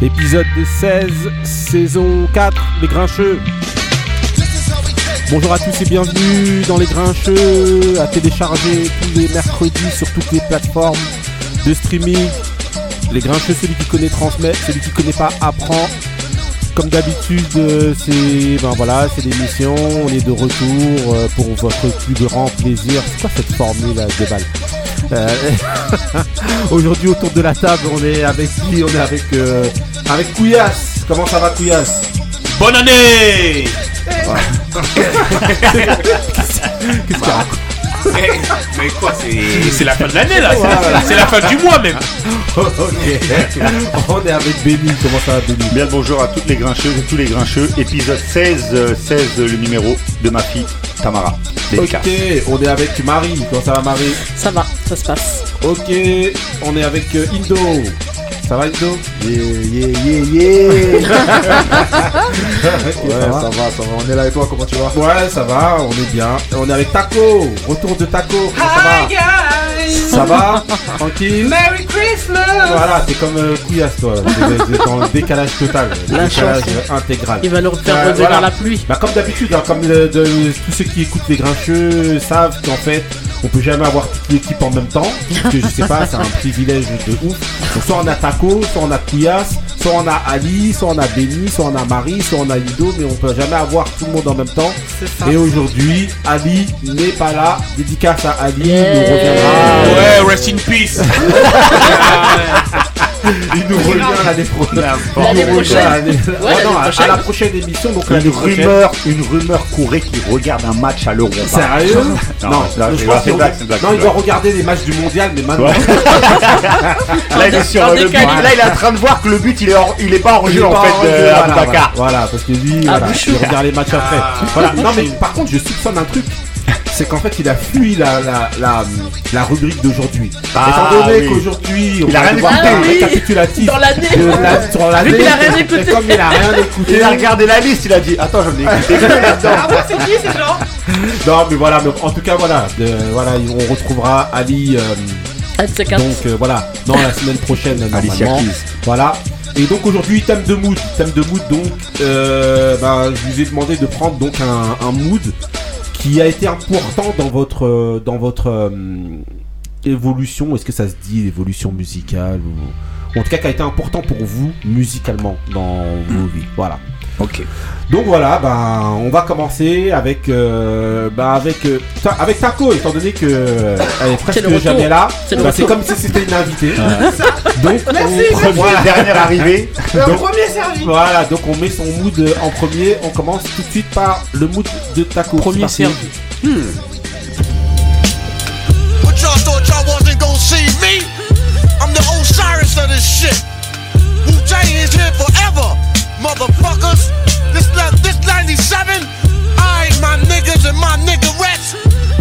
Épisode 16, saison 4, Les Grincheux. Bonjour à tous et bienvenue dans Les Grincheux, à télécharger tous les mercredis sur toutes les plateformes de streaming. Les Grincheux, celui qui connaît transmet, celui qui connaît pas apprend. Comme d'habitude, euh, c'est ben voilà, c'est l'émission, on est de retour euh, pour votre plus grand plaisir. C'est quoi cette formule de Euh, Aujourd'hui autour de la table, on est avec qui On est avec euh, avec Couillasse. Comment ça va Couillasse? Bonne année! Qu'est-ce qu'il raconte mais, quoi, c'est c'est la fin de l'année là, c'est la- c'est la, fin du mois même. Ok. On est avec Benny. Comment ça va Benny? Bien le bonjour à toutes les grincheuses et tous les grincheux. Épisode 16, euh, 16 le numéro de ma fille Tamara. Ok, on est avec Marie. Comment ça va Marie? Ça va, ça se passe. Ok, on est avec euh, Indo. Ça va Indo Yeah, yeah, yeah, yeah Ok, Ouais, ça va ça va, ça va. On est là et toi, comment tu vas? Ouais, ça va, on est bien. On est avec Taco. Retour de Taco. Comment ça va? Ça va? Tranquille? Merry Christmas Voilà, c'est comme euh, Couillasse toi. C'est dans le décalage total. Le La décalage euh, intégral. Il va nous faire revenir voilà. la pluie. Bah comme d'habitude, hein, comme le- de- tous ceux qui écoutent les grincheux savent qu'en fait, on peut jamais avoir toute l'équipe en même temps. Parce que je sais pas, c'est un privilège de ouf. Donc soit on a Taco, soit on a Couillasse, soit on a Ali, soit on a Benny, soit on a Marie, soit on a Ido, mais on peut jamais avoir tout le monde en même temps. Et aujourd'hui, Ali n'est pas là. Dédicace à Ali, il nous reviendra. Ouais, rest in peace Il nous revient l'année prochaine. L'année prochaine. Ouais, non, à- la prochaine émission, donc Une rumeur, une rumeur courait qu'il regarde un match à l'euro. Sérieux Non, Non, je pense qu'il- Non, il doit regarder les matchs du mondial, mais maintenant. Là, il est sur En le but. Là, il est en train de voir que le but, il est, hors- il est pas en jeu en fait de voilà, Aboubacar. Voilà, parce que lui, Ah, il regarde les matchs après. Voilà. Non, mais par contre, je soupçonne un truc. C'est qu'en fait, il a fui la, la, la, la rubrique d'aujourd'hui. Ah, Étant donné oui. qu'aujourd'hui, on Il a va rien devoir écouté. faire un Ah oui. récapitulatif Dans l'année. qu'il a rien écouté. Et comme il a rien écouté. Il a regardé la liste, il a dit Attends, j'en ai écouté que là-dedans. Non, mais voilà, mais en tout cas, voilà. de- voilà, on retrouvera Ali. euh, ces. Donc euh, voilà, dans la semaine prochaine normalement. Voilà. Et donc aujourd'hui thème de mood, thème de mood donc euh, bah, je vous ai demandé de prendre donc un, un mood qui a été important dans votre dans votre euh, évolution. Est-ce que ça se dit évolution musicale ou en tout cas qui a été important pour vous musicalement dans vos vies? Voilà. Ok. Donc voilà, ben on va commencer avec euh, ben, avec euh, ta- avec Taco étant donné que euh, elle est C'est presque le retour. jamais là. C'est le ben, c'est retour. comme si c'était une invitée. Donc Merci, on, voilà, dernière arrivée. donc, voilà, donc on met son mood euh, en premier. On commence tout de suite par le mood de Taco. Premier C'est parti. servi. What y'all thought y'all wasn't gonna see me? I'm the Osiris of this shit. Wu Tang is here forever, motherfuckers. This this 97. I, my niggas, and my niggerettes.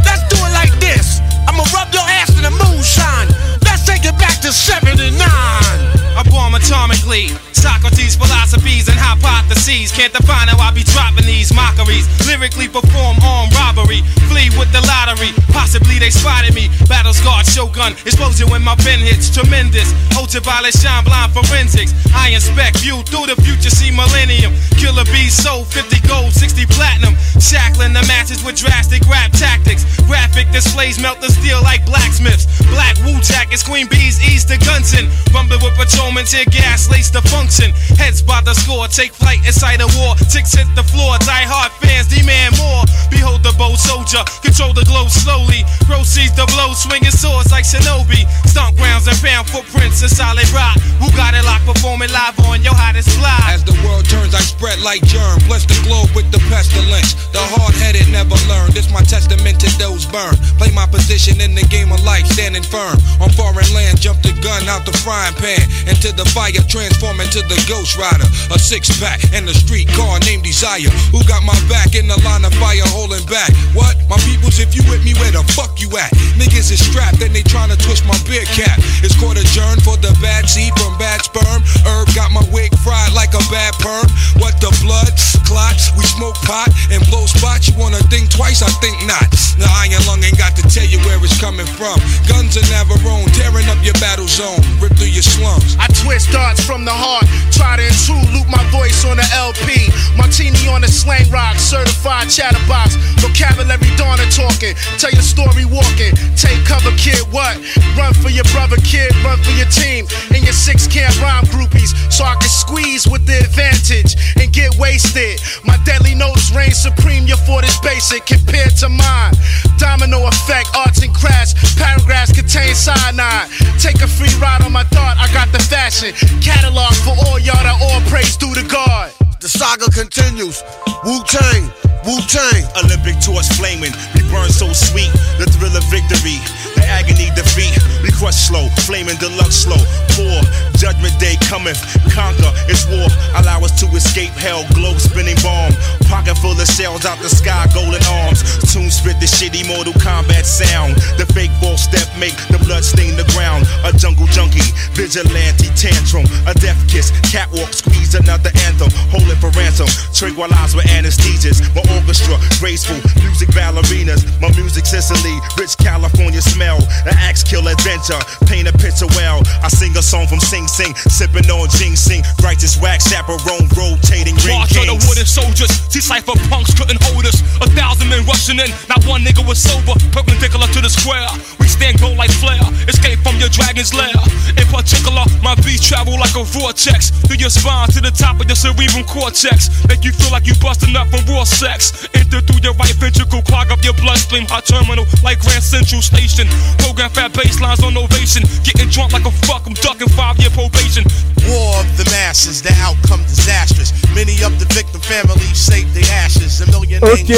Let's do it like this. I'ma rub your ass in the moonshine. Let's take it back to 79. I bomb atomically. Socrates' philosophies and hypotheses. Can't define how I be dropping these mockeries. Lyrically perform armed robbery. Flee with the lottery. Possibly they spotted me. Battle scarred shogun. Explosion when my pen hits. Tremendous. Ultraviolet shine blind forensics. I inspect view through the future. See millennium. Killer bees sold 50 gold, 60 platinum. Shackling the matches with drastic rap tactics. Graphic displays melt the steel like blacksmiths. Black Wu jackets, Queen Bees ease the Gunson. Bumping with patrolmen, tear gas, lace the Heads by the score, take flight inside a war. Ticks hit the floor, die hard fans demand more. Behold the bold soldier, control the globe slowly. Proceeds the blow, swinging swords like shinobi. Stomp grounds and pound footprints in solid rock. Who got it locked, performing live on your hottest fly? As the world turns, I spread like germ. Bless the globe with the pestilence. The hard headed never learn. This my testament to those burned. Play my position in the game of life, standing firm. On foreign land, jump the gun out the frying pan. Into the fire, transform into the ghost rider. A six pack and a street car named Desire. Who got my back in the line of fire holding back? What? My peoples, if you with me, where the fuck you at? Niggas is strapped and they tryna twist my beer cap. It's court adjourned for the bad seed from bad sperm. Herb got my wig fried like a bad perm. What the blood? Clots, we smoke pot and blow spots. You wanna think twice? I think not. Now Iron Lung ain't got to tell you where it's coming from. Guns are never own, tearing up your battle zone, rip through your slums. I twist darts from the heart, try to intrude, loop my voice on the LP. Martini on the slang rock, certified chatterbox. Vocabulary and talking. Tell your story walking. Take cover, kid. What? Run for your brother, kid. Run for your team. And your six camp rhyme groupies. So I can squeeze with the advantage and get wasted. My deadly notes reign supreme. Your fort is basic compared to mine. Domino effect, arts and crafts. Paragraphs contain cyanide. Take a free ride on my thought. I got the fashion catalog for all y'all that all praise due to God. The saga continues. Wu Tang, Wu Tang. Olympic torch flaming, we burn so sweet. The thrill of victory, the agony defeat. We crush slow, flaming deluxe slow. War, judgment day cometh, conquer. It's war. Allow us to escape hell, globe spinning bomb. Pocket full of shells out the sky, golden arms. Tune spit the shitty Mortal Kombat sound. The fake ball step make the blood stain the ground. A jungle junkie, vigilante tantrum. A death kiss, catwalk squeeze another anthem. It for ransom. Tranquilize with anesthesias. My orchestra, graceful music ballerinas. My music Sicily, rich California smell. An axe kill adventure, paint a picture well. I sing a song from Sing Sing, sipping on ginseng. Righteous wax chaperone, rotating ring March of the wooden soldiers. See cipher punks couldn't hold us. A thousand men rushing in. Not one nigga was sober. Perpendicular to the square. We stand gold like flare. Escape from your dragon's lair. In particular, my beats travel like a vortex. Through your spine to the top of your cerebral cortex. Make you feel like you busting up from raw sex. Enter through your right ventricle. Clog up your bloodstream. Hot terminal like Grand Central Station. Program fat baselines on ovation. Getting drunk like a fuck. I'm ducking five year probation. War of the masses, the outcome disastrous. Many of the victim families saved their ashes. A million Ok,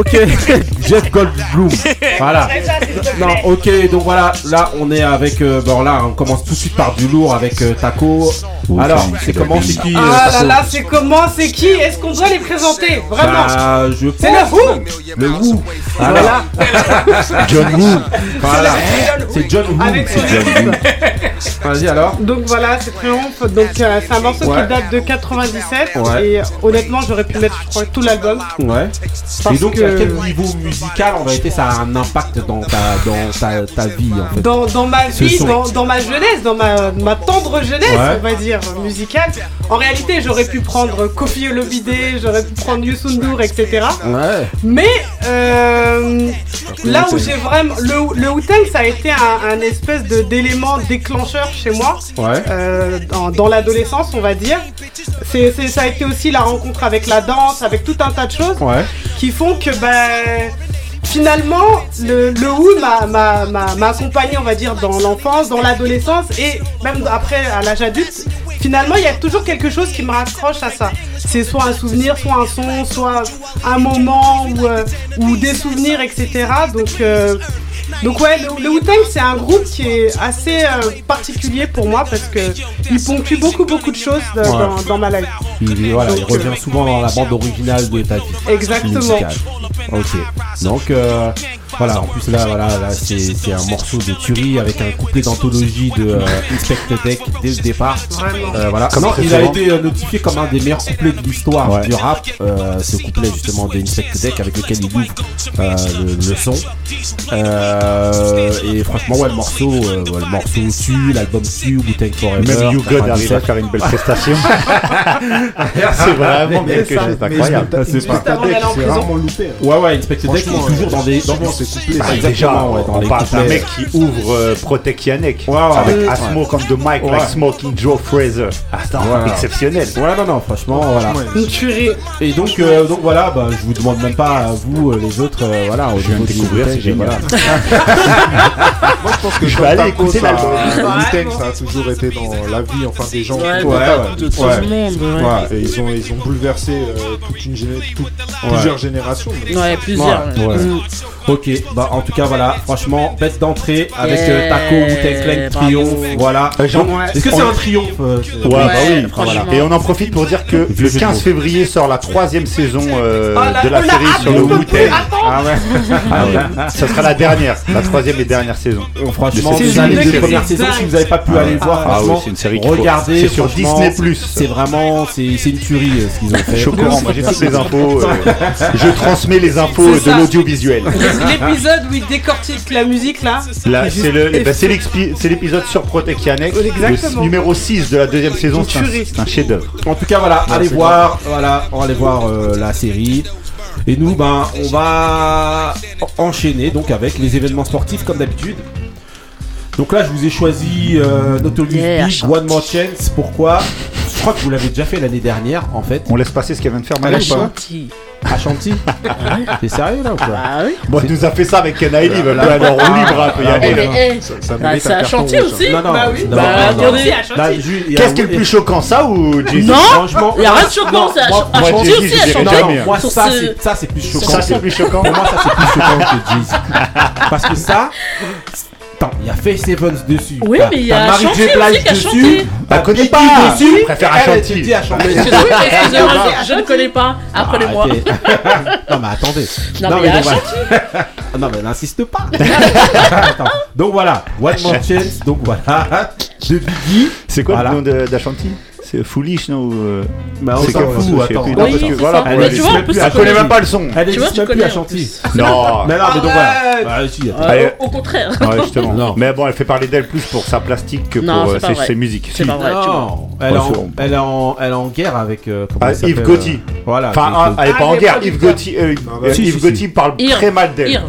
ok. Jeff Goldblum. Voilà. Non, ok, donc voilà, là on est avec. euh, bon, là on commence tout de suite par du lourd avec euh, Taco. Alors, c'est comment, c'est qui euh, Ah là Taco là, c'est comment, c'est qui Est-ce qu'on doit les présenter Vraiment Bah, je C'est le Who Le Who. Voilà. John Woo. Voilà. C'est John Woo. Avec son C'est John Woo. Vas-y alors. Donc voilà, c'est Triomphe. Donc euh, c'est un morceau Ouais. qui date de 97. Ouais. Et euh, honnêtement, j'aurais pu mettre, je crois, tout l'album. Ouais. Parce Et donc, que- à quel niveau musical, en réalité, ça a un impact dans ta, dans ta, ta vie, en fait Dans, dans ma vie, dans, dans ma jeunesse, dans ma, ma tendre jeunesse, Ouais. on va dire, musicale. En réalité, j'aurais pu prendre Kofi Olomide, j'aurais pu prendre Youssou N'Dour, etc. Ouais. Mais euh, là où j'ai vraiment. Le, le Wu-Tang, ça a été un, un espèce d'élément déclencheur chez moi. Ouais. euh, dans, dans l'adolescence, on va dire. C'est, ça a été aussi la rencontre avec la danse, avec tout un tas de choses Ouais. qui font que ben, finalement le, le m'a accompagné, on va dire, dans l'enfance, dans l'adolescence et même après à l'âge adulte. Finalement, il y a toujours quelque chose qui me raccroche à ça. C'est soit un souvenir, soit un son, soit un moment ou, euh, ou des souvenirs, etc. Donc, euh, donc ouais, le, le Wu-Tang, c'est un groupe qui est assez euh, particulier pour moi parce que il ponctue beaucoup, beaucoup de choses Ouais. dans, dans ma life. Il, voilà, il Donc, revient souvent dans la bande originale de ta vie. Exactement. musicale. Ok. Donc voilà, en plus là, voilà, là c'est c'est un morceau de tuerie avec un couplet d'anthologie de euh, Inspect Deck dès le départ. Euh, voilà. Non, il a été euh, notifié comme un des meilleurs couplets de l'histoire Ouais. du rap. euh, ce couplet justement de Inspect Deck avec lequel il ouvre euh, le, le son. Euh, et franchement, ouais, le morceau, euh, ouais, le morceau tue, l'album tue, Wu-Tang Forever. Même You God arrive à 97. faire une belle prestation. c'est vraiment je me- C'est en c'est prison. vraiment loupé. hein. Ouais, ouais, Inspector Deck est toujours dans des. Dans Couplé. Bah, déjà, ouais, on parle d'un couplets. mec qui ouvre euh, Protect Yannick ouais, avec ouais. A Smoke on the mic Ouais. like Smoking Joe Fraser. Attends, Voilà. exceptionnel. Ouais, non, non, franchement, voilà. Une tuerie. Et donc, euh, donc voilà, bah, je vous demande même pas à vous, euh, les autres, euh, voilà, au viens niveau de découvrir, c'est génial. voilà. Moi, je pense que Je comme vais aller écouter ça- l'album. ça a toujours été dans la vie, enfin des gens. De tout Ouais. le monde. Ouais, Ouais. Et ils ont, ils ont bouleversé euh, toute une géné- toute- plusieurs générations. Ouais, plusieurs. Mm. Bah en tout cas voilà, franchement, bête d'entrée avec euh, Taco ou Clank Triomphe, voilà. Euh, est-ce que c'est un triomphe euh, Ouais, bah oui. Et on en profite pour dire que le 15 février sort la troisième saison euh, ah, de la série sur le on peut. Ah ah ça sera la dernière, la troisième et dernière saison. Franchement, C'est déjà les deux premières saisons, si vous n'avez pas pu aller voir, c'est une série regardez. c'est sur Disney+. C'est vraiment, c'est une tuerie euh, ce qu'ils ont fait. Moi j'ai toutes les infos. je transmets les infos de l'audiovisuel l'épisode où il décortique la musique là. là bah, c'est l'épisode sur Protect Yannick, le numéro 6 de la deuxième saison. C'est un, chef-d'œuvre. En tout cas, voilà, allez voir, voilà, on va aller voir euh, la série. Et nous, ben, on va enchaîner donc avec les événements sportifs comme d'habitude. Donc là, je vous ai choisi euh, Nautilus One More Chance. Pourquoi? Je crois que vous l'avez déjà fait l'année dernière, en fait. On laisse passer ce qu'elle vient de faire, ah Malou, ou pas hein. À T'es sérieux là ou quoi Ah oui Bon, nous a fait ça avec Ken Ailey, alors on libre un peu. Ah, eh, eh, eh. Ça, ah, c'est à Chantilly hein. aussi bah oui. Bah, attendez, bah, Qu'est-ce qui est le plus choquant, ça ou Jésus Non il y a rien de choquant, c'est à Chantilly aussi, à Moi, ça, c'est plus choquant. Ça, c'est plus choquant. Pour moi, ça, c'est plus choquant que Jésus. Parce que ça, Attends, il y a Face Evans dessus. Oui, mais il y a Mary J. Dessus. Connais pas. Je préfère Ashanti. Je ne connais pas. Apprenez-moi. Ah, non, mais attendez. Non, mais Non, mais n'insiste pas. Donc voilà, One More Chance. Donc voilà, de Biggie. C'est quoi le nom d'Ashanti c'est foolish, non euh, bah, C'est qu'à fou, attends. Oui, parce que, elle, tu vois, elle connaît même pas le son. Elle existe même plus à Chantilly. Non, mais non, mais donc voilà. Au contraire. justement. Mais bon, elle fait parler d'elle plus pour sa plastique que pour euh, ses musiques. C'est pas vrai, tu vois. Elle, en, est en guerre avec euh, ah, Yves Gotti. Euh, voilà. Enfin, ah, elle n'est pas en guerre. Yves Gotti, ah, bah, parle très mal d'elle.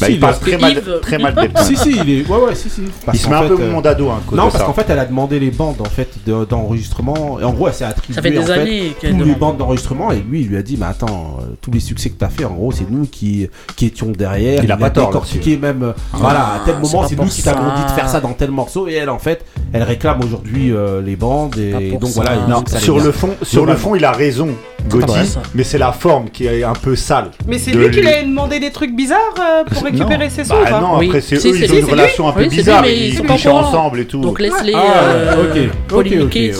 Bah, il, il parle très, mal, très mal des Si, si, il est. Ouais, ouais, si, si. Il se met un peu euh... mon dado. Hein, non, parce hein. qu'en fait, elle a demandé les bandes en fait d'enregistrement. Et en gros, elle s'est attribuée. Ça fait des en années fait, toutes les bandes d'enregistrement. Et lui, il lui a dit Mais attends, euh, tous les succès que t'as fait, en gros, c'est nous qui, qui étions derrière. Il, il a pas tort. décortiqué même. Euh, ah. Voilà, à tel moment, c'est nous qui t'avons dit de faire ça dans tel morceau. Et elle, en fait, elle réclame aujourd'hui euh, les bandes. Et donc, voilà. Sur le fond, sur le fond, il a raison, Gauthier. Mais c'est la forme qui est un peu sale. Mais c'est lui qui lui a demandé des trucs bizarres pour récupérer ses sons bah, Non, après, c'est eux, ils ont une relation un peu bizarre. Ils couchent ensemble et tout. Donc laisse-les ah, euh, polémiquer.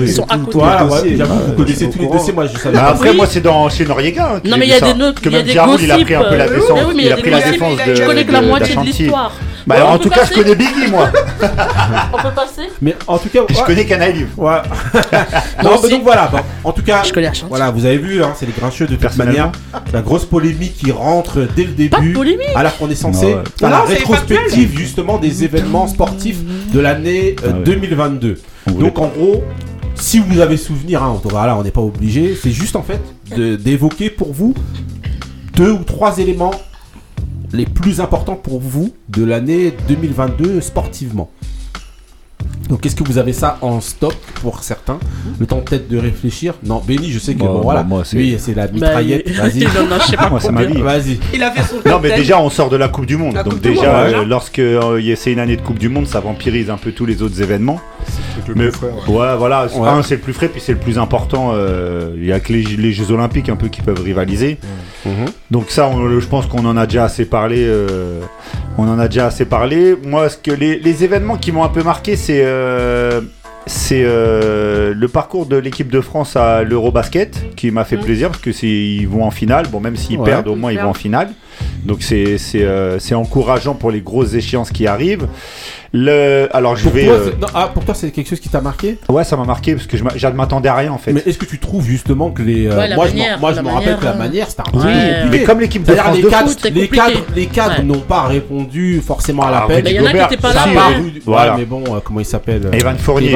Ils sont à côté. Vous connaissez tous les dossiers, moi, je savais bah, Après, moi, c'est dans chez Noriega. Hein, non, mais il y a des notes. Que même Jarul, il a pris un peu la euh, défense. Il a pris la défense de. Je connais que la moitié de l'histoire. Bah, en tout cas, je connais Biggie, moi. on peut passer Mais en tout cas, je connais Canal Ouais. non, mais donc voilà. En tout cas, je connais Voilà, vous avez vu, c'est les grincheux de toute manière. La grosse polémique qui rentre dès le début. Pas de polémique. Alors qu'on est censé faire la rétrospective justement des événements sportifs de l'année euh, ah 2022. Donc en gros, si vous avez souvenir, hein, on n'est pas obligé, c'est juste en fait d'évoquer pour vous deux ou trois éléments les plus importants pour vous de l'année 2022 sportivement. Donc, est-ce que vous avez ça en stock pour certains Le temps peut-être de réfléchir. Non, Benny, je sais que bah, Bon, bah, voilà. moi, c'est- la bah, mitraillette. Vas-y. Il en a, je sais pas Moi, ça m'a combien. dit. Vas-y. Il a fait son Non, mais déjà, on sort de la Coupe du Monde. Donc, déjà, euh, hein. lorsque euh, c'est une année de Coupe du Monde, ça vampirise un peu tous les autres événements. C'est le plus frère. ouais. Voilà. c'est- Un, c'est le plus frais, puis c'est le plus important. Il y a que les, Jeux Olympiques un peu qui peuvent rivaliser. Mhm. Donc ça, je pense qu'on en a déjà assez parlé. Euh, on en a déjà assez parlé. Moi, ce que les, les événements qui m'ont un peu marqué, c'est euh, euh, le parcours de l'équipe de France à l'Eurobasket qui m'a fait mm. plaisir parce que ils vont en finale. Bon, même s'ils perdent, au moins ils vont en finale. Donc euh, c'est encourageant pour les grosses échéances qui arrivent. Le... Alors je vais. Toi, euh, ah, pour toi, c'est quelque chose qui t'a marqué? Ouais, ça m'a marqué parce que je m'attendais à rien en fait. Mais est-ce que tu trouves justement que les. Euh, moi, je, me rappelle que la hein. manière, c'était un ouais. Mais comme l'équipe de les, de cadres, les cadres, les n'ont pas répondu forcément à ah, l'appel. Il y en a qui n'étaient pas là. Euh, ah, voilà. mais bon, comment il s'appelle Evan Fournier.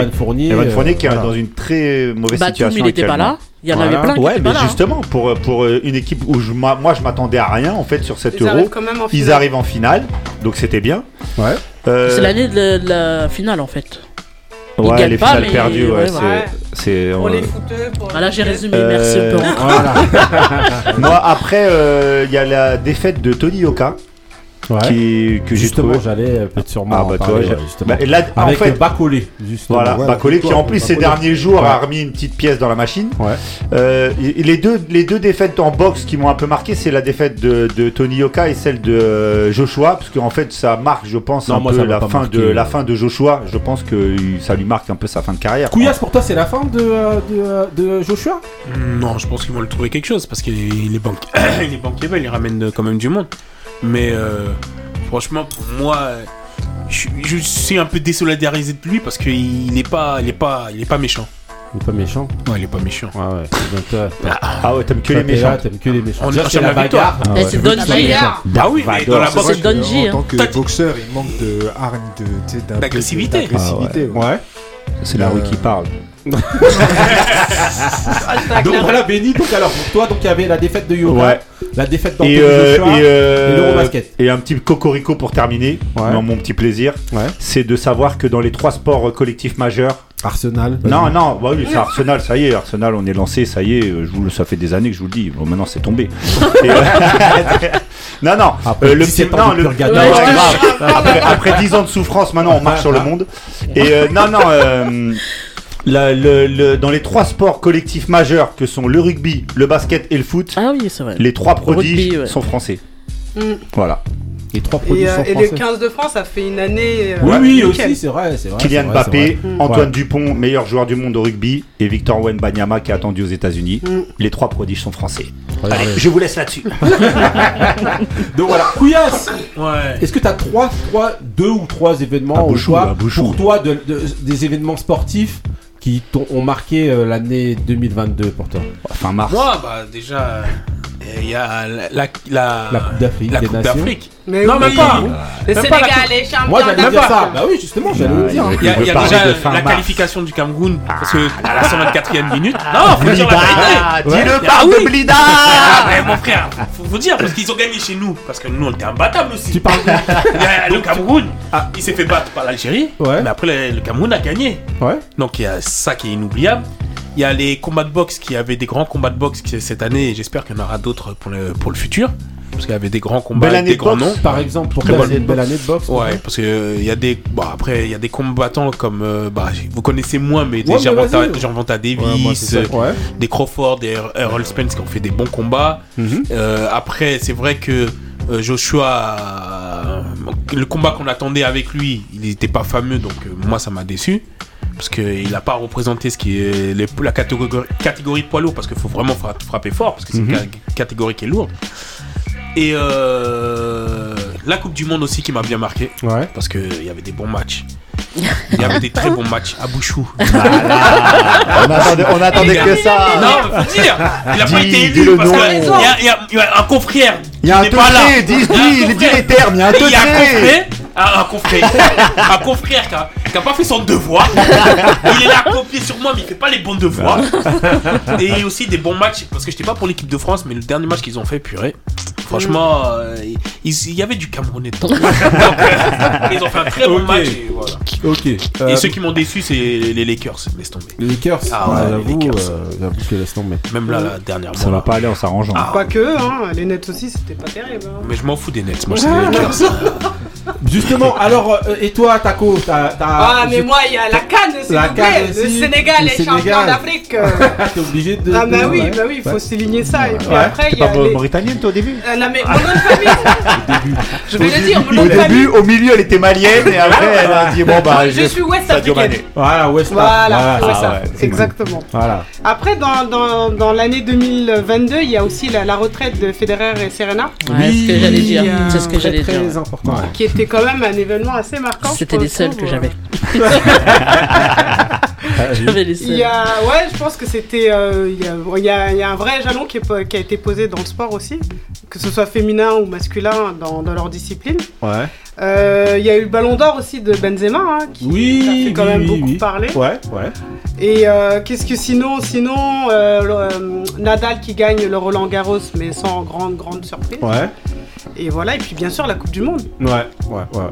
Evan Fournier qui est dans une très mauvaise bah, situation. Il n'était pas là. Il y en avait plein. Qui ouais, mais hein. justement, pour, euh, pour euh, une équipe où je, moi je m'attendais à rien en fait sur cette euro, ils arrivent en finale, donc c'était bien. Euh, c'est l'année de, la finale en fait. Ils ouais, les finales perdues, ouais, c'est. Pour les pour Voilà, j'ai résumé, merci. Voilà. moi, après, il y a la défaite de Tony Oka. Ouais. Qui, que justement, j'allais euh, peut-être sûrement. Ah, bah, bah en toi, parler, bah, là, Avec en fait, Bacolé, justement. Voilà, ouais, Bacolé qui, en plus, ces derniers jours, a remis une petite pièce dans la machine. Euh, les, deux, les deux défaites en boxe qui m'ont un peu marqué, c'est la défaite de, de, Tony Yoka et celle de euh, Joshua, parce qu'en fait, ça marque, je pense, un peu la fin, de, la fin de Joshua. Je pense que ça lui marque un peu sa fin de carrière. Couillasse, pour toi, c'est la fin de, de, Joshua? Non, je pense qu'ils vont le trouver quelque chose, parce qu'il est, banque... il est il ramène quand même du monde. Mais euh, franchement, pour moi, je, suis un peu désolidarisé de lui parce qu'il n'est pas, il est pas, il pas méchant. Il est pas méchant Ouais, il est pas méchant. Ah ouais, ah. Ah t'aimes que les méchants. T'aimes que les méchants. On est la bagarre. Ah c'est Donji. Hein. Bah oui, bah, mais dans la boxe. En tant que boxeur, il manque de hargne, d'agressivité. Ouais. C'est la rue qui parle. Donc voilà, Benny. Donc alors, pour toi, donc il y avait la défaite de Yoga, Ouais. la défaite Et, d'Anthony euh, Joshua et, euh, et l'Eurobasket. et un petit cocorico pour terminer, Ouais. dans mon petit plaisir, Ouais. c'est de savoir que dans les trois sports euh, collectifs majeurs, Arsenal. non, non, bah oui, c'est Arsenal, ça y est, Arsenal, on est lancé, ça y est, euh, je vous, le- ça fait des années que je vous le dis, bon, maintenant c'est tombé. Et, euh, non, non, Après euh, le 17 petit- ans non, de le- purgatoire. non, Ouais, c'est ouais. grave. après, après 10 ans de souffrance, maintenant on marche sur le monde. Et euh, non, non, euh, la- le- le- dans les trois sports collectifs majeurs que sont le rugby, le basket et le foot, Ah oui, c'est vrai. les trois prodiges Rugby, ouais. sont français. Mm. Voilà. Les trois produits Et, euh, sont et le français. 15 de France a fait une année. euh, Oui, oui, nickel. aussi, c'est vrai, c'est vrai. Kylian c'est vrai, Mbappé, c'est vrai. Antoine. Dupont, meilleur joueur du monde au rugby, et Victor Wenbanyama qui est attendu aux États-Unis. Mm. Les trois prodiges sont français. Allez, je vous laisse là-dessus. Donc voilà, Couillasse Ouais. Est-ce que tu as trois, trois, deux ou trois événements À au choix pour toi de- de- des événements sportifs qui t'ont- ont marqué euh, l'année 2022 pour toi Fin mars. Moi, bah déjà, euh, il y a la, la, la, La Coupe d'Afrique la des Coupe Nations. d'Afrique. Mais Non, oui. même pas. Le Même pas la Sénégal est champion Moi j'allais dire ça. Bah oui, justement, j'allais le dire. Ah, Il y a, il y a veut parler déjà la mars. qualification du Cameroun parce que à la 124e minute. Non, faut dire la vérité. Dis-le Ah parle oui. de Blida Ah, mon frère, faut vous dire parce qu'ils ont gagné chez nous parce que nous on était imbattables aussi. Tu parles de... Il y a le Cameroun, il s'est fait battre par l'Algérie, Ouais. mais après le, le Cameroun a gagné. Ouais. Donc il y a ça qui est inoubliable. Il y a les combats de boxe qui avaient des grands combats de boxe qui- cette année et j'espère qu'il y en aura d'autres pour le, pour le futur. Parce qu'il y avait des grands combats Belle année des de grands boxe. noms. Par exemple, pour Très une belle année de boxe. Ouais, parce que euh, il y a des bon après il y a des combattants comme euh, bah vous connaissez moins mais des Ouais, Gervonta, Davis, Ouais, moi, c'est ça. Ouais. euh, des Crawford, des Errol Spence qui ont fait des bons combats. Mhm. Après c'est vrai que Joshua le combat qu'on attendait avec lui, il n'était pas fameux donc moi ça m'a déçu parce qu'il n'a pas représenté ce qui est les- la catégorie, catégorie poids lourd parce qu'il faut vraiment fra- frapper fort parce que c'est Mhm. une ca- catégorie qui est lourde. Et euh, la Coupe du Monde aussi qui m'a bien marqué Ouais. parce qu'il y avait des bons matchs. Il y avait des très bons matchs à Bouchou. On attendait, on attendait que ça. Non, mais faut dire, il a pas été élu parce qu'il y, y a- il y a un confrère. Il y a un n'est pas là. dis, dis, les termes, il y a un un confrère, un, un confrère, un confrère qui a, qui a pas fait son devoir. il est là à copier sur moi, mais il fait pas les bons devoirs. Et aussi des bons matchs, parce que j'étais pas pour l'équipe de France, mais le dernier match qu'ils ont fait, purée. Franchement, euh, il, il y avait du Camerounais dedans. Donc, euh, ils ont fait un très bon match. Et, voilà. Ok. et Euh, ceux qui m'ont déçu, c'est les Lakers. Laisse tomber. Les Lakers, Ah ouais, ah, les j'avoue, Lakers. euh, j'avoue que laisse tomber. Même là, la dernière Ça va pas aller en s'arrangeant. Ah. Pas que, hein. Les nets aussi, c'était pas terrible. hein. Mais je m'en fous des Nets. Moi, c'est les Lakers. Justement, alors, euh, et toi, Taco, t'as. t'as- Ah, mais je- moi, il y a la canne, s'il La vous plaît. CAN Le Sénégal est champion d'Afrique. euh. T'es obligé de. Ah, bah oui, ouais. bah oui, il faut Ouais. souligner ça. Et puis Ouais. après, il y a pas les. mauritanienne toi au début Euh, non, mais mon nom de famille. Je vais le dire, mon nom Au de famille. début, au milieu, elle était malienne et après, elle a dit bon bah Je suis ouest africaine. Voilà, West Ham, Voilà, c'est ah ça, exactement. Voilà. Après, dans, dans, dans l'année 2022, il y a aussi la, retraite de Federer et Serena, Ouais, c'est ce que j'allais dire. Oui, euh, C'est ce que Très, j'allais très dire. important. ouais. qui était quand même un événement assez marquant. C'était les seuls que j'avais. J'avais les Il seuls. y a, ouais, je pense que c'était, euh, il y, a, il y a- il y a un vrai jalon qui, est po- qui a été posé dans le sport aussi, que ce soit féminin ou masculin dans, dans leur discipline. Ouais. Euh, Il y a eu le Ballon d'Or aussi de Benzema, hein, qui Oui, a fait quand oui, même oui, beaucoup oui. parler. Ouais, ouais. Et euh, qu'est-ce que sinon, sinon euh, le- euh, Nadal qui gagne le Roland Garros, mais sans grande grande surprise. Ouais. Et voilà, et puis bien sûr la Coupe du Monde. Ouais, ouais, ouais.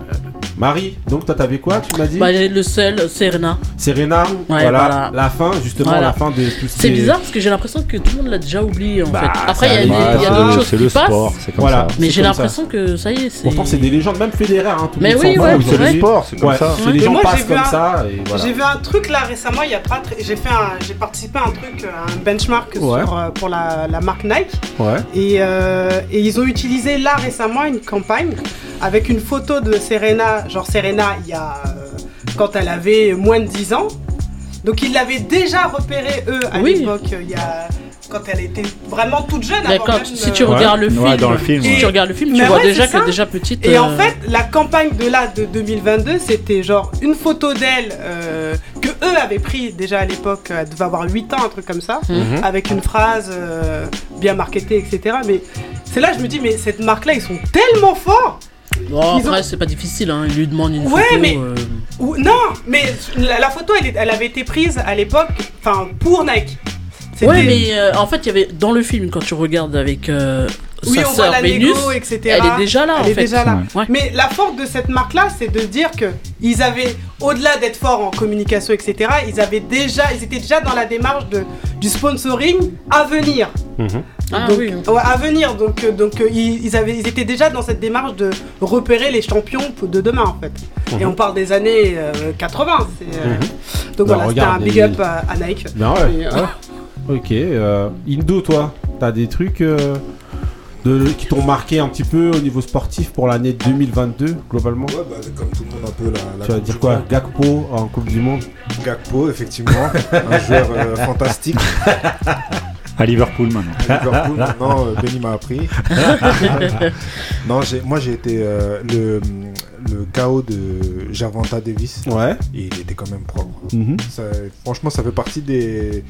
Marie, donc toi t'avais quoi, tu m'as dit Bah, le seul, Serena. Serena, Ouais, voilà, voilà. la fin, justement, Voilà. la fin de tout ce C'est qui est- bizarre parce que j'ai l'impression que tout le monde l'a déjà oublié en Bah, fait. Après, il y a, des- ouais, choses qui le passent. sport, c'est comme Voilà. ça. Mais j'ai l'impression que ça y est, c'est. Pourtant, c'est des légendes, même Federer, hein, tout le Mais monde oui, ouais, c'est le sport, c'est comme Ouais, ça. c'est les gens moi, j'ai passent vu comme un- ça. J'ai vu un truc là récemment, il y a pas très- j'ai fait j'ai participé à un truc un benchmark euh, pour la, la marque Nike Ouais. et, euh, et ils ont utilisé là récemment une campagne avec une photo de Serena, genre Serena il y a euh, quand elle avait moins de 10 ans. Donc ils l'avaient déjà repéré eux à Oui. l'époque, il y a quand elle était vraiment toute jeune. avant D'accord, même, si euh, tu regardes le Ouais, film, dans le film, si ouais. tu regardes le film, tu vois ouais, déjà c'est ça. que déjà petite. Et en euh, fait, la campagne de là de 2022, c'était genre une photo d'elle euh, que eux avaient pris déjà à l'époque, elle devait avoir 8 ans, un truc comme ça, Mhm. avec une phrase euh, bien marketée, etc. Mais c'est là que je me dis, mais cette marque-là, ils sont tellement forts bon, ils ont- après, c'est pas difficile, hein. il lui demande une Ouais, photo. mais- euh, Ou, non, mais la, la photo, elle, est- elle avait été prise à l'époque, enfin, pour Nike. C'était- Ouais, mais euh, en fait, il y avait dans le film, quand tu regardes avec euh, Oui, sa on voit sœur la Vénus, etc. elle est déjà là, Elle en est fait. déjà là. Ouais. Mais la force de cette marque-là, c'est de dire que ils avaient, au-delà d'être forts en communication, etc., ils avaient déjà, ils étaient déjà dans la démarche de, du sponsoring à venir. Ah donc, oui. ouais, à venir. Donc, euh, donc euh, ils, avaient, ils étaient déjà dans cette démarche de repérer les champions pour- de demain, en fait. Et on parle des années euh, 80. c'est, euh, Donc Bah, voilà, c'était un big up à, à Nike. Ben ouais. Et, euh, ouais. Ok. euh, Indo, toi, t'as des trucs euh, de, qui t'ont marqué un petit peu au niveau sportif pour l'année 2022, globalement Ouais, bah, comme tout le monde un peu la. la Tu vas dire quoi Monde. Gakpo en Coupe du Monde Gakpo, effectivement, un joueur euh, fantastique. À Liverpool maintenant. À Liverpool, maintenant, euh, Benny m'a appris. non, moi j'ai été euh, le, le KO de Javanta Davis. Ouais. Et il était quand même propre. Mhm. Ça- franchement, ça fait partie des,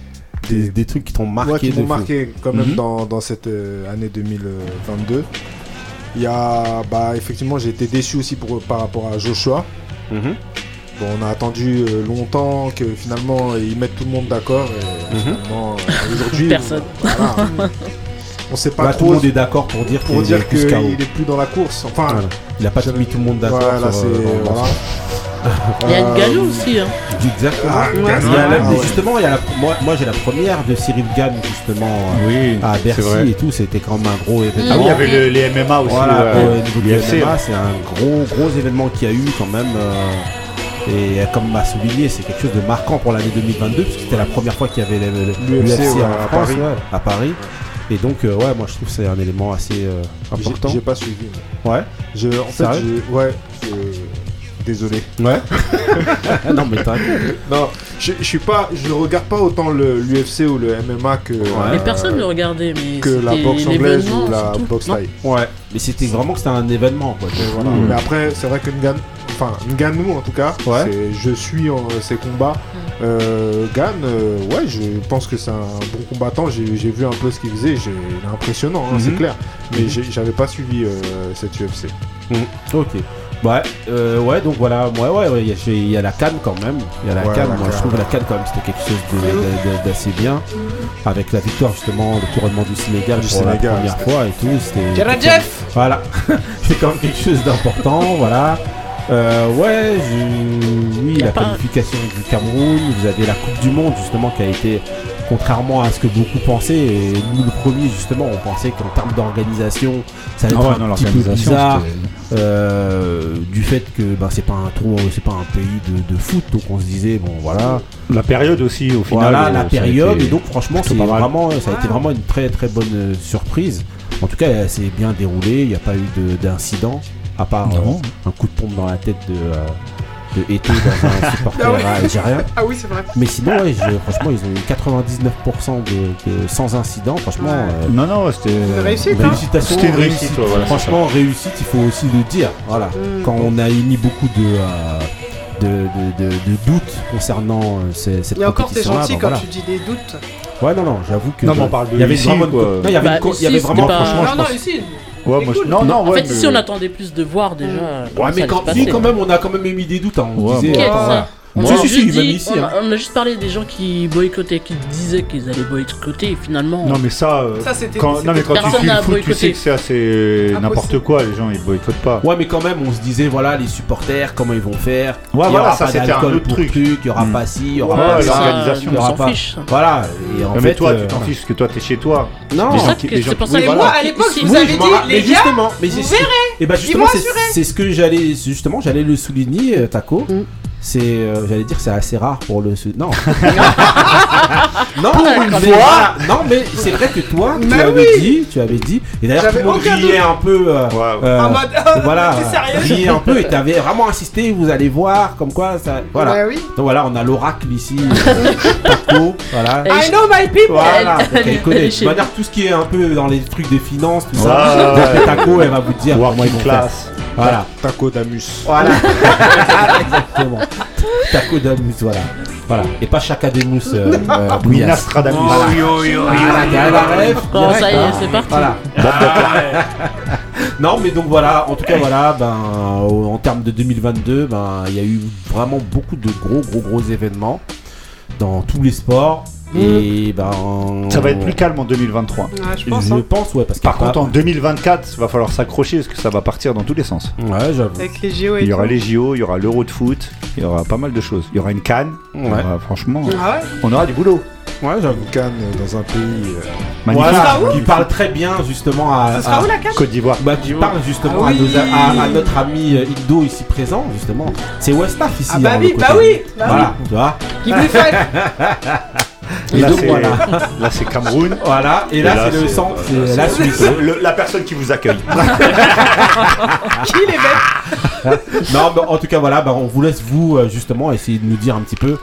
des, des trucs qui t'ont marqué. ouais, qui m'ont marqué quand même Mhm. dans, dans cette euh, année 2022. Il y a, bah, effectivement, j'ai été déçu aussi pour, par rapport à Joshua. Mhm. Bon, on a attendu euh, longtemps que finalement ils mettent tout le monde d'accord. Et Mhm. finalement, euh, aujourd'hui, Personne. voilà, on sait pas Bah, tout le monde est d'accord pour dire pour qu'il dire est plus KO. qu'il est plus dans la course. Enfin, Voilà. Il a pas mis tout le monde d'accord. voilà, euh. Il y a une Euh, galou aussi. Hein. Exactement. Ah, Il y a Gann, la- ah, ouais. Justement, il y a la, moi, moi j'ai la première de Cyril Gann justement euh, Oui, à Bercy vrai. et tout. C'était quand même un gros événement. Ah oui, il y avait le- les MMA aussi. Voilà, MMA, c'est un gros gros événement qu'il y a eu quand même. euh, et euh, comme m'a souligné, c'est quelque chose de marquant pour l'année 2022 parce que c'était la première fois qu'il y avait L'UFC, ouais, à France, Paris. ouais, à Paris. Et donc, euh, ouais, moi je trouve que c'est un élément assez euh, important. J'ai pas suivi. Ouais. Je, en fait, ouais. euh, désolé. Ouais. non, mais t'inquiète. Non, je, je suis pas, je regarde pas autant l'UFC ou le MMA que Mais euh, personne ne regardait. Mais que la boxe anglaise ou la boxe thaï. Ouais. Mais c'était vraiment que c'était un événement quoi. Voilà. Mmh. Mais après, c'est vrai que Ngan, enfin Ngannou en tout cas, Ouais. je suis en, ses combats. Euh, Gan, euh, ouais, je pense que c'est un bon combattant. J'ai vu un peu ce qu'il faisait, j'ai- il est impressionnant, hein, c'est clair. Mais j'ai- j'avais pas suivi euh, cette UFC. Mmh. Ok. Ouais, euh, ouais, donc voilà, ouais, ouais, ouais, il y, a- il y a la canne quand même. Il y a la Ouais, canne, je trouve la canne quand même c'était quelque chose d'assez bien. Avec la victoire justement, le couronnement du Sénégal Du pour Sénégal, la première fois et tout. C'était. Jeff Voilà, c'est quand même quelque chose d'important, voilà. Euh, ouais, je- oui, la qualification du Cameroun, vous avez la Coupe du Monde justement qui a été, contrairement à ce que beaucoup pensaient, et nous le premier justement, on pensait qu'en termes d'organisation, ça allait Ah être ouais, un non, petit peu bizarre. Euh, du fait que ben, c'est pas un trou, c'est pas un pays de, de foot, donc on se disait bon voilà, La période aussi, au final. voilà euh, la a période été et donc franchement c'est vraiment, ça a été vraiment une très très bonne euh, surprise. En tout cas, elle s'est bien déroulée, il n'y a pas eu de- d'incident à part Non. euh, un coup de pompe dans la tête de, euh, de dans un supporter Ah ouais. algérien. Ah oui, c'est vrai. Mais sinon, ouais, je- franchement, ils ont eu 99% de, de- sans incident. Franchement, euh, Non, non, c'était. Une réussite, hein. Félicitations, C'était une réussite, ouais, voilà, Franchement, réussite, il faut aussi le dire. Voilà. Mm. Quand on a émis beaucoup de, euh, de, de, de- de doutes concernant euh, ces- cette Et encore, c'est compétition-là, gentil ben quand voilà. tu dis des doutes. Ouais, non, non, j'avoue que. Non, mais on parle de il y avait vraiment Non, il y avait, Bah, une co- il y ici, avait c'était vraiment, pas- franchement, non, je non, pense- ici. Ouais, c'est moi, je- non, non, En ouais, fait, ici, mais- on attendait plus de voir déjà. Ouais, mais quand, si, quand même, on a quand même émis des doutes. hein. On Ouais, disait, attends. On, Si, a si, juste si, même dit- ici, on, a, hein. on a juste parlé des gens qui boycottaient, qui disaient qu'ils allaient boycotter et finalement. Non, mais ça. euh, Ça, c'était- quand, non, mais quand tu Personne suis le n'a foot, tu boycotté. sais que c'est assez Impossible. n'importe quoi. Les gens, ils boycottent pas. Ouais, mais quand même, on se disait, voilà, les supporters, comment ils vont faire. Ouais, il y voilà, aura ça, pas c'était un d'alcool autre pour truc. il y aura Mm. pas ci, il y aura Ouais, pas l'organisation, il y on aura s'en pas- fiche. Voilà. Et en fait, mais toi, euh, tu t'en fiches parce que toi, t'es chez toi. Non, c'est qui- pour ça que moi, à l'époque, vous je dit, les mais gars, justement, mais vous c'est- verrez. Et bah justement, c'est ce que j'allais justement, j'allais le souligner, euh, Taco. C'est, euh, j'allais dire, c'est assez rare pour le. Non. non, Pour mais une voilà. fois. Non, mais c'est vrai que toi, tu Mais avais oui. dit, tu avais dit, et d'ailleurs tout le monde riait un peu. euh, euh, En mode, oh, voilà, riait un peu, et t'avais vraiment insisté. Vous allez voir, comme quoi ça. Voilà. Oui. Donc voilà, on a l'oracle ici, euh, Taco, voilà. I know my people. Voilà, Elle- donc elle connaît. De manière, tout ce qui est un peu dans les trucs des finances, tout ça. ouais. Taco, elle va vous dire comment ils vont faire. Voilà. Taco d'Amus. Voilà. Exactement. Taco d'Amus, voilà. Voilà. Et pas Chakademus. Euh, euh. Nostradamus. Voilà. Yo, yo, yo, Voilà, yo. t'as la ref, Bon, direct, ça y est, c'est parti. Voilà. non, mais donc voilà, en tout cas, voilà, ben, en termes de 2022, ben, il y a eu vraiment beaucoup de gros, gros, gros événements dans tous les sports. Et ben. Ça va être plus calme en 2023. Ouais, je pense. Je hein. pense, ouais, parce que Par contre, en 2024, il va falloir s'accrocher parce que ça va partir dans tous les sens. Ouais, j'avoue. Avec les JO et Il y aura tout. les JO, il y aura l'Euro de foot, il y aura pas mal de choses. Il y aura une canne. Ouais. aura- franchement, Ah ouais on aura du boulot. Ouais, j'avoue. Une canne dans un pays. euh, Magnifique. Voilà, qui parle très bien justement à. Ce sera à- où la Côte d'Ivoire. Bah, qui parle justement Ah à, nos- oui. à- à notre ami euh, Indo ici présent, justement. C'est Westaf ici. Ah bah hein, oui, bah oui, bah Voilà, tu vois. Et Là, donc c'est- voilà. Là, c'est Cameroun. Voilà, et là, Et là, c'est le centre, euh, c'est la Suisse. Le- la personne qui vous accueille. Qui les bêtes non, en tout cas, voilà, bah, on vous laisse, vous, euh, justement, essayer de nous dire un petit peu,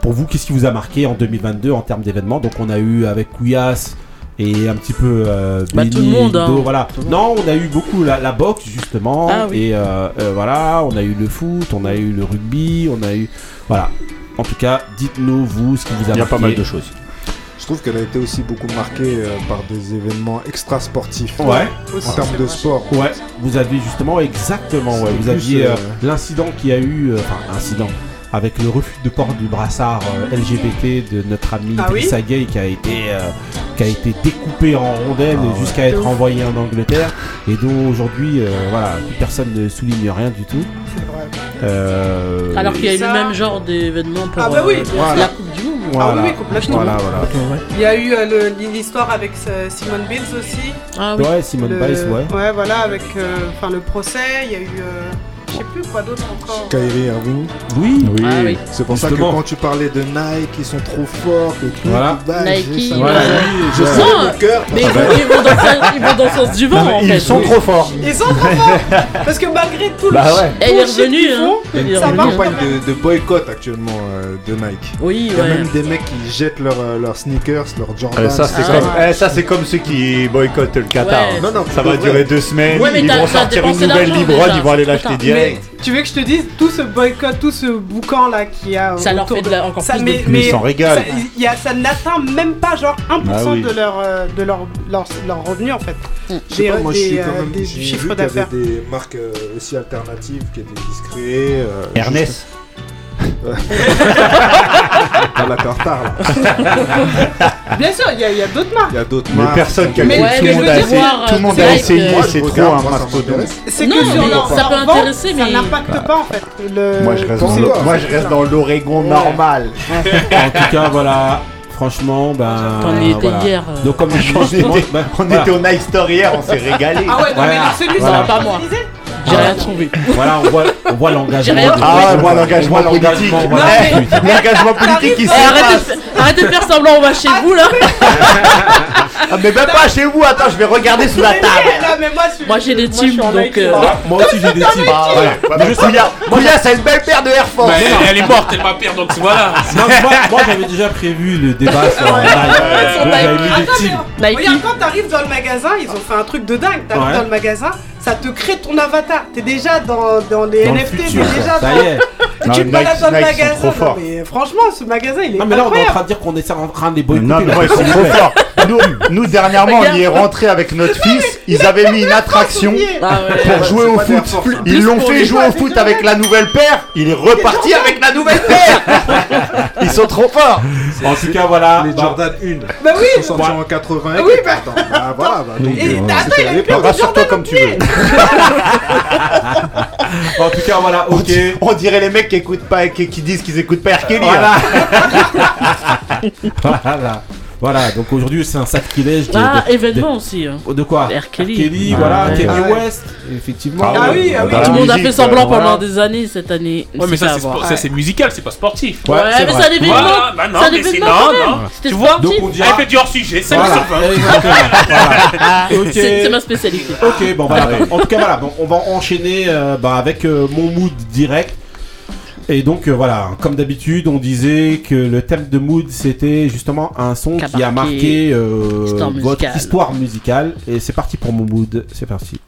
pour vous, qu'est-ce qui vous a marqué en 2022 en termes d'événements? Donc, on a eu avec Kouyas et un petit peu euh, Bah, Benny, tout le monde, hein. voilà. Tout. Non, on a eu beaucoup la, la boxe, justement. Ah oui. Et euh, euh, voilà, on a eu le foot, on a eu le rugby, on a eu. Voilà. En tout cas, dites-nous, vous, ce qui vous a Il y a marqué. pas mal de choses. Je trouve qu'elle a été aussi beaucoup marquée euh, par des événements extra-sportifs. Ouais. Aussi, En termes de sport. Ouais, vous aviez justement, exactement, ouais, vous aviez euh, euh, l'incident qu'il y a eu, euh, enfin, incident, avec le refus de port du brassard euh, LGBT de notre ami Ah oui Gueye qui a été, euh, qui a été découpé en rondelles Ah ouais. jusqu'à être envoyé en Angleterre et dont aujourd'hui, euh, voilà, personne ne souligne rien du tout. Vrai. Euh, Alors qu'il y a eu Ça- le même genre d'événement pour Ah bah oui. euh, Voilà. la Coupe du Monde. voilà, Ah oui, oui, complètement. Voilà, voilà. Il y a eu euh, l'histoire avec Simone Bills aussi. Ah oui. Ouais, Simone Le- Biles, ouais. Ouais, voilà, avec euh, enfin le procès. Il y a eu. Je sais plus quoi d'autre encore. Kyrie Irving. Oui, Ah oui. C'est pour ça que quand tu parlais de Nike, ils sont trop forts. Que tout, Voilà. bah, Nike, j'ai ça. Voilà, Ouais. oui, Je cœur. Mais ils vont, ils vont dans, ils vont dans le sens du vent Non, en ils fait. sont trop forts. Ils sont trop forts Parce que malgré tout le Bah ouais. Il est bullshit revenu, qu'ils hein. font, Il y a une, campagne de, de boycott actuellement euh, de Nike. Oui, Il y a ouais. même des mecs qui jettent leurs euh, leurs sneakers, leurs Jordan. Euh, ça, c'est Ah comme, eh, ça, c'est comme ceux qui boycottent le Qatar. Ouais. Non, non, Ça va durer deux semaines. Ouais, mais ils t'as- vont sortir une nouvelle déjà, ils vont aller l'acheter trop Tu veux que je te dise tout ce boycott, tout ce boucan là qui a. Ça leur autour fait de la- encore ça, plus de mais. Mais. Ça, il y a- ça n'atteint même pas genre 1% Ah oui. de leur euh, de leur, leur, leur revenu en fait. Je sais Des, pas, moi, je des, suis euh, quand même. des j'ai vu chiffres qu'il y d'affaires. avait des marques euh, aussi alternatives qui étaient qui se créaient. Ah là, t'es en retard là. Bien sûr, il y a, d'autres marques. Il y a d'autres Mais marques. personne qui a Mais tout monde a essayé. Tout le monde a essayé, c'est trop un moi, ça mastodonte. C'est que sur mais leur, ça peut intéresser, ça mais- n'impacte pas en fait. Le... Moi, je reste dans le- moi, je reste dans l'Oregon Ouais. normal. En tout cas, voilà. Franchement, ben. Y étais voilà. hier. euh. Donc, comme dis, On était, ben, on voilà. était au Night Store hier, on s'est régalé. Ah ouais, non, Voilà. mais celui Voilà. ça Pas moi. J'ai rien trouvé. Voilà, on voit, on voit l'engagement. Ah, on moi, voit l'engagement politique. l'engagement, politique, il Eh, passe. de, faire semblant, on va chez vous là. Ah, mais même pas chez vous, attends, je vais regarder sous la table. Moi, j'ai des teams donc. Euh, Ah, moi aussi j'ai des types. Ah, voilà. Mais je sais- Kouya, Kouya, ça a une belle paire de Air Force. Elle, est morte, elle m'a pire, donc voilà. Moi, j'avais déjà prévu le débat sur Nike. teams. regarde, quand t'arrives dans le magasin, ils ont fait un truc de dingue. T'arrives dans le magasin, ça te crée ton avatar. T'es déjà dans, dans les Dans le NFT, t'es déjà ça dans. y est. Non, tu te balades dans le magasin. trop non, forts. mais franchement, ce magasin, il est Non, mais là, on est en train de dire qu'on est en train de les boycotter. Non, mais moi, ils sont trop forts. Nous, nous, dernièrement, on y est rentré avec notre fils. Ils avaient mis une attraction Ah pour jouer au foot. Hein. Ils l'ont fait jouer au foot avec la nouvelle paire. Il est reparti avec la nouvelle paire. Ils sont trop forts. En tout cas, voilà. Les Bah, Jordan 1. Bah oui, Ils sont sortis en 80. Oui, bah- bah voilà. Bah, euh, attends, il a. Rassure-toi comme tu veux. En tout cas, voilà, ok. On dirait les mecs qui écoutent pas, qui, qui disent qu'ils écoutent pas R. Kelly. Voilà. hein. voilà. Voilà, donc aujourd'hui c'est un sacrilège. de- Ah, de- événement aussi. hein. de, de quoi R. Kelly. voilà, Ouais. Kanye Ouais. West, effectivement. Ah oui, ah oui. Tout le monde a fait semblant pendant voilà. des années cette année. Ouais, mais ça, c'est musical, c'est pas sportif. Ouais, mais c'est un événement. Voilà, bah non, C'est un mais c'est événement non, non. Tu vois, sportif. Donc on dira- elle fait du hors-sujet, 5 Voilà, sur 20. exactement. Voilà. Ok. C'est c'est ma spécialité. Ok, bon voilà. En tout cas, voilà, bon, on va enchaîner euh, bah, avec euh, mon mood direct. Et donc euh, voilà, comme d'habitude, on disait que le thème de mood c'était justement un son Qui a qui a marqué euh, histoire votre histoire musicale. Et c'est parti pour mon mood. C'est parti.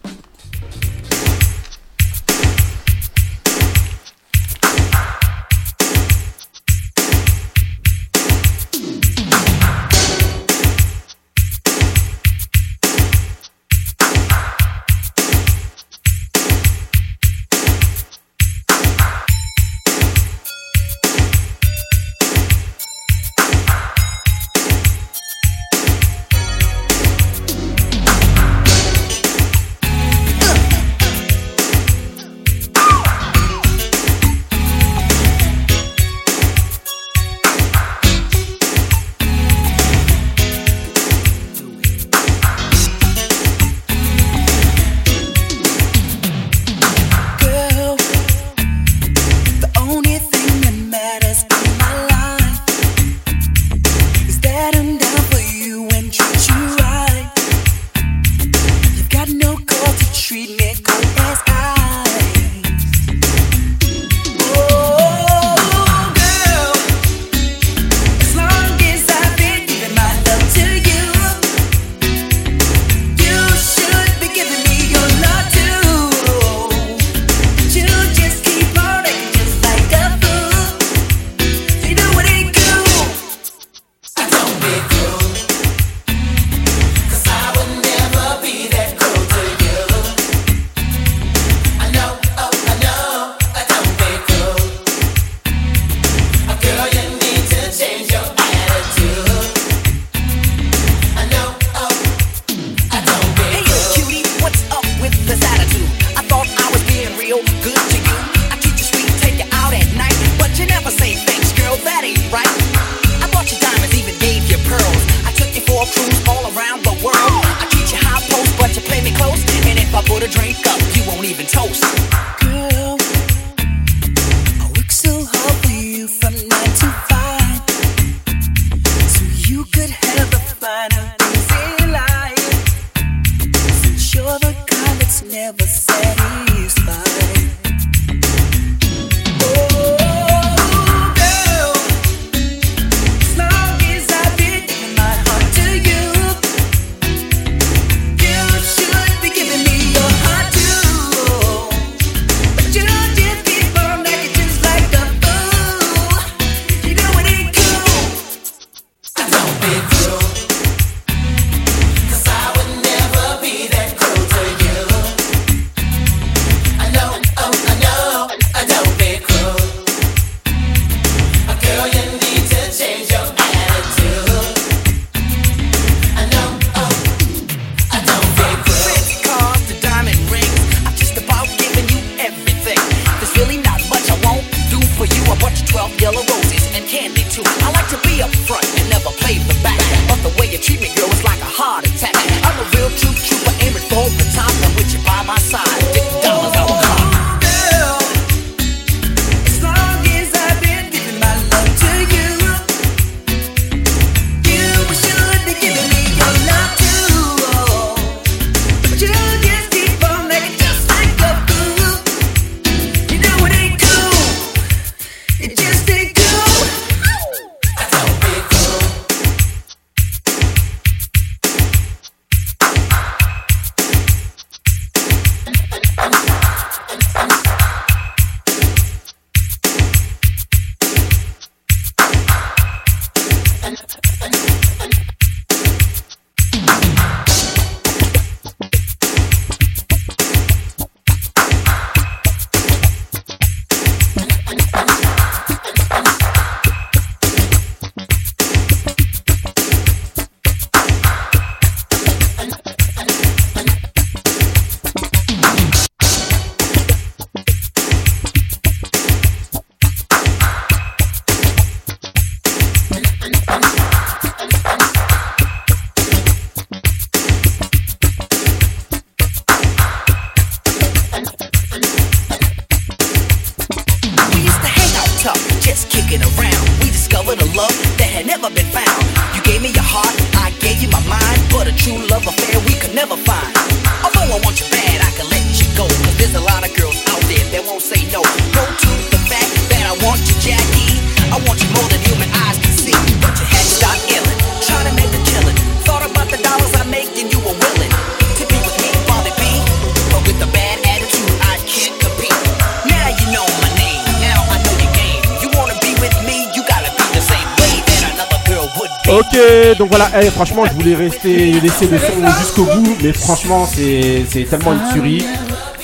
Eh, franchement, je voulais rester laisser le son jusqu'au bout, mais franchement, c'est c'est tellement une tuerie.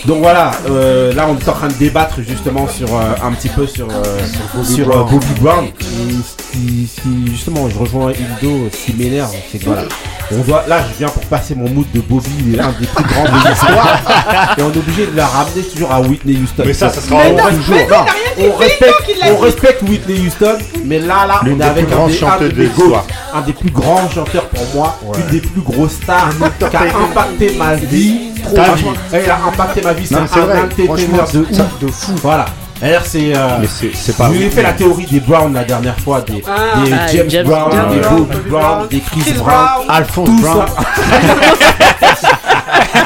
Donc voilà, euh, là on est en train de débattre justement sur euh, un petit peu sur, euh, Bobby sur, Brown. Bobby Brown. Qui- justement, je rejoins Hildo, ce qui m'énerve, c'est que voilà, on doit, là je viens pour passer mon mood de Bobby, il est l'un des plus grands de l'histoire, et on est obligé de la ramener toujours à Whitney Houston. Mais ça, ça sera Mais non, toujours. mais non, Non, on respecte, on respecte Whitney Houston, mais là, là, on est des avec un des, des de GOAT, l'histoire. Un des plus grands chanteurs pour moi, une des plus grosses stars qui a impacté ma vie. Trop, elle a impacté ma vie, c'est un entertainer de de fou. Voilà. D'ailleurs, c'est. Euh, c'est- c'est pas Je lui ai fait la théorie des Brown la dernière fois, des, Ah. des Ah, James, James Brown, Brown, des Brown, Bobby Brown, des Chris, Chris Brown, Brown. Alphonse tout Brown.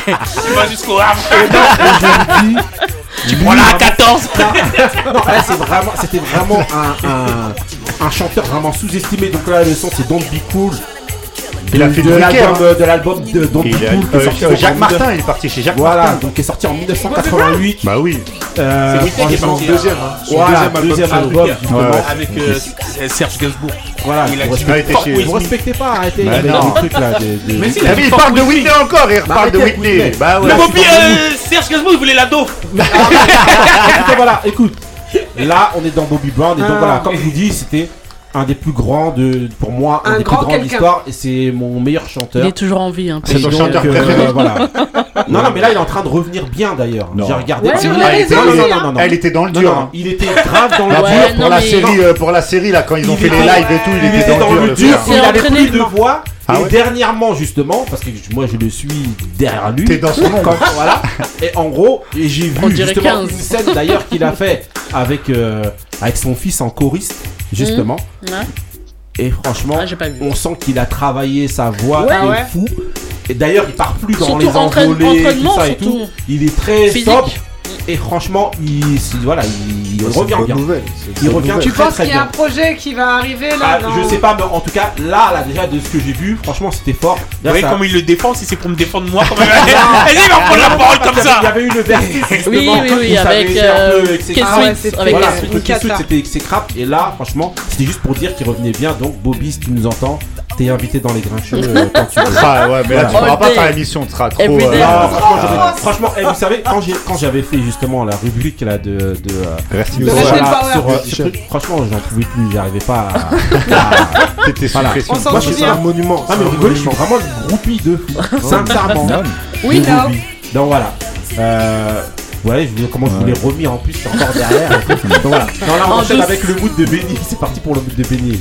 Tu vas jusqu'au havre. Tu prends la à 14. non, elle, c'est vraiment, c'était vraiment un, un, un chanteur vraiment sous-estimé. Donc là, le son, c'est Don't Be Cool. Il a De- fait de l'album, euh, de l'album de Don't Be Il Cool. qui est sorti euh, en Jacques 1900. Martin, il est parti chez Jacques Voilà, Martin. donc qui est sorti en 1988. Bah oui. Euh, C'est Whitney qui est deuxième, hein. Son Voilà, deuxième album deuxième album. Avec euh, Serge Gainsbourg. Voilà, Il a vous respectez, fuck vous respectez pas, arrêtez Bah avec non. des trucs là. de- de- Mais si, il parle de Whitney encore, il reparle de Whitney. Bah ouais. Le Bobby, euh, Serge Gainsbourg, il voulait la dose. Écoutez, voilà, écoute. Là, on est dans Bobby Brown et donc Ah. voilà, comme je vous dis, c'était un des plus grands de, pour moi, un, Un des grand plus grands de l'histoire et c'est mon meilleur chanteur. Il est toujours en vie. Hein, C'est ton chanteur euh, préféré. voilà. Non, non, mais là, il est en train de revenir bien d'ailleurs. Non. J'ai regardé. Ouais, Ah, sur non, les non, réseaux non, non, aussi, non, hein. non, non. Elle était dans le dur. non, hein. il était grave dans le Ouais, dur. pour non, la mais- série, euh, pour la série là, quand ils ont Il fait les lives et tout, il Il était dans le dur. le dur, gars. il avait plus de voix. Ah et ouais dernièrement, justement, parce que moi je le suis derrière lui. T'es dans son. Comme- voilà. Et en gros, et j'ai vu justement 15. une scène d'ailleurs qu'il a fait avec, euh, avec son fils en choriste, justement. Ouais. Et franchement, Ah, pas on sent qu'il a travaillé sa voix Ouais, de ouais. fou. Et d'ailleurs, il part plus dans Surtout les envolées, tout entraînement, ça et surtout. tout. Il est très Physique. sobre. Et franchement, il, voilà, il, revient bien. nouvelle, Il revient nouvelle. Tu très penses qu'il y a un projet qui va arriver là Ah, dans- je sais pas, mais en tout cas, là, là, déjà de ce que j'ai vu, franchement, c'était fort. Vous Là, voyez ça- comme il le défend, si c'est pour me défendre moi, quand même. Vas-y, il va prendre la parole comme Il y ça. avait une versus. Oui, oui, oui, ça avec, avait été un peu euh, Ah c'était- c'était exécrable. Et là, franchement, c'était juste pour dire qu'il revenait bien. Donc, Bobby, si tu nous entends, t'es invité dans les grincheux euh, quand tu veux. Ah ouais, mais là, tu pourras pas faire l'émission, tu seras trop. Euh. Non, là, franchement, eh, vous savez, quand j'ai- quand j'avais fait justement la rubrique là de, de, euh, Reste De une. Power. sur, euh, franchement, j'en pouvais plus, j'arrivais pas à. T'étais Voilà. Moi, je suis souvient. un monument. Ah, mais c'est rigolez, je suis vraiment le groupie de. Sincèrement. Oui, non. Donc voilà. Euh, ouais, je, comment je voulais remis en plus encore derrière. Donc voilà. Non, là, on En enchaîne avec le mood de Benny. C'est parti pour le mood de Benny.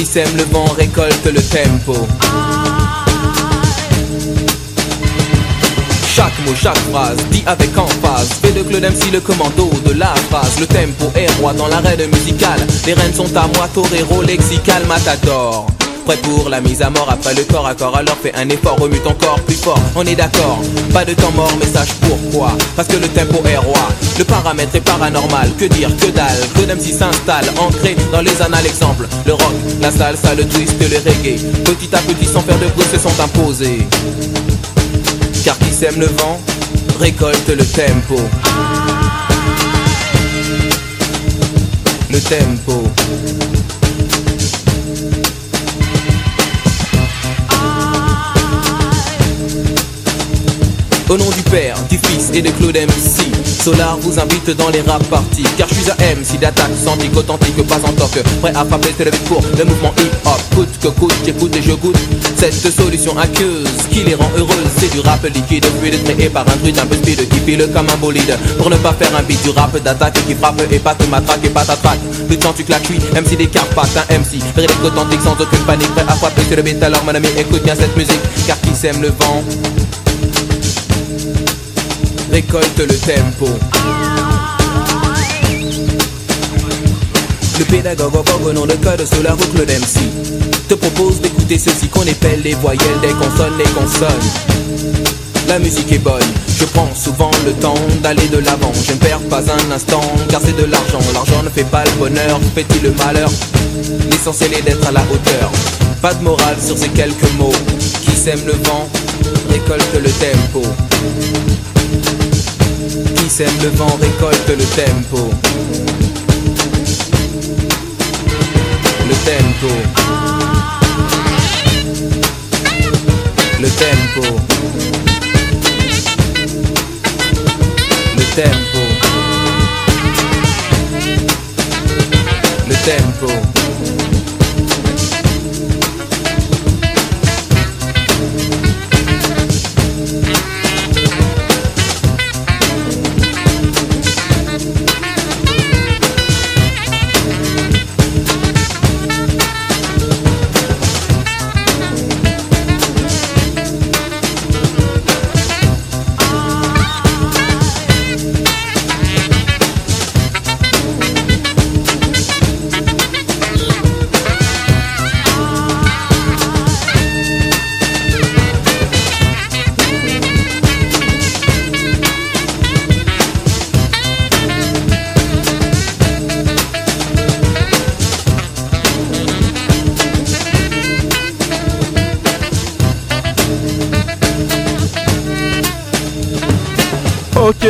Qui sème le vent récolte le tempo. Chaque mot, chaque phrase, dit avec emphase. Fait de Claude MC le commando de la phrase. Le tempo est roi dans l'arène musicale. Les rênes sont à moi, torero, lexical, matador Prêt pour la mise à mort après le corps à corps Alors fais un effort, remue ton corps plus fort. On est d'accord, pas de temps mort mais sache pourquoi. Parce que le tempo est roi Le paramètre est paranormal, que dire, que dalle Claude MC s'installe, ancré dans les annales Exemple, le rock, la salsa, le twist, le reggae. Petit à petit sans faire de bruit se sont imposés. Car qui sème le vent récolte le tempo. Le tempo. Au nom du Père, du Fils et de Claude MC, Solar vous invite dans les rap parties. Car je suis un MC d'attaque, santique, authentique, pas en toc. Prêt à frapper tes levier pour le mouvement hip-hop. Coûte que coûte, j'écoute et je goûte. Cette solution aqueuse qui les rend heureuses, c'est du rap liquide, fluide, créé par un druide un peu speed qui file comme un bolide. Pour ne pas faire un beat du rap d'attaque qui frappe et pas te matraque et pas t'attraque. Plus de temps tu claques, oui, MC des Carpates, un MC. Rédacte authentique sans aucune panique, prêt à frapper le beat. Alors mon ami, écoute bien cette musique, car qui sème le vent récolte le tempo. Le pédagogue nom de code sous la route Claude MC te propose d'écouter ceci qu'on appelle les voyelles des consonnes, les consonnes. La musique est bonne, je prends souvent le temps d'aller de l'avant. Je ne perds pas un instant, car c'est de l'argent. L'argent ne fait pas le bonheur, fait-il le malheur? L'essentiel est d'être à la hauteur. Pas de morale sur ces quelques mots. Qui sème le vent, récolte le tempo. Sème le vent, récolte le tempo. Le tempo. Le tempo. Le tempo. Le tempo. Ok,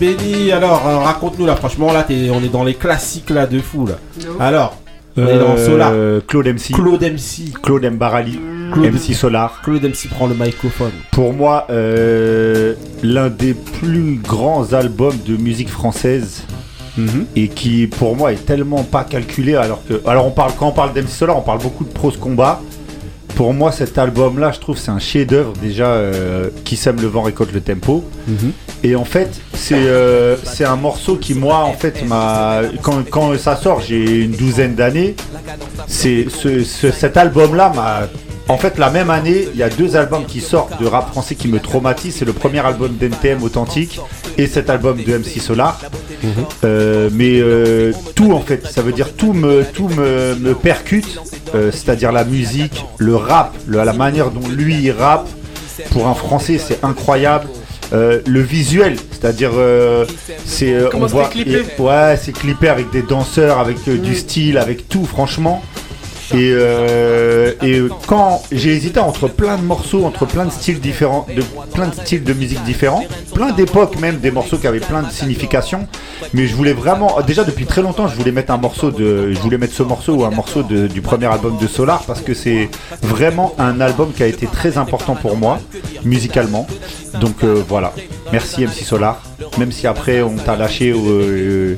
Benny, alors euh, raconte-nous là, franchement là, t'es- on est dans les classiques là de fou là. Alors, on est dans Euh, Solar. Claude MC. Claude MC. Claude Mbarali. Claude- MC Solar. Claude MC prend le microphone. Pour moi, euh, l'un des plus grands albums de musique française. Mhm. Et qui, pour moi, est tellement pas calculé. Alors que, alors on parle quand on parle d'MC Solar, on parle beaucoup de prose combat. Pour moi, cet album-là, je trouve, c'est un chef-d'œuvre déjà. euh, qui sème le vent récolte le tempo. Mhm. Et en fait, c'est euh, c'est un morceau qui, moi, en fait, m'a. Quand, quand ça sort, j'ai une douzaine d'années. C'est ce, ce- cet album-là m'a. En fait, la même année, il y a deux albums qui sortent de rap français qui me traumatisent. C'est le premier album d'NTM authentique et cet album de MC Solar. Euh, mais euh, tout en fait, ça veut dire tout me, tout me, me percute, euh, c'est-à-dire la musique, le rap, le- la manière dont lui il rappe. Pour un français, c'est incroyable. Euh, le visuel, c'est-à-dire euh, c'est euh, on voit c'était clippé et- ouais, c'est clippé avec des danseurs, avec euh, du style, avec tout, franchement. Et, euh, et quand j'ai hésité entre plein de morceaux, entre plein de styles différents, de plein de styles de musique différents, plein d'époques même, des morceaux qui avaient plein de significations, mais je voulais vraiment, déjà depuis très longtemps, je voulais mettre un morceau de, je voulais mettre ce morceau ou un morceau du premier album de Solar parce que c'est vraiment un album qui a été très important pour moi musicalement. Donc euh, voilà, merci MC Solar. Même si après on t'a lâché euh,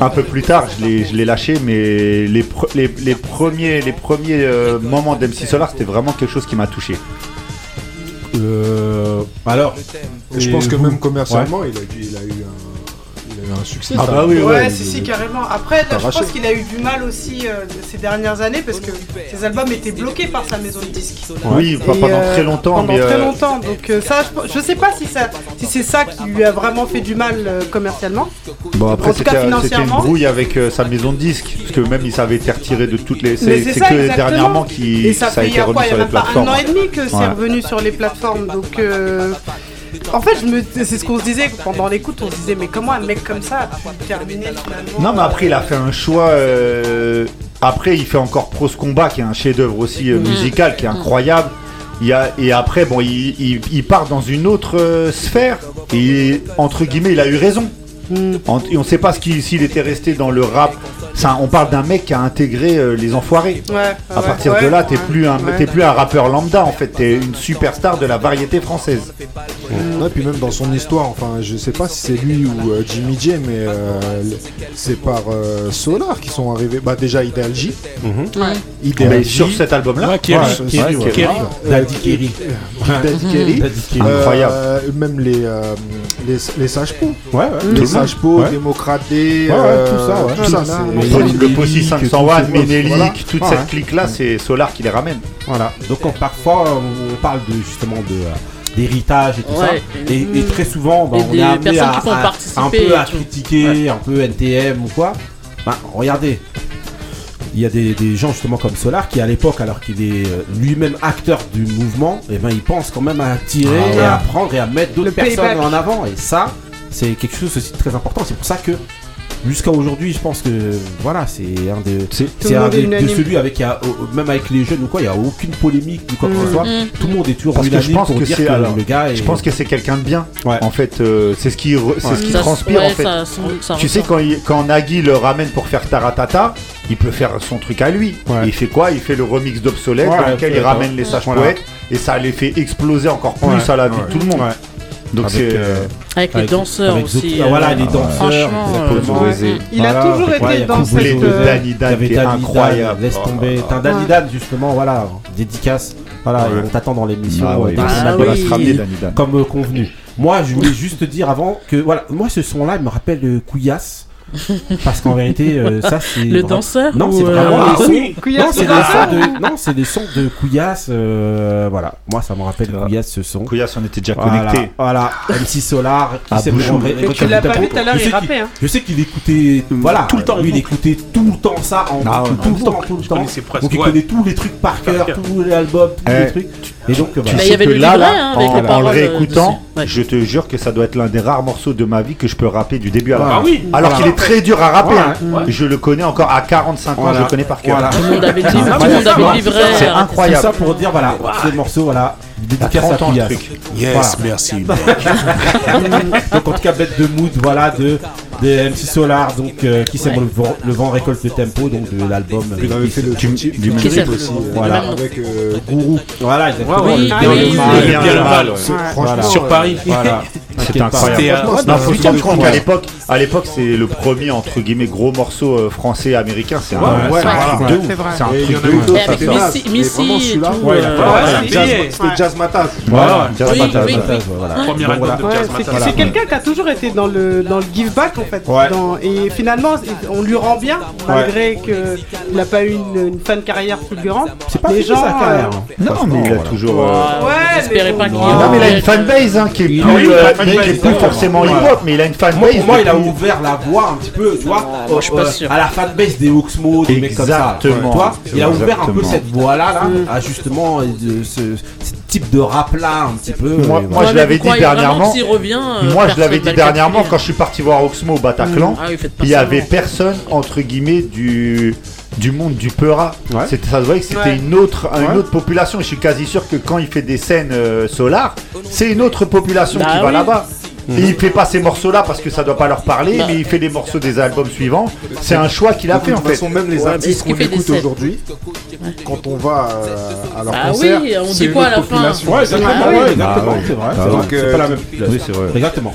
un peu plus tard, je l'ai- je l'ai lâché, mais les, pre- les, les premiers, les premiers euh, moments d'MC Solar, c'était vraiment quelque chose qui m'a touché. Euh, alors, Je pense que vous même commercialement, Ouais. il, a, dû- il, a eu un, succès. Ah ça. bah oui, Ouais, si, si, carrément. Après, là, je Arraché. pense qu'il a eu du mal aussi euh, ces dernières années parce que ses albums étaient bloqués par sa maison de disques. Oui, pas pendant euh, très longtemps, Pendant mais très euh, longtemps. Donc, euh, ça, je, je sais pas si, ça, si c'est ça qui lui a vraiment fait du mal euh, commercialement. bon après En tout cas, c'était une brouille avec euh, sa maison de disques, parce que même il avait été retiré de toutes les. C'est que exactement. dernièrement qui Et ça, ça a fait il y été a remis quoi Il y sur a les pas un plateformes. an et demi que c'est Ouais. revenu sur les plateformes. Donc, en fait, je me- c'est ce qu'on se disait pendant l'écoute. On se disait, mais comment un mec comme ça a pu terminer finalement Non, mais après, il a fait un choix. euh, Après, il fait encore Prose Combat, qui est un chef-d'œuvre aussi euh, Mhm. musical, qui est incroyable. Il y a, et après, bon, il, il- il part dans une autre euh, sphère. Et entre guillemets, il a eu raison. Et on sait pas s'il était resté dans le rap. Ça, on parle d'un mec qui a intégré euh, les enfoirés. Ouais, À ouais, partir ouais. de là, t'es plus un, Ouais. t'es plus un rappeur lambda en fait. T'es une superstar de la variété française. Ouais, puis même dans son histoire, enfin, je sais pas si c'est lui ou euh, Jimmy J, mais euh, c'est par euh, Solar qui sont arrivés. Bah, déjà Ideal J. Ideal Mais J. sur cet album-là, Ouais, Kerry, ouais. Ouais. Daddy Kerry. Daddy Kerry. Daddy Kerry. Euh, Incroyable. Même les, euh, les, les sages pots. Ouais, ouais. Les Tout sages le pots, monde. Ouais. Démocrate D. Ouais, ouais, euh, tout ça, ouais. Ouais. Le, Possi 501, tout ce- Ménélique, toute Ouais. cette clique-là, c'est Solar qui les ramène. Voilà. Donc on- parfois on parle de justement de euh, d'héritage et tout Ouais. ça. Et, et très souvent, bah, Et on est amené à, un peu à critiquer, un peu NTM ou quoi. Bah, regardez. Il y a des, des gens justement comme Solar qui à l'époque, alors qu'il est euh, lui-même acteur du mouvement, et ben il pense quand même à tirer Ah ouais. et à prendre et à mettre d'autres personnes payback. en avant. Et ça, c'est quelque chose aussi de très important. C'est pour ça que jusqu'à aujourd'hui, je pense que voilà, c'est un de, Tout c'est un des- de celui avec qui a- même avec les jeunes ou quoi, il y a aucune polémique ou quoi que ce soit. Mm. Tout le monde est toujours Parce que je unanime pense pour que dire c'est que alors, le gars est. je pense que c'est quelqu'un de bien. Ouais. En fait, euh, c'est ce qui, re- c'est Ouais. ce qui Ça- transpire ouais, en fait. ça- ça- ça tu sais quand, il- quand Nagui le ramène pour faire Taratata, il peut faire son truc à lui. Il fait quoi? Il fait le remix d'obsolète Ouais, dans lequel il ramène les sages poètes et ça les fait exploser encore plus à la vie de tout le monde. Donc Avec, c'est euh, Avec les Avec- danseurs avec aussi. Ah, voilà, euh, les danseurs, Franchement, euh. Il a toujours été dans cette. euh, Danny Il y Dan avait qui est Danny Dan, incroyable. laisse Oh tomber. T'as là. un Danny Dan, justement, voilà, dédicace. Voilà, et on t'attend dans l'émission. Ah Ah. Comme euh, convenu. Moi, je voulais juste dire avant que, voilà, moi, ce son-là, il me rappelle euh, Couillasse. Parce qu'en vérité, euh, ça, c'est. Le vra- danseur Non, c'est euh, vraiment Ah les sons. Couillasse, Non, c'est des sons de, non, c'est des sons de Couillasse. euh, voilà, moi, ça me rappelle. Couillasse ce son. Couillasse, on était déjà Voilà, connectés. voilà, MC Solar, qui Ah, Mais tu l'as pas vu tout à l'heure, Je sais il qu'il- rappait. Hein. Je sais qu'il écoutait, voilà, tout le temps, Lui, il écoutait tout le temps ça, en Ah tout le temps, tout le temps. Donc il connaît tous les trucs par cœur, tous les albums, tous Eh, les trucs. Et donc, Tu. Bah, il y sais avait que là, hein, en, le euh, réécoutant. Ouais. je te jure que ça doit être l'un des rares morceaux de ma vie que je peux rapper du début à la fin. Ah oui. Alors Voilà. qu'il est très dur à rapper. Hein. ouais. Je le connais encore à 45 ans, je le connais par cœur. Tout le monde avait le. C'est incroyable. Ça pour dire, voilà, c'est le morceau, voilà, dédicace à 30 ans le Couillasse. truc. Yes, Voilà. merci. donc en tout cas bête de mood voilà de, de MC Solar donc euh, qui sème Ouais. le, vent, le vent récolte le tempo donc de l'album euh, Il avait fait le Du- du, clip aussi, euh, voilà. avec euh, Gourou. voilà. Voilà. Sur Paris. voilà incroyable. C'était, euh, Non, Franchement, faut se c'était rendre compte le qu'à l'époque, à l'époque, c'est le premier entre guillemets gros morceau euh, français américain. C'est un, truc de ouf. Missy, c'était- Jazz- Matas. Voilà, Jazz Matas, voilà. Premier Donc, album voilà. de Ouais, Jazz c'est Matas. Voilà. c'est quelqu'un qui a toujours été dans le, dans le give back en fait. Ouais. Dans- et finalement, on lui rend bien, malgré qu'il n'a pas eu une, une fin de carrière fulgurante. c'est pas Les gens, sa carrière euh. Non, mais il a toujours. euh, Ouais, pas qu'il Non, mais il a une fanbase hein, qui est plus, euh, fanbase, qui est plus exactement. forcément hip-hop, mais il a une fanbase. Moi, pour moi, il a ouvert la voie un petit peu, tu vois, moi, je suis pas euh, sûr. à la fanbase des Oxmo, des mecs comme ça. Exactement. Tu vois, il a ouvert un peu cette voie-là, là, à justement de ce, ce type de rap-là, un petit peu. Moi- voilà. je l'avais dit dernièrement. revient, euh, Moi, je l'avais va dit dernièrement quand je suis parti voir Oxmo au Bataclan. Ah oui, Il y avait personne entre guillemets du du monde du Peura. Ouais. C'était- Ça se voyait que c'était Ouais. une autre une Ouais. autre population. Et je suis quasi sûr que quand il fait des scènes euh, Solar, c'est une autre population Bah qui va là-bas. Et il fait pas ces morceaux-là parce que ça doit pas leur parler, Bah. mais il fait les morceaux des albums suivants. C'est un choix qu'il a fait en fait. façon, même les artistes qu'on des écoute aujourd'hui, quand on va euh, à leur Ah concert, oui, on dit quoi à la fin. Ouais, exactement, c'est vrai, c'est pas la même. Oui, c'est vrai. Exactement.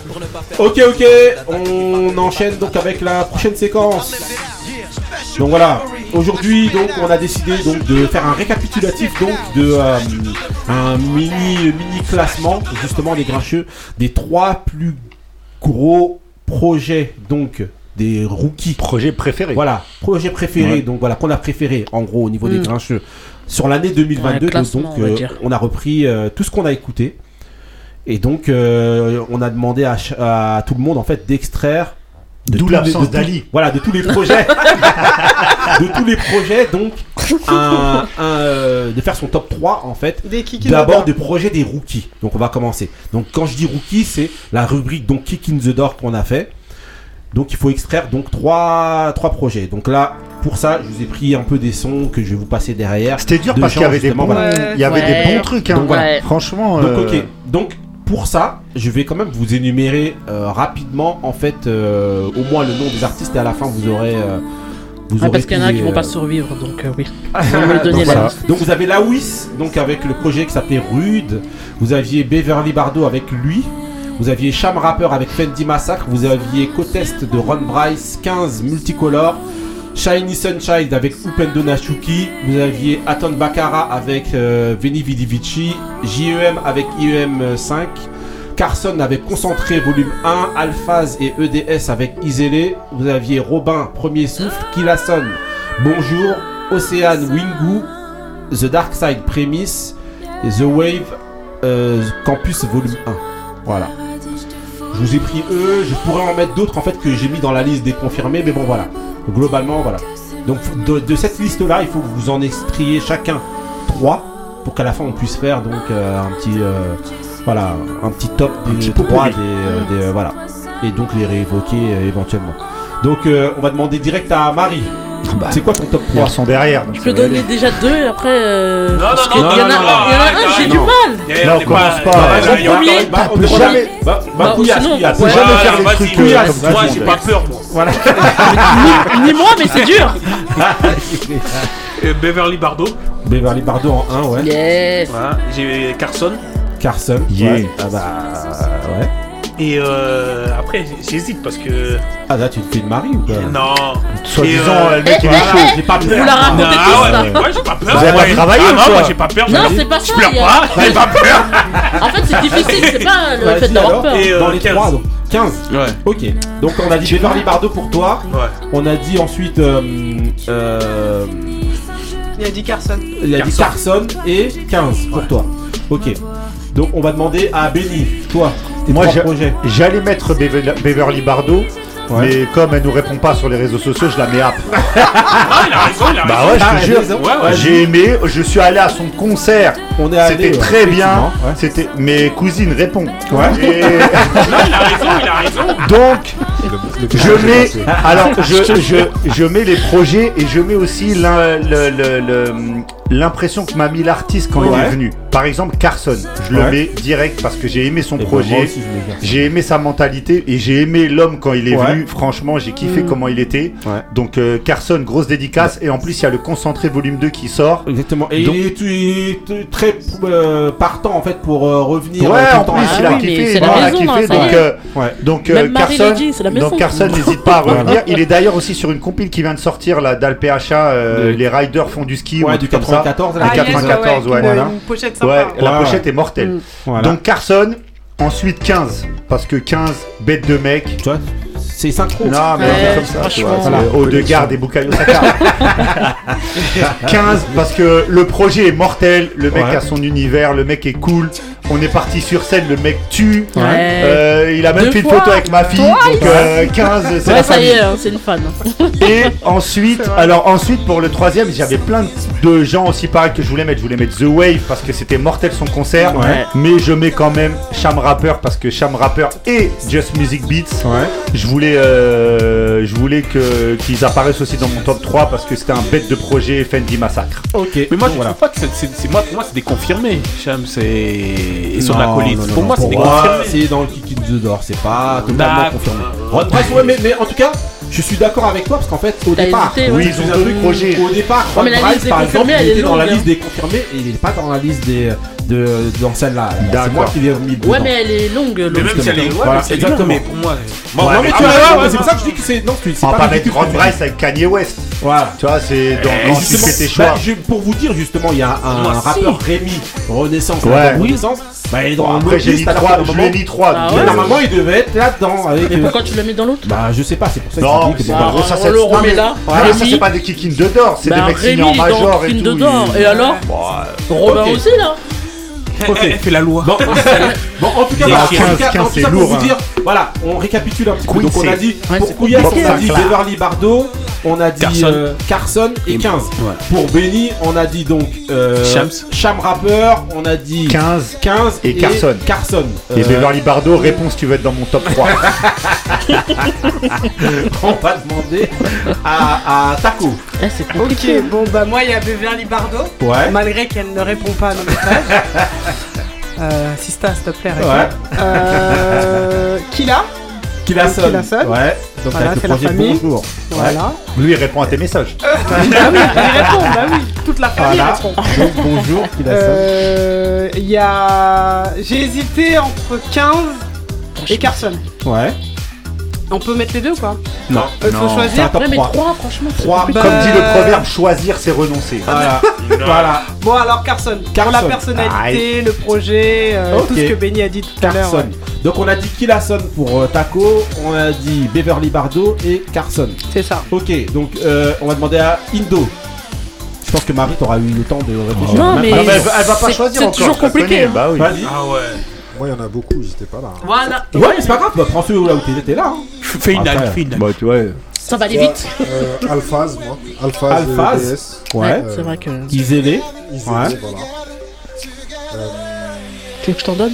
Ok, ok, on enchaîne donc avec la prochaine séquence. Donc voilà, aujourd'hui donc on a décidé donc de faire un récapitulatif donc de euh, un mini mini classement justement des grincheux des trois plus gros projets donc des rookies. Projet préféré. Voilà, projet préféré Ouais. donc voilà qu'on a préféré en gros au niveau des Mm. grincheux sur l'année 2022 Ouais, classement, donc on euh, on a repris euh, tout ce qu'on a écouté et donc euh, on a demandé à, tout le monde en fait d'extraire de D'où l'absence d'Ali. Voilà, de tous les projets. de tous les projets, donc, un, un, euh, de faire son top 3 en fait. D'abord des projets des rookies. Donc on va commencer. Donc quand je dis rookies, c'est la rubrique donc Kick in the Door qu'on a fait. Donc il faut extraire donc trois, trois projets. Donc là, pour ça, je vous ai pris un peu des sons que je vais vous passer derrière. C'était dur De parce qu'il y avait des bons, voilà. il y avait des bons trucs. Hein. Donc, voilà. Franchement. Donc euh, ok. Donc pour ça, je vais quand même vous énumérer euh, rapidement en fait euh, au moins le nom des artistes et à la fin vous aurez. euh, vous aurez parce qu'il y en a qui vont pas survivre, donc oui. Donner donc, la vous avez Lawis, donc avec le projet qui s'appelait Rude. Vous aviez Beverly Bardo avec lui. Vous aviez Sham Rapper avec Fendi Massacre. Vous aviez Cotest de Ron Bryce, 15 Multicolor. Shiny Sunshine avec Upendo Nashuki. Vous aviez Aton Bakara avec euh, Veni Vidi Vici. JEM avec IEM 5. Carson avec Concentré volume 1, Alphaz et EDS avec Iselé. Vous aviez Robin, Premier Souffle, Killason, Bonjour, Océane, Wingu, The Dark Side, Prémisse, et The Wave, euh, Campus volume 1. Voilà. Je vous ai pris eux, je pourrais en mettre d'autres en fait que j'ai mis dans la liste des confirmés, mais bon voilà. Globalement, voilà. Donc de, de cette liste-là, il faut que vous en extriez chacun 3 pour qu'à la fin on puisse faire donc euh, un petit euh, voilà un petit top des trois des, euh, des, voilà et donc les réévoquer éventuellement. Donc on va demander direct à Marie. C'est quoi ton top 3 Ils sont derrière. Je peux donner déjà deux et après. euh, Non, non, non, y en a, non, il y en a non, un, j'ai non, du non. mal. Là, on commence pas- Bah, premier, bah, on peut bah, jamais- bah, bah, Bah, couillasse, couillasse. Ouais, jamais faire des trucs comme. Moi, j'ai pas peur, moi. Voilà. ni, moi, mais c'est dur. Beverly Bardo. Beverly Bardo en 1, ouais. Yes. J'ai Carson. Carson. Yeah. Ah bah ouais. Et euh, après, j'hésite parce que. Ah là tu te fais une Marie ou quoi Non. Soi-disant, Et, euh, le mec il est chaud. J'ai pas Vous peur. la racontez ah ouais, moi j'ai pas peur. Vous avez moi. pas travaillé ah, ou non, quoi moi j'ai pas peur. Non, je- c'est pas Je ça, pleure y a- pas, j'ai pas peur. En fait, c'est difficile, c'est pas le fait d'avoir peur. Et, euh, Dans les 15. 3, donc 15. Ouais. Ok. Donc on a dit Beverly Bardo pour toi. Ouais. On a dit ensuite. euh, euh, Il a dit Carson. il a dit Carson et 15 pour toi. Ok. Donc on va demander à Benny, toi, Moi, trois j'ai- projets. j'allais mettre Beverly Beverly Bardo. Mais comme elle nous répond pas sur les réseaux sociaux, je la mets après. Ah, il a raison, il a Bah raison. ouais, je Ah, te jure. Ouais. J'ai aimé, je suis allé à son concert. On est allé, C'était très bien. C'était mes cousines répondent. Ouais. Et Non, il a raison, il a raison. donc je mets alors je, je, je mets les projets et je mets aussi l'impression que m'a mis l'artiste quand il est venu. Par exemple Carson, je Ouais. le mets direct parce que j'ai aimé son Et ben, projet. J'ai aimé sa mentalité et j'ai aimé l'homme quand il est Ouais. venu. Franchement, j'ai kiffé comment il était. Ouais. Donc euh, Carson, grosse dédicace. Et en plus, il y a le concentré volume 2 qui sort. Exactement. Et Donc- il est, il est très euh, partant en fait pour euh, revenir. Ouais, euh, en plus, à- il a kiffé. il a kiffé. donc, Carson, maison. donc Carson n'hésite pas à revenir. Il est d'ailleurs aussi sur une compile qui vient de sortir là d'Alpha. euh, les riders font du ski ou Ouais, un du truc comme ça. 94 Ah, là. Du 94, ouais, une, voilà. une pochette sympa. Ouais, la Ouais, pochette est mortelle. Mm. Voilà. Donc Carson, ensuite 15 parce que 15 bête de mec. C'est synchro. Non, mais Ouais, c'est comme ça, tu vois. franchement. c'est Haut de garde et Bukayo Saka. 15 parce que le projet est mortel, le mec Ouais. a son univers, le mec est cool. On est parti sur scène, le mec tue. Ouais. Euh, il a même Deux fait une photo avec ma fille. Donc euh, 15, c'est Ouais, la ça y est, hein, c'est une fan. Et ensuite, alors ensuite pour le troisième, j'avais plein de gens aussi pareil que je voulais mettre. Je voulais mettre The Wave parce que c'était mortel son concert. Ouais. Mais je mets quand même Sham Rapper parce que Sham Rapper et Just Music Beats. Ouais. Je voulais, euh, je voulais que qu'ils apparaissent aussi dans mon top 3 parce que c'était un bête de projet Fendi Massacre. Ok. Mais moi, je voilà. trouve pas que c'est- c'est c'est- moi, pour moi, c'est des confirmés. Cham, c'est. Et acolyte. non, non, Pour non, moi, c'est des moi, confirmés. C'est dans le Kiki de d'or, c'est pas totalement D'accord. confirmé. Ron Price, ouais, mais, mais en tout cas, je suis d'accord avec toi parce qu'en fait, au T'as départ, hésité, ouais. Oui, ils ont un deux truc, projets. Au départ, Ouais, la Price, par exemple, il était dans la longue, liste hein. des confirmés et il n'est pas dans la liste des de dans celle-là. C'est moi qui l'ai mis dedans. Ouais, mais elle est longue. Mais l'autre. même si elle est. Ouais, Voilà, mais exactement. mais pour moi. Bon, Ouais, non mais mais ah, tu as ouais, mais c'est pour ça que je dis que c'est non, c'est On va pas mettre Ron. Bryce avec Kanye West. Voilà. Tu vois, c'est dans Et quand tu justement, fais tes bah, choix. pour vous dire justement, il y a un, Moi, rappeur Rémi Renaissance, Renaissance. Bah, il est dans après j'ai mis à la 3, fin d'un je l'ai mis 3. Ah Mais normalement, il devait être là-dedans avec. Mais euh, pourquoi tu l'as mis dans l'autre? Bah, je sais pas, c'est pour ça que je mais dis que pas bah, gros, ça on c'est mais- là. Ça c'est pas des kikines de d'or, c'est des Bah, mecs signés Rémi, en dans major et tout. Et alors? Bon, euh, Robin aussi, là Ok. Elle fait la loi. Bon, bon, en tout cas, en tout cas, 15, en tout c'est cas, pour lourd, vous hein. dire, voilà, on récapitule un petit peu. Donc on a dit Ouais, pour Couillasse, on a dit. Beverly Bardo, on a dit Carson. euh, Carson et 15. Ouais. Pour Benny, on a dit donc euh, Shams. Sham Rapper, on a dit 15 15 Et Carson. Carson. et Euh, Beverly Bardo, réponse tu veux être dans mon top 3. On va demander à, à Taco. Eh, c'est Ok, bon bah moi il y a Beverly Bardot, Ouais. malgré qu'elle ne répond pas à nos messages. euh, Sista, s'il te plaît. Ouais. Euh, Kila, Qui la sonne. Qui la sonne. Ouais. Donc Voilà, avec c'est la famille. Bonjour. voilà. Lui, il répond à tes messages. bah oui, il répond, bah oui, toute la famille Voilà. répond. Donc bonjour, qui la sonne. Euh, Il y a. J'ai hésité entre 15 et Carson. Ouais. On peut mettre les deux ou pas Non. Il faut choisir. un top Ouais, mais 3. 3, franchement. Trois. Comme dit le proverbe, choisir, c'est renoncer. Voilà. voilà. Bon alors Carson, pour Carson. la personnalité, le projet, euh, tout ce que Benny a dit tout à l'heure. Carson. Donc on a dit qui la sonne pour euh, Taco, on a dit Beverly Bardot et Carson. C'est ça. Ok, donc euh, on va demander à Indo. Je pense que Marie t'aura eu le temps de réfléchir. Non, mais pas- Non, mais elle, va- elle va pas choisir c'est toujours compliqué, hein. Bah oui. Vas-y. Ah ouais. Moi, il y en a beaucoup, j'étais pas là. Voilà. Ouais, mais c'est pas grave, bah, prends celui là où t'es t'es là. hein. Fais une Après. dalle, fais une dalle. Bah, tu vois. Ça va aller vite. Euh, Alphaz, moi. Alphaz, Alphaz. euh, DS. Ouais. Ouais, c'est vrai que. Isolé. Isolé, Ouais. voilà. Tu veux que je t'en donne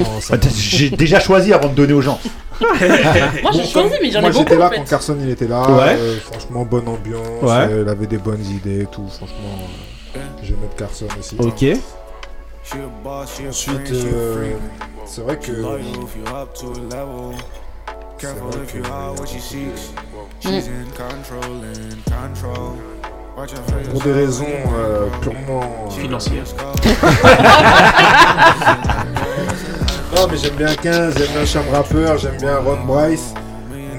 Non, ça- Bah, J'ai déjà choisi avant de donner aux gens. Moi j'ai choisi, mais j'en ai Moi beaucoup j'étais là en quand fait. Carson il était là. Ouais. euh, franchement, bonne ambiance. Ouais. euh, il avait des bonnes idées et tout. Franchement, euh, je vais mettre Carson aussi. Ok. Ensuite, euh, c'est vrai que. c'est vrai que- Pour des raisons euh, purement. euh, Financière. Non, mais j'aime bien 15, j'aime bien Cham Rapper, j'aime bien Ron Bryce.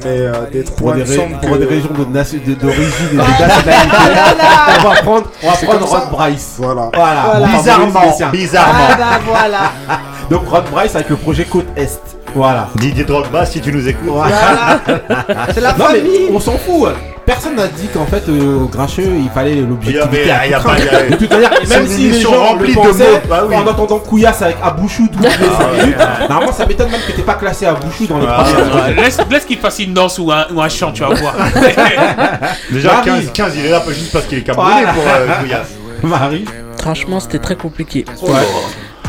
Mais euh, des Pour trois, des, pour que- des régions de de- d'origine et de nationalité, on va prendre, on va. Rod Bryce. Voilà. Voilà. Bizarrement, bizarrement. Ah bah voilà. Donc Rod Bryce avec le projet Côte Est. Voilà. Didier Drogba, si tu nous écoutes. Voilà. C'est la Non mais famille. on s'en fout. Personne n'a dit qu'en fait euh, au Grincheux il fallait l'objectivité Il y a- à il y a tout pas- craint. il y a- De toute manière, même si les gens remplie le de mots, bah oui. en entendant Couillasse avec Abouchou toutes les 5 minutes, normalement ça m'étonne même que t'es pas classé Abouchou dans les Ah, premières. Ouais, Laisse, laisse qu'il fasse une danse ou un, ou un chant, tu vas voir. Déjà, Marie. 15, 15, il est là juste parce qu'il est camerounais Voilà. pour euh, Couillasse. Marie. Franchement, c'était très compliqué. Ouais.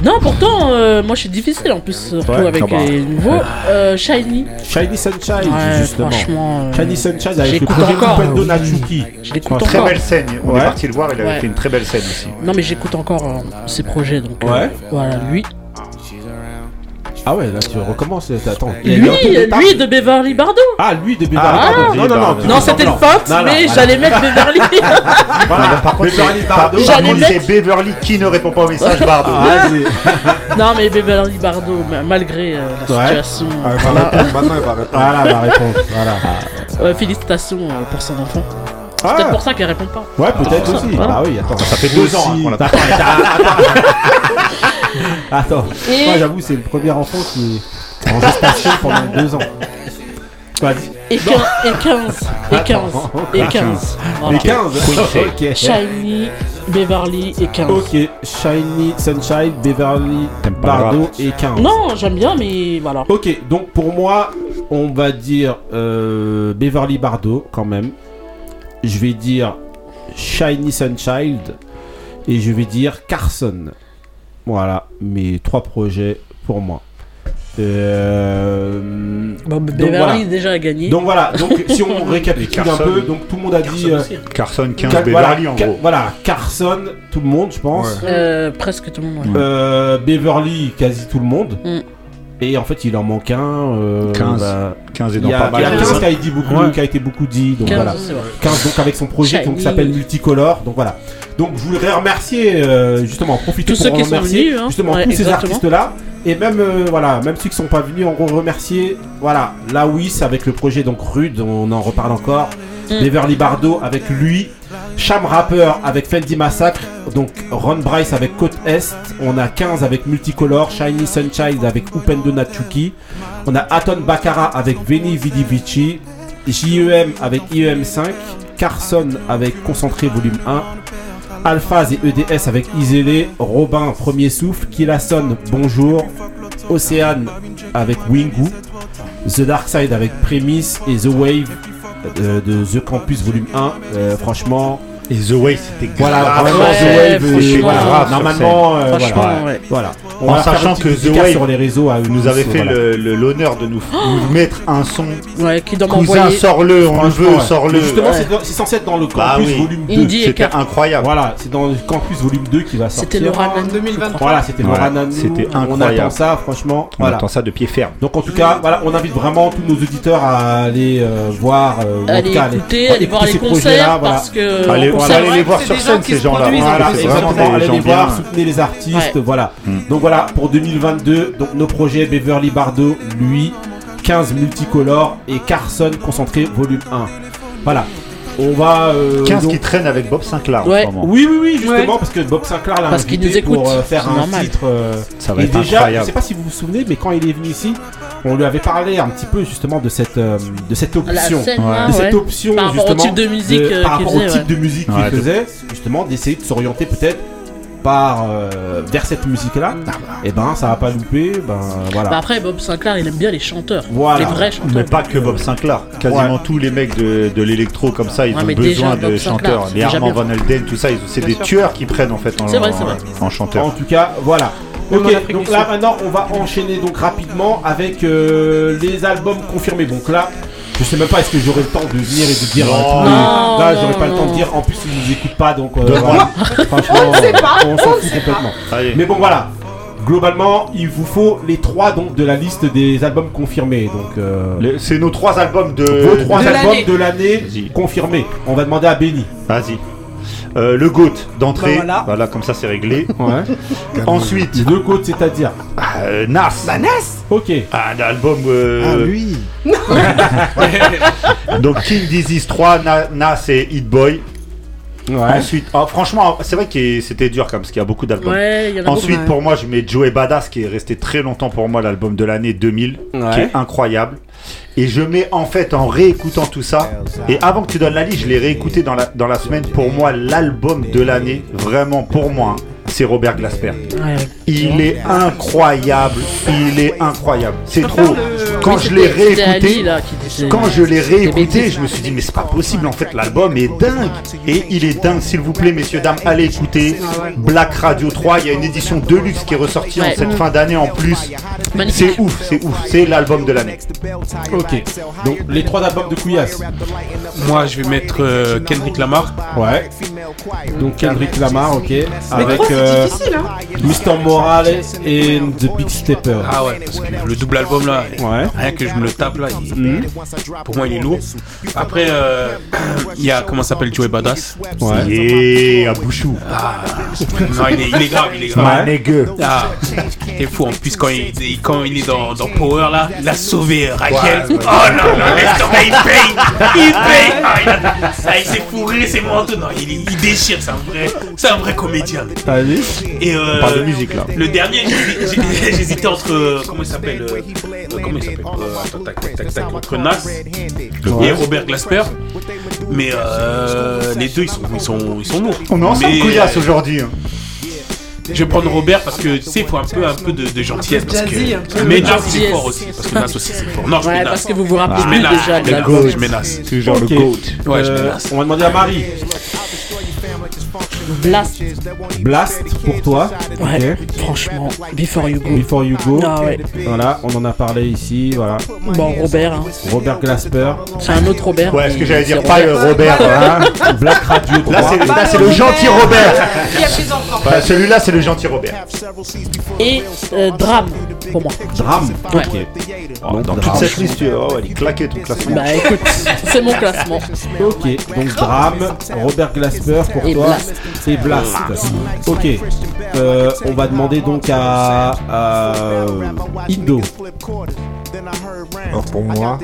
Non, pourtant, euh, moi je suis difficile en plus, surtout Ouais, avec les nouveaux. Euh, Shiny. Shiny Sunshine Ouais, justement. franchement. euh, Shiny Sunshine avec le projet. Kupendo Natsuki. Je l'écoute Très encore. belle scène. On Ouais. est parti le voir, il avait Ouais. fait une très belle scène aussi. Non, mais j'écoute encore euh, ses projets donc. euh, Ouais. voilà, lui. Ah ouais, là tu recommences. Attends. Lui, lui de Beverly Bardot. Ah, lui de Beverly Ah, Bardot. Non, non, non. Non, c'était une non, mais j'allais mettre Beverly. Voilà. Non, par contre, Beverly Bardot. J'allais contre, mettre- Beverly qui ne répond pas au message, Bardot. Ah, vas-y. non, mais Beverly Bardot, ma- malgré euh, la situation. Ah, il va voilà. répondre, maintenant il va répondre. Voilà la réponse. Voilà. Ouais, félicitations euh, pour son enfant. C'est Ah. peut-être pour ça qu'elle répond pas. Ouais, peut-être Ah, aussi. Bah oui, attends. Ça fait deux ans hein, qu'on l'a attends. Et- Moi, j'avoue, c'est le premier enfant qui est en gestation pendant deux ans. Et, quin- et 15. Et 15. Et 15. Voilà. Les 15. Ok. Shiny, Beverly et 15. Ok. Shiny, Sunshine, Beverly, T'aimes pas le Bardo et 15. Non, j'aime bien, mais voilà. Ok, donc pour moi, on va dire euh, Beverly Bardo quand même. Je vais dire Shiny Sunchild et je vais dire Carson. Voilà, mes trois projets pour moi. Euh, Bon, donc Beverly voilà. déjà a gagné. Donc voilà, donc si on récapitule un peu, donc tout le monde a dit euh, Carson 15, Car- Beverly voilà, en gros. voilà, Carson, tout le monde, je pense. Ouais. Euh, presque tout le monde. ouais. Euh, Beverly, quasi tout le monde. Mm. Et en fait, il en manque un. euh, 15. bah, 15 et il dans y a, pas il y a mal. 15 qui a, été beaucoup, Ouais. qui a été beaucoup dit. Donc 15, voilà. c'est vrai. 15 donc avec son projet donc, qui s'appelle Multicolor. Donc voilà. Donc je voudrais remercier euh, justement profiter Tous pour ceux qui sont venus, hein. justement Ouais, tous ces exactement. artistes là et même euh, voilà même ceux qui sont pas venus on remercier voilà la Wiss avec le projet donc Rude on en reparle encore. Mm. Beverly Bardo avec lui. Cham Rapper avec Fendi Massacre. Donc Ron Bryce avec Côte Est. On a 15 avec Multicolor Shiny Sunchild avec Upendo Natsuki. On a Aton Bakara avec Veni Vidi Vici JEM avec IEM5 Carson avec Concentré Volume 1 Alphaz et EDS avec Isolé, Robin Premier Souffle, Killason Bonjour, Océane avec Wingu, The Dark Side avec Prémisse et The Wave euh, de The Campus Volume 1. Euh, franchement, Et The Way, c'était Voilà, grave. vraiment The. Wave, et voilà, normalement, euh, voilà. Ouais. Voilà. On en sachant que The Wave sur les réseaux à eux nous avait fait voilà. le- le- l'honneur de nous, nous mettre un son. Ouais, qui doit Cousin, sors-le, on le veut, ouais. sors-le. Justement, Ouais. c'est censé être dans le campus Bah oui. volume 2. Indie et C'était incroyable. Voilà, c'est dans le campus volume 2 qui va sortir. C'était le Ranan. 2023. Voilà, c'était Laura Nanou. c'était On incroyable. attend ça, franchement. On Voilà. attend ça de pied ferme. Donc en tout cas, voilà, on invite vraiment tous nos auditeurs à aller euh, voir, euh, Allez tout cas, écouter, allez voir écouter les concerts voilà. parce que voilà, allez les voir sur scène, ces gens-là. Voilà, exactement, allez les voir, soutenez les artistes, voilà. Mm. Donc voilà, pour 2022, donc nos projets Beverly Bardo, lui, 15 multicolores et Carson concentré volume 1. Voilà. On va. euh, 15 donc- qui traînent avec Bob Sinclair Ouais. en ce moment. Oui, oui, oui, justement, parce que Bob Sinclair l'a invité nous écoute, pour euh, faire un normal. titre. euh, Ça va et être déjà, je incroyable. sais pas si vous vous souvenez, mais quand il est venu ici, on lui avait parlé un petit peu justement de cette, euh, de cette option. scène, Ouais. là, de cette option Par rapport au justement type de musique, euh, par qu'il rapport au faisait, type ouais. de musique qu'il faisait justement d'essayer de s'orienter peut-être par euh, vers cette musique là et ben ça va pas louper ben voilà Bah après, Bob Sinclair, il aime bien les chanteurs. Voilà. Les vrais chanteurs. Mais pas que Bob Sinclair. Quasiment tous les mecs de, de l'électro comme ça, ils Ouais, ont besoin déjà, de Bob chanteurs. Les Armand. Van Helden, tout ça, ils- c'est des tueurs qui prennent en fait en, C'est vrai, c'est vrai. en, en chanteur. en tout cas voilà Ok, donc là maintenant on va enchaîner donc rapidement avec euh, les albums confirmés. Donc là, je sais même pas est-ce que j'aurai le temps de venir et de dire Non. euh, tous les- Non, Là, j'aurai pas le temps de dire. En plus, ils nous écoutent pas, donc euh, voilà. Franchement, on on s'en ne fout sait pas. complètement. Allez. Mais bon, voilà. Globalement, il vous faut les trois donc de la liste des albums confirmés. Donc euh, C'est nos trois albums de. vos trois de albums l'année. de l'année confirmés. On va demander à Benny. Vas-y. Euh, le GOAT d'entrée. Bah voilà. comme ça c'est réglé. Ouais. Ensuite, Deux côtes, c'est-à-dire. euh, Nas. Ok. Un album. euh, Ah, lui donc King Disease 3, Na- Nas et Hit Boy. Ouais. Ensuite, oh, franchement, c'est vrai que c'était dur comme parce qu'il y a beaucoup d'albums. Ouais, il y en a Ensuite, beaucoup. pour moi, je mets Joey Badass qui est resté très longtemps pour moi l'album de l'année 2000, qui est incroyable. Et je mets en fait en réécoutant tout ça. Et avant que tu donnes la liste, je l'ai réécouté dans la, dans la semaine. Pour moi, l'album de l'année, vraiment pour moi, hein, c'est Robert Glasper. Ouais. Il est incroyable. Il est incroyable. C'est trop. le- Quand Oui, je l'ai réécouté, là, qui disait- quand je l'ai réécouté, je me suis dit mais c'est pas possible en fait l'album est dingue et il est dingue s'il vous plaît messieurs dames allez écouter Black Radio 3 il y a une édition deluxe qui est ressortie en cette fin d'année en plus c'est ouf c'est ouf c'est l'album de l'année Ok. Donc les trois albums de Couillasse. Moi, je vais mettre euh, Kendrick Lamar. Ouais. Donc Kendrick Lamar, ok. Avec euh, difficile, hein. Mr. Morales et The Big Stepper. Ah ouais, parce que le double album là, Ouais. rien que je me le tape là, il- Mhm. pour moi il est lourd. Après, euh, il y a comment ça s'appelle Joey Badass. Ouais. et à Bouchou Non, il est, il est grave, il est grave. Ah, c'est fou. En plus, quand il, il- quand il est dans, dans Power, là, il a sauvé Rachel. Oh non, non, laisse tomber, il paye. Il paye. Ah, il, a- ah, il s'est fourré, c'est manteaux. Non, il, il déchire, c'est un vrai, c'est un vrai comédien. Et euh, on parle de musique là le dernier, j'hésitais entre, euh, comment il s'appelle, euh, euh, comment il s'appelle, euh, attends, tac, tac, tac, tac, entre Nas et Robert Glasper. Mais euh, les deux, ils sont, ils sont, ils sont lourds. on est ensemble couillasse aujourd'hui hein. je vais prendre Robert parce que tu sais, il faut un peu, un peu de, de gentillesse. Parce que... Mais Nas, il est Gentillesse. fort aussi. Parce que Nas aussi, c'est fort. Non, je Ouais, parce que vous vous rappelez plus déjà je Nas. toujours le GOAT Ouais, je mets Euh, on va demander à Marie. Blast. Blast pour toi. Ouais, Ok. franchement, Before You Go. Before You Go. Ah ouais. Voilà, on en a parlé ici. Voilà. Bon, Robert, hein. Robert Glasper. c'est un autre Robert. ouais ce que j'allais dire pas euh, Robert hein. Black Radio 3. là c'est là, c'est le gentil Robert. Enfin, celui-là c'est le gentil Robert Et euh, Drame, pour moi. Drame. Ouais. Ok. Donc, dans toute cette liste tu- oh, elle est claquée ton classement Bah écoute, c'est mon classement. Ok, donc Drame, Robert Glasper pour Et toi Blast. Et Blast. Ok, Euh, on va demander donc à, à Indo. Alors pour moi,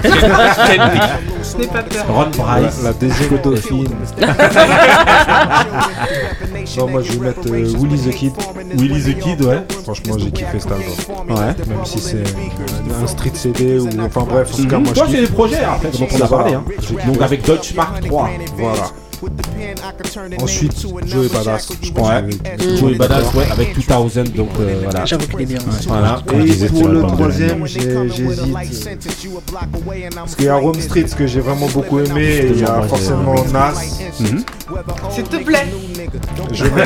pas peur. Ron la, Bryce. la deuxième dauphine. non, moi je vais mettre euh, Willy the Kid. Willy the Kid, ouais. Franchement, j'ai kiffé cet album. Ouais. Même si c'est euh, un street CD ou enfin bref, en tout cas, Mhm. moi Toi, je c'est kiffe. des projets après dont on a Ça va. parlé. Hein. J'ai kiffé. Donc avec Dodge Mark 3. Voilà. Ensuite, Joey Badass. Je pense Ouais. que je vais- Joey Badass, ouais, avec 2000, donc euh, voilà. J'avoue qu'il est bien. Voilà. Et pour le troisième, j'ai- j'hésite. Parce qu'il y a Rome Street, ce que j'ai vraiment beaucoup aimé, et il y a forcément Nas. S'il te plaît. Je mets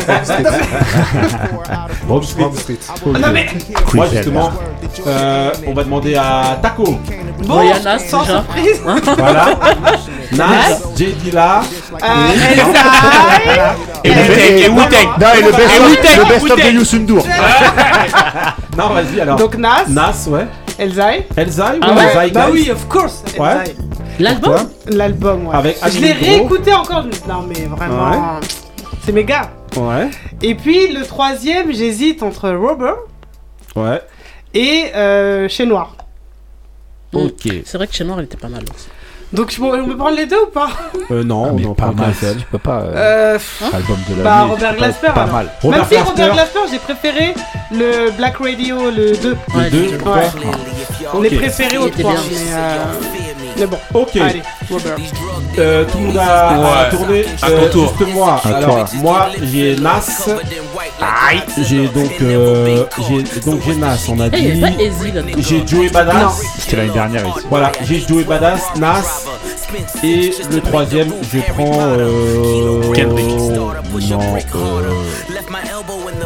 Rome Street. Rome Street. Rome Street. Non, mais- Moi justement, euh, on va demander à Taco. Bon, il y a Nas, sans surprise. Voilà. Nas, J. Dilla. Euh, et- Wu-Tang. Non, et le best Et of, Wu-Tang, le best of de. Youssou N'Dour. Non, vas-y alors. Donc Nas, Nas, ouais. Elzai. Elzai, Ah ouais, Elzai, bah guys. oui, of course. Ouais. Elzai. L'album L'album, ouais. Avec Je l'ai Annie réécouté encore. Non, mais vraiment. C'est méga. Ouais. Et puis le troisième, j'hésite entre Robert Ouais. et euh, Chez Noir. Ok. C'est vrai que chez Noir, il était pas mal aussi. Donc je peux je peux prendre les deux ou pas Euh, non, on en pas prend qu'un mal. seul. Tu peux pas. euh, euh, pff, Album de Bah l'année. Robert pas Glasper. Pas alors. mal. Même Robert si Robert Glasper. J'ai préféré le Black Radio, le 2. Le deux, pourquoi Ouais. On est préféré au était 3. bien. Mais, euh, mais bon, Ok. allez, Robert. Euh, tout le monde a, a Ouais. tourné. À Euh, ton tour. Juste moi. À Alors, toi. moi, j'ai Nas. J'ai donc, euh, j'ai donc j'ai Nas. On a dit. J'ai Joey Badass. C'était l'année dernière ici. Voilà, j'ai Joey Badass, Nas. Et le troisième, je prends. Euh, Kendrick. Non, euh,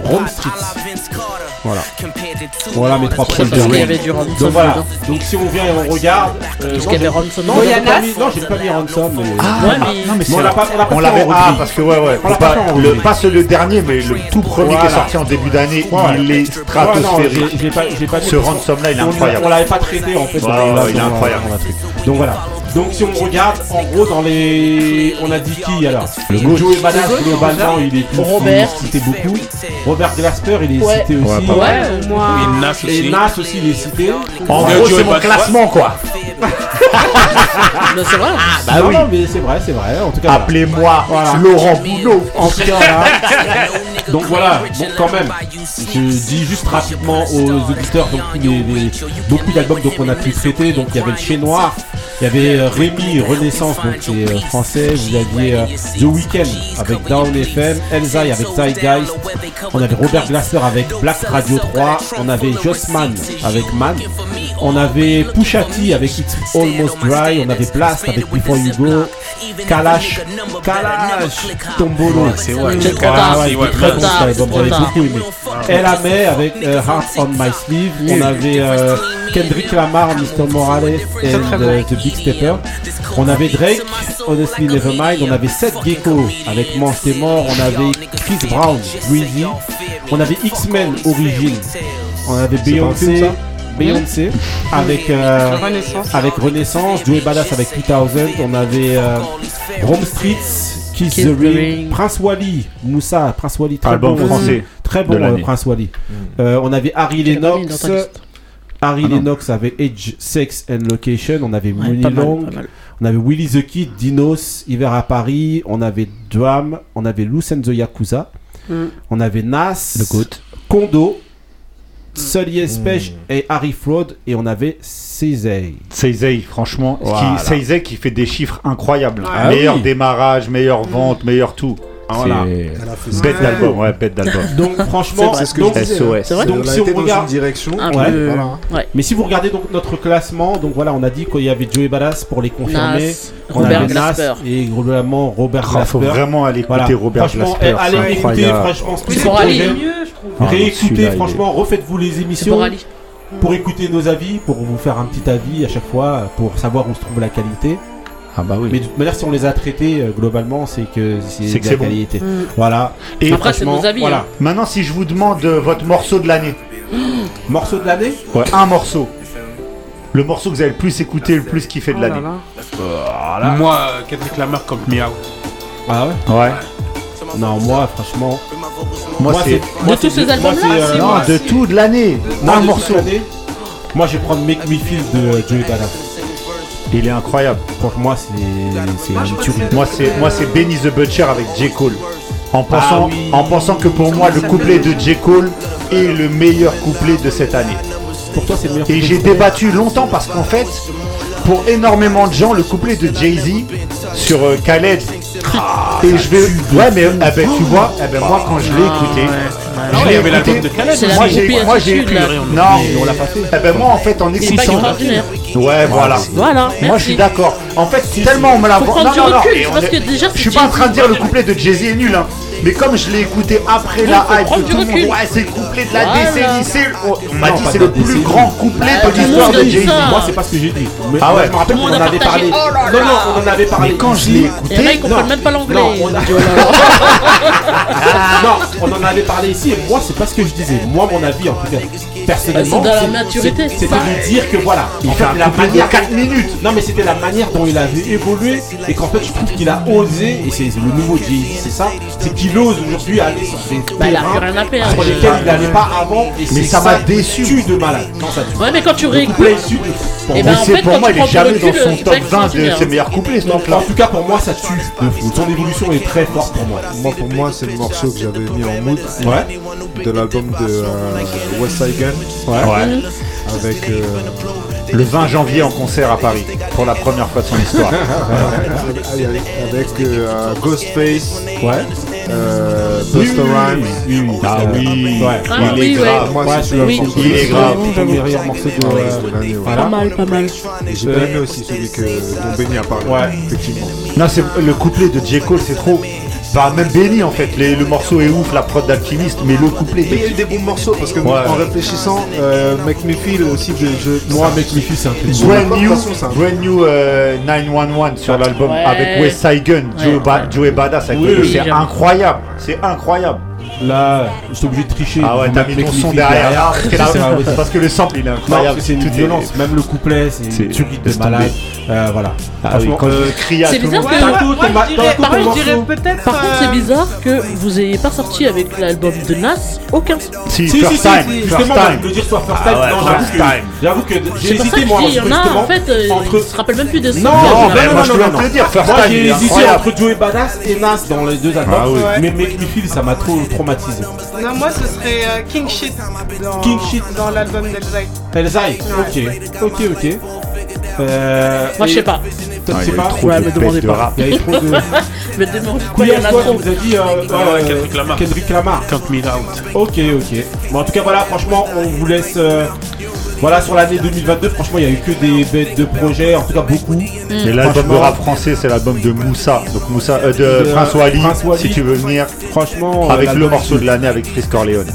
Rome Street. Voilà. Voilà mes trois premiers. parce qu'il y avait du Ransom Donc voilà. Donc si on vient et on regarde. euh, Parce non, qu'il y avait j'ai- Ransom Non, j'ai pas mis, non, j'ai pas mis Ransom. Mais... Ouais, mais. Non, mais Mais on l'a pas, on l'a pas On fait l'avait en ah parce que ouais ouais On pas pas, le, pas ce- le dernier mais le tout premier qui est sorti en début d'année Ouais. il est Ouais, non, stratosphérique j'ai- j'ai pas, j'ai pas mis- ce ransom là il est on- incroyable On l'avait pas traité en fait. Ouais, ouais, il est incroyable. Donc voilà. Donc si on regarde, en gros dans les, on a dit qui alors Le. Joey Badass globalement il est plus Robert. cité beaucoup. Robert Glasper il est Ouais. cité aussi. pas Ouais, Ouais, au moins. Et Nas Et aussi. Nas aussi il est cité. en Ouais, gros Joey c'est mon Badass. classement quoi Non, c'est vrai. Bah oui. mais c'est vrai, c'est vrai. En tout cas. appelez-moi Voilà. Laurent Boulot En tout cas, là. Donc voilà, donc quand même, je dis juste rapidement aux auditeurs, donc beaucoup d'albums donc on a pu traiter, donc il y avait le Chez Noir, il y avait euh, Rémi Renaissance, donc c'est euh, français, vous aviez euh, The Weeknd avec Down FM, Elzai avec Zeitgeist, on avait Robert Glasser avec Black Radio 3, on avait Jossman avec Man, on avait Pusha T avec It's Almost Dry, on avait Blast avec Before You Go, Kalash, Kalash, Tombolo, C'est ouais, Elle a met avec euh, Heart on My Sleeve. On avait euh, Kendrick Lamar, Mr. Morales et The Big Stepper. On avait Drake, Honestly Nevermind. On avait Seth Gecko avec Mange tes morts. On avait Chris Brown, Breezy. On avait X-Men Origin. On avait Beyoncé. Beyoncé avec euh, Renaissance. avec Renaissance, Joey Badass avec 2000, on avait euh, Rome Streets, Kiss, Kiss the the Ring, Ring. Prince Wally, Moussa, Prince Wally, très album bon français Très bon euh. Prince Wally. Euh, on avait Harry Lennox. Harry Ah. Lennox avec Age, Sex and Location, on avait Ouais, Money pas mal, Long, pas mal. on avait Willy the Kid, Dinos, Hiver à Paris, on avait Drum, on avait Loose and the Yakuza, Mm. on avait Nas, Le GOAT. Kondo, Sully Espèche et Harry Fraud, et on avait Cézanne. Seizei franchement qui- Voilà. Seizei qui fait des chiffres incroyables Ah meilleur oui. démarrage meilleure vente meilleur tout Voilà. C'est- Elle a fait bête d'album ouais bête d'album Donc franchement, C'est ce que donc, je disais. SOS. C'est vrai Donc, si on regarde- une direction. Un Ouais. peu. Voilà. Ouais. Mais si vous regardez donc notre classement, donc voilà, on a dit qu'il y avait Joey Badass pour les confirmer. Nas, on Robert avait Nas Glasper. et globalement Robert Ah, faut Glasper. vraiment aller écouter Voilà. Robert franchement, Glasper eh, allez écouter, franchement, c'est pour aller projets. mieux, je trouve. Ah, Réécoutez, il est- franchement, refaites-vous les émissions pour écouter nos avis, pour vous faire un petit avis à chaque fois, pour savoir où se trouve la qualité. Ah bah oui. Mais de toute manière, si on les a traités euh, globalement, c'est que c'est de que la c'est bon. qualité. Mm. Voilà. et Après, c'est franchement, nos avis. Voilà. hein. maintenant si je vous demande euh, votre morceau de l'année Morceau de l'année? Ouais, un morceau le morceau que vous avez le plus écouté le plus kiffé de Oh là l'année là. Moi, euh, Kendrick Lamar comme Me Out. Ah ouais? Ouais Non, moi, franchement. moi c'est moi, De tous ces moi, albums-là, c'est, euh, c'est non moi, de c'est- tout de l'année Moi, un de morceau l'année, Moi, je vais prendre Make Me Feel de Joey Badass. Il est incroyable. Pour moi, c'est moi c'est moi c'est Benny the Butcher avec J. Cole. En pensant Ah oui. en pensant que pour moi le couplet de J. Cole est le meilleur couplet de cette année. Pour toi, c'est le meilleur. Et j'ai débattu longtemps parce qu'en fait, pour énormément de gens, le couplet de Jay-Z sur euh, Khaled, Et je vais. Ouais, mais eh ben, tu vois, eh ben, moi quand je l'ai écouté, Non, je il y l'ai avait l'album écouté. de Moi j'ai moi j'ai écouté. Non, Mais on l'a pas fait. Eh ben moi en fait en écoutant. Ouais, voilà. Voilà, Moi je suis d'accord. En fait, tellement on me l'a Faut prendre du recul, et on parce est- que déjà, je suis pas en train de dire le couplet de Jay-Z est nul, hein. Mais comme je l'ai écouté après la hype, tout le monde, ouais, c'est le couplet de la Voilà. décennie, c'est le- on m'a dit c'est le plus décennie. grand couplet Ah, de l'histoire de Jay-Z. Moi, c'est pas ce que j'ai dit. Mais Ah ouais. Je me rappelle qu'on en avait parlé. Oh là Non, là. non, on en avait parlé. Mais quand je l'ai Et là, écouté, ils comprennent même pas l'anglais. Non, on a- Oh non, on en avait parlé ici et moi c'est pas ce que je disais. Moi mon avis en tout cas personnellement c'est dans la maturité, c'est c'était de dire que voilà, Il fait la manière 4 minutes. Non mais c'était la manière dont il avait évolué et qu'en fait je trouve qu'il a osé et c'est le nouveau Jay c'est ça, c'est qu'il ose aujourd'hui aller sur des Bah, terrains sur lesquels il n'allait pas avant et Mais ça m'a déçu. tue de malade. Non ça tue. Ouais, mais quand tu réécoutes. pour Eh moi, ben, en c'est fait, pour moi, il est jamais dans son c'est top pas 20 de ses meilleurs couplets, ce en tout cas pour moi ça tue de fou. Son évolution est très forte pour moi. Moi, pour moi, c'est le morceau que j'avais mis en mood Ouais. de l'album de euh, West Side Gun. Ouais. Avec. euh, Le 20 janvier en concert à Paris, pour la première fois de son histoire. avec euh, Ghostface, Ouais. Euh, Busta Rhymes. Ah oui, Ouais. Ah, il est grave. Moi, c'est c'est Oui. Il est grave. Le meilleur morceau de. Voilà. Pas mal, pas mal. J'ai bien aimé aussi celui que, dont Benny a parlé. Ouais. Effectivement. Non, c'est le couplet de J. Cole, c'est trop. Bah, même Benny en fait, les- le morceau est ouf, la prod d'Alchimiste, mais le couplet. Mais il y a eu des bons morceaux parce que Ouais. en réfléchissant, euh, Make Me Feel aussi, de, je, Moi, Make Me Feel, c'est un truc. Sur Brand New, brand new euh, 911 sur l'album Ouais. avec West Side Gun, Joe, Ba-. Joey Badass avec Oui, le- oui, c'est incroyable, c'est incroyable. Là, je suis obligé de tricher. Ah ouais, t'as mis ton son Feel derrière, là, parce que, parce le sample il est incroyable, c'est une tout est- violence. Même le couplet, c'est C'est- une tuerie de malade. Euh, voilà. Ah oui, quand euh, je c'est bizarre que- moi, je dirais, par contre, je dirais morceau. peut-être. Par contre, c'est euh, bizarre que vous ayez pas sorti avec l'album de Nas aucun. Si, Si, si, first si, time, justement, time. de dire soit first Ah time, ouais, non, first j'avoue que, time. j'avoue que j'ai hésité, moi, je il y en a, en fait, entre... ils se rappellent même plus de ça. Non, Non, non, mais non, moi non, je Moi time, j'ai hésité entre Joey Badass et Nas dans les deux albums. Ah oui. Mais Make Me Feel, ça m'a trop traumatisé. Non, moi ce serait euh, King Shit dans, King Shit. dans l'album d'Elzai. Elzai, ok, ok, ok. Euh, Moi, je sais pas. Toi, tu sais pas trop Ouais, me demandez pas. Il y a eu trop de. Mais demande pas, il y a tu nous as dit. euh, Ouais, euh, Kendrick Lamar. Kendrick Lamar. Count Me Out. Ok, ok. Bon, en tout cas, voilà, franchement, on vous laisse. Voilà, sur l'année 2022, franchement, il y a eu que des bêtes de projets, en tout cas beaucoup. Et l'album de rap français, c'est l'album de Moussa, donc Moussa, euh, de, De Prince Wally. si tu veux venir, Franchement, euh, avec le morceau de l'année avec Chris Corleone.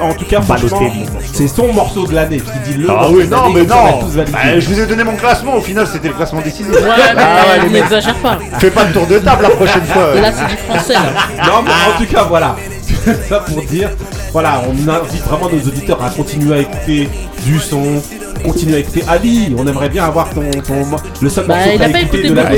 En tout cas, franchement, c'est son morceau de l'année. Je dis le. Ah oui, de non, mais non. Bah, Je vous ai donné mon classement, au final c'était le classement décisif. Ouais, mais Ah ouais, n'exagère pas. Fais pas le tour de table la prochaine fois. Là, c'est du français, là. Non, mais en tout cas, voilà. ça pour dire. Voilà, on invite vraiment nos auditeurs à continuer à écouter du son, continuer à écouter Ali. On aimerait bien avoir ton, ton le seul Bah, morceau que t'as écouté écouté de l'année.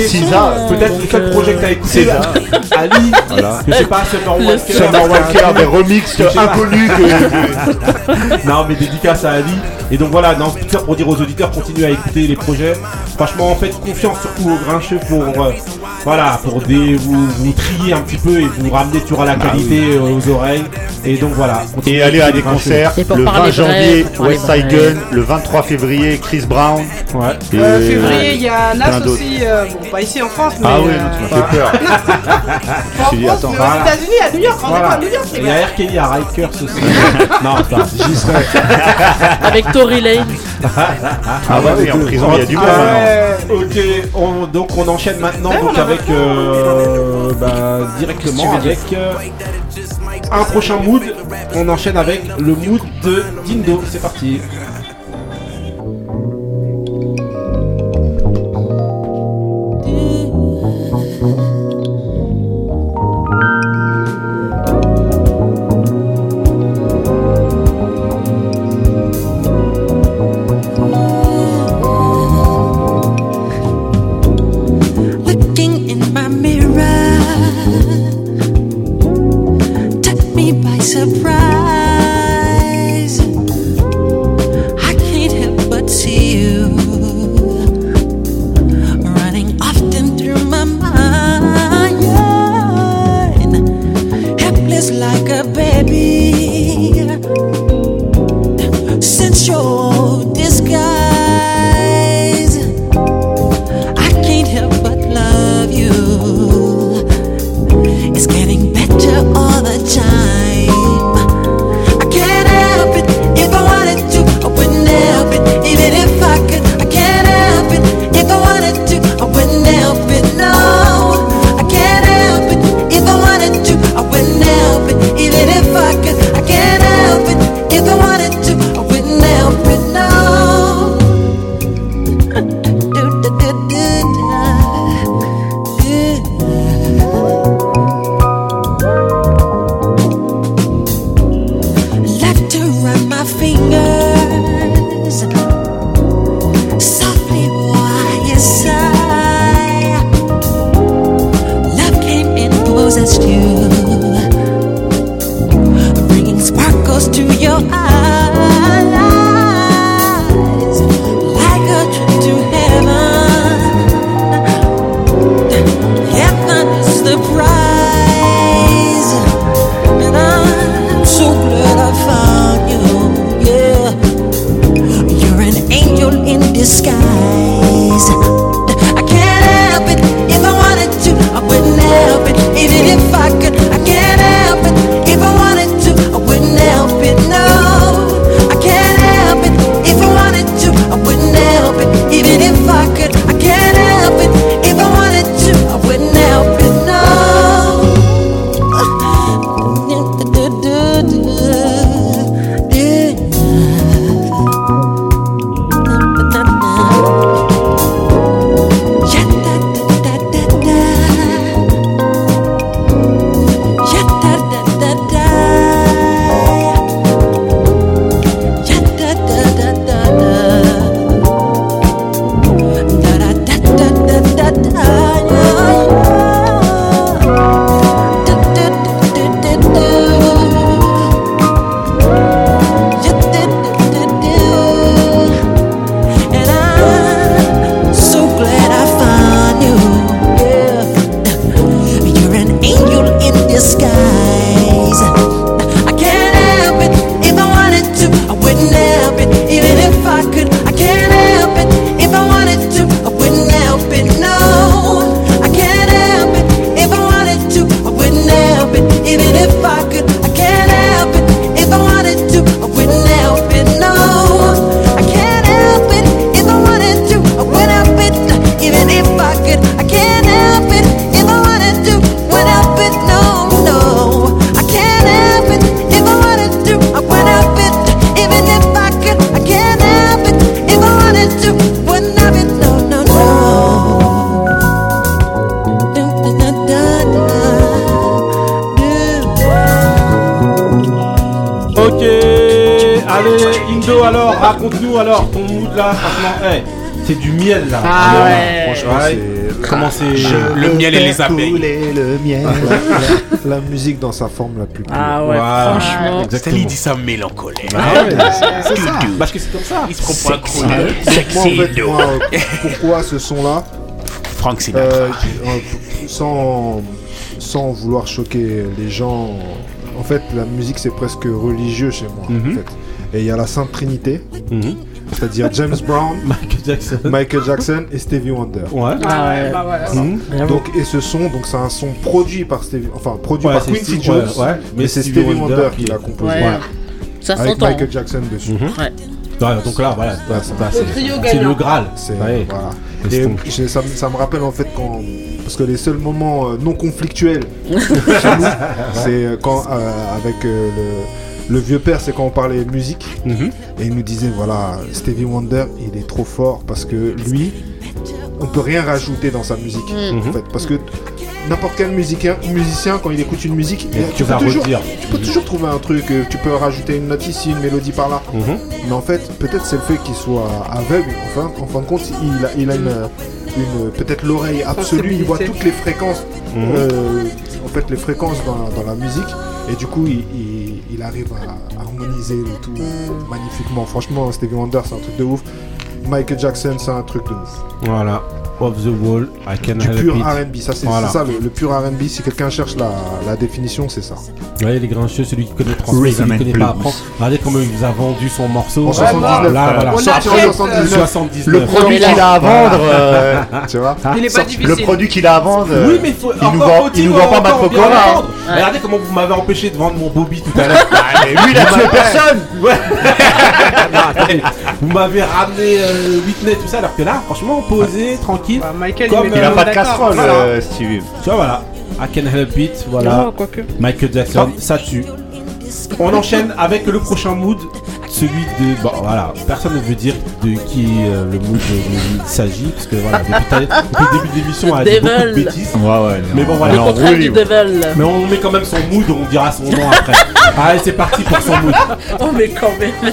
Peut-être le seul euh, projet que t'as écouté. Cisa. Ali. Voilà. Je sais pas, Summer Walker. Summer Walker, des remixes inconnus que. non mais dédicace à Ali et donc voilà non tout ça pour dire aux auditeurs continuez à écouter les projets franchement faites confiance surtout aux grincheux pour euh, voilà pour des vous, vous trier un petit peu et vous ramener toujours à la qualité euh, aux oreilles et donc voilà Et aller à des concerts, le parler 20 janvier, West Side. Gun, le 23 février, Chris Brown. ouais et- Euh, février, il y a Nas aussi, euh, bon, pas ici en France, mais. Ah oui, euh, non, tu m'as fait peur. Je suis dit, attends, voilà. aux États-Unis, à New York, on est voilà pas à New York, les il y a. Kelly à Rikers aussi non c'est pas j'y serai Avec Tory Lane. Ah bah oui, en prison, il y a du monde Ah. Ok, on- donc on enchaîne maintenant Ouais, donc on a avec euh, bah, directement avec euh, un prochain mood. On enchaîne avec le mood de Dindo. C'est parti. Ok, allez, Indo, alors, raconte-nous alors ton mood là, franchement, hey, c'est du miel là. Ah Alors, ouais. Franchement, Ouais. c'est. Comment c'est Le miel et les abeilles. couler le miel. la, la musique dans sa forme la plus pure. Ah ouais, Voilà. franchement. Stanley dit ça mélancolique. Ah ouais, c'est ça. Parce que c'est comme ça. Il se prend pour un Moi, crooner. en fait, moi, euh, pourquoi ce son-là Frank Sinatra. Euh, euh, sans, sans vouloir choquer les gens, en fait, la musique c'est presque religieux chez moi. Mhm. en fait. Et il y a la Sainte Trinité, Mhm. c'est-à-dire James Brown, Michael Jackson. Michael Jackson et Stevie Wonder. Ouais. Ah ouais, bah voilà. Mhm. Donc, et ce son, donc c'est un son produit par Stevie, enfin produit Ouais, par Quincy Jones, ouais, ouais. mais c'est Stevie Wonder qui l'a composé. Ouais. Ça Avec. Michael Jackson dessus. Donc là, voilà, c'est le Graal. C'est Ouais. voilà. Et ça, me- ça me rappelle en fait quand parce que les seuls moments euh, non conflictuels chez nous, c'est euh, quand euh, avec euh, le, le vieux père, c'est quand on parlait musique Mhm. et il nous disait voilà Stevie Wonder, il est trop fort parce que lui, on peut rien rajouter dans sa musique Mm. en fait parce que n'importe quel musicien, musicien quand il écoute une musique, Il y a quelque tu chose peux toujours redire. tu peux toujours trouver un truc, euh, tu peux rajouter une note ici, une mélodie par là. Mhm. Mais en fait, peut-être c'est le fait qu'il soit aveugle. Enfin, en fin de compte, il a, il a une, une peut-être l'oreille absolue. Il voit toutes les fréquences, Mhm. euh, en fait, les fréquences dans, dans la musique. Et du coup, il, il- il arrive à harmoniser le tout magnifiquement. Franchement, Stevie Wonder, c'est un truc de ouf. Michael Jackson, c'est un truc de ouf. Voilà. Off the wall, I can Du help pur. R&B, ça c'est Voilà. ça le, le pur R&B. Si quelqu'un cherche la, la définition, c'est ça. Ouais, les grincheux, celui qui connaît transmet, celui qui connaît pas apprend. Regardez comment il vous a vendu son morceau. En 79, là, voilà. On Sorti en achète, 79. 79. Le produit qu'il a à vendre, euh, Tu vois Il est pas difficile. le produit qu'il a à vendre, euh, Oui, mais faut, il nous encore vend, il nous vend pas Cora. le hein. Regardez comment vous m'avez empêché de vendre mon Bobby tout à l'heure. Mais lui, il a tué personne. Vous m'avez ramené euh, Whitney, tout ça, alors que là, franchement, posé, tranquille. Bah, Michael, Comme, il, euh, Il a pas de casserole, Voilà. euh, Stevie. Tu vois, voilà. I can help it, voilà. Non. Michael Jackson, ça tue. On enchaîne avec le prochain mood, celui de. Bon, voilà, personne ne veut dire de qui euh, le mood il s'agit, parce que voilà, depuis, le début de l'émission, elle a dit beaucoup de bêtises. Ouais, ouais. Mais bon, on voilà. du devil. Mais on met quand même son mood, on dira son nom après. Allez, c'est parti pour son mood. Oh, mais quand même.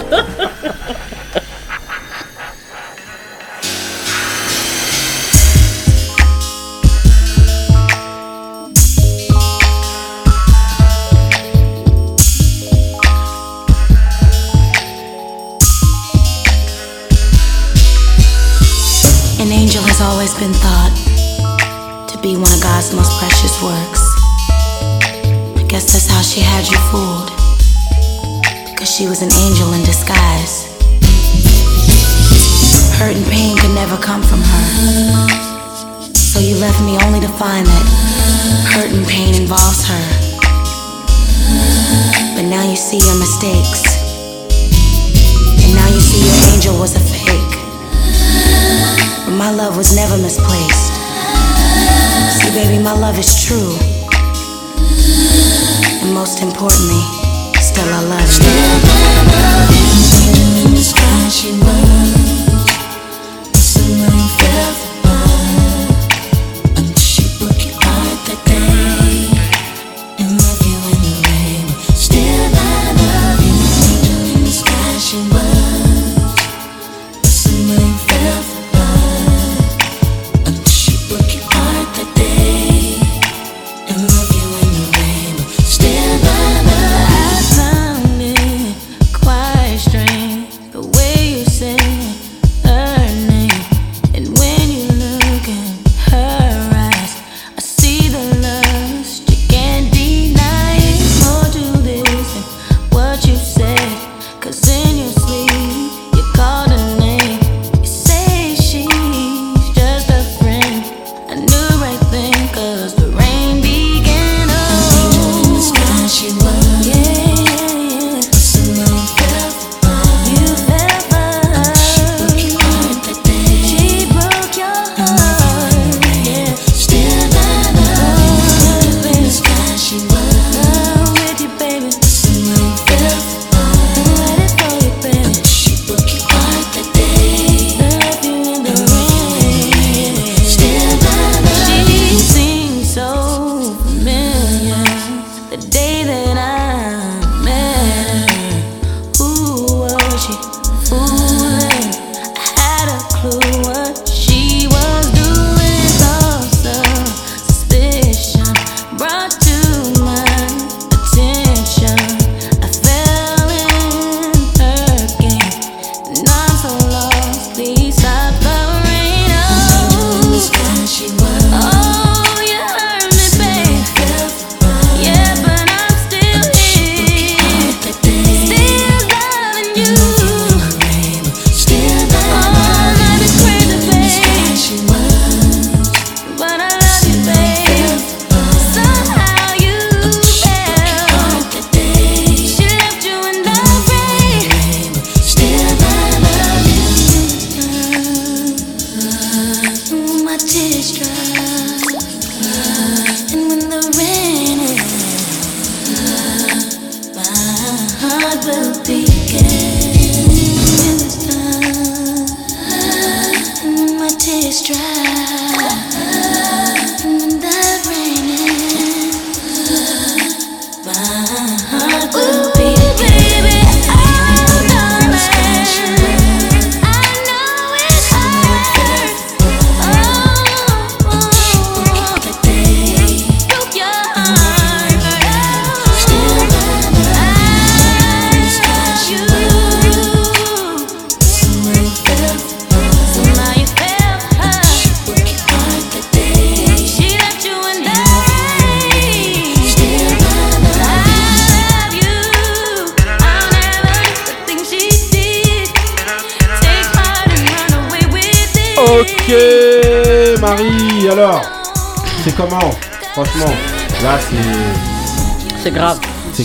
See your mistakes. And now you see your angel was a fake. But my love was never misplaced. See, baby, my love is true. And most importantly, still I love you. In the sky she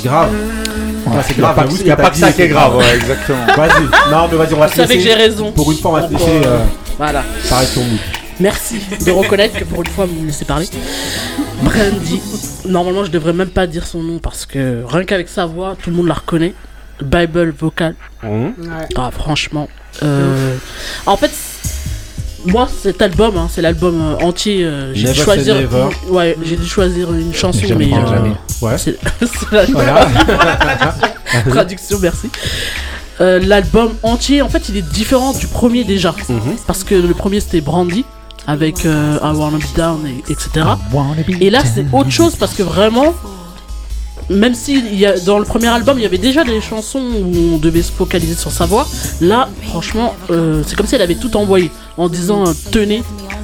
C'est grave. C'est grave, pas j'avoue, que- ce y a pas que ça qui est grave, ouais, exactement. Vas-y, non, mais vas-y, on va savez laisser. que j'ai raison. Pour une fois, on va Donc, laisser. euh, Voilà. Pareil ton mood. Merci de reconnaître que pour une fois, vous me laissez parler. Brandy, normalement, je devrais même pas dire son nom parce que rien qu'avec sa voix, tout le monde la reconnaît. Bible vocal. Ah, franchement. euh, En fait, moi, cet album, hein, c'est l'album euh, entier. euh, j'ai dû choisir. Ouais, j'ai dû choisir une chanson, mais. euh. Ouais. C'est la Voilà. traduction. Traduction, merci. Euh, L'album entier, en fait, il est différent du premier déjà. Mhm. Parce que le premier, c'était Brandy. Avec euh, I Wanna Be Down, et, etc. Et là, c'est autre chose parce que vraiment, même si il y a, dans le premier album, il y avait déjà des chansons où on devait se focaliser sur sa voix, là, franchement, euh, c'est comme si elle avait tout envoyé en disant euh, tenez,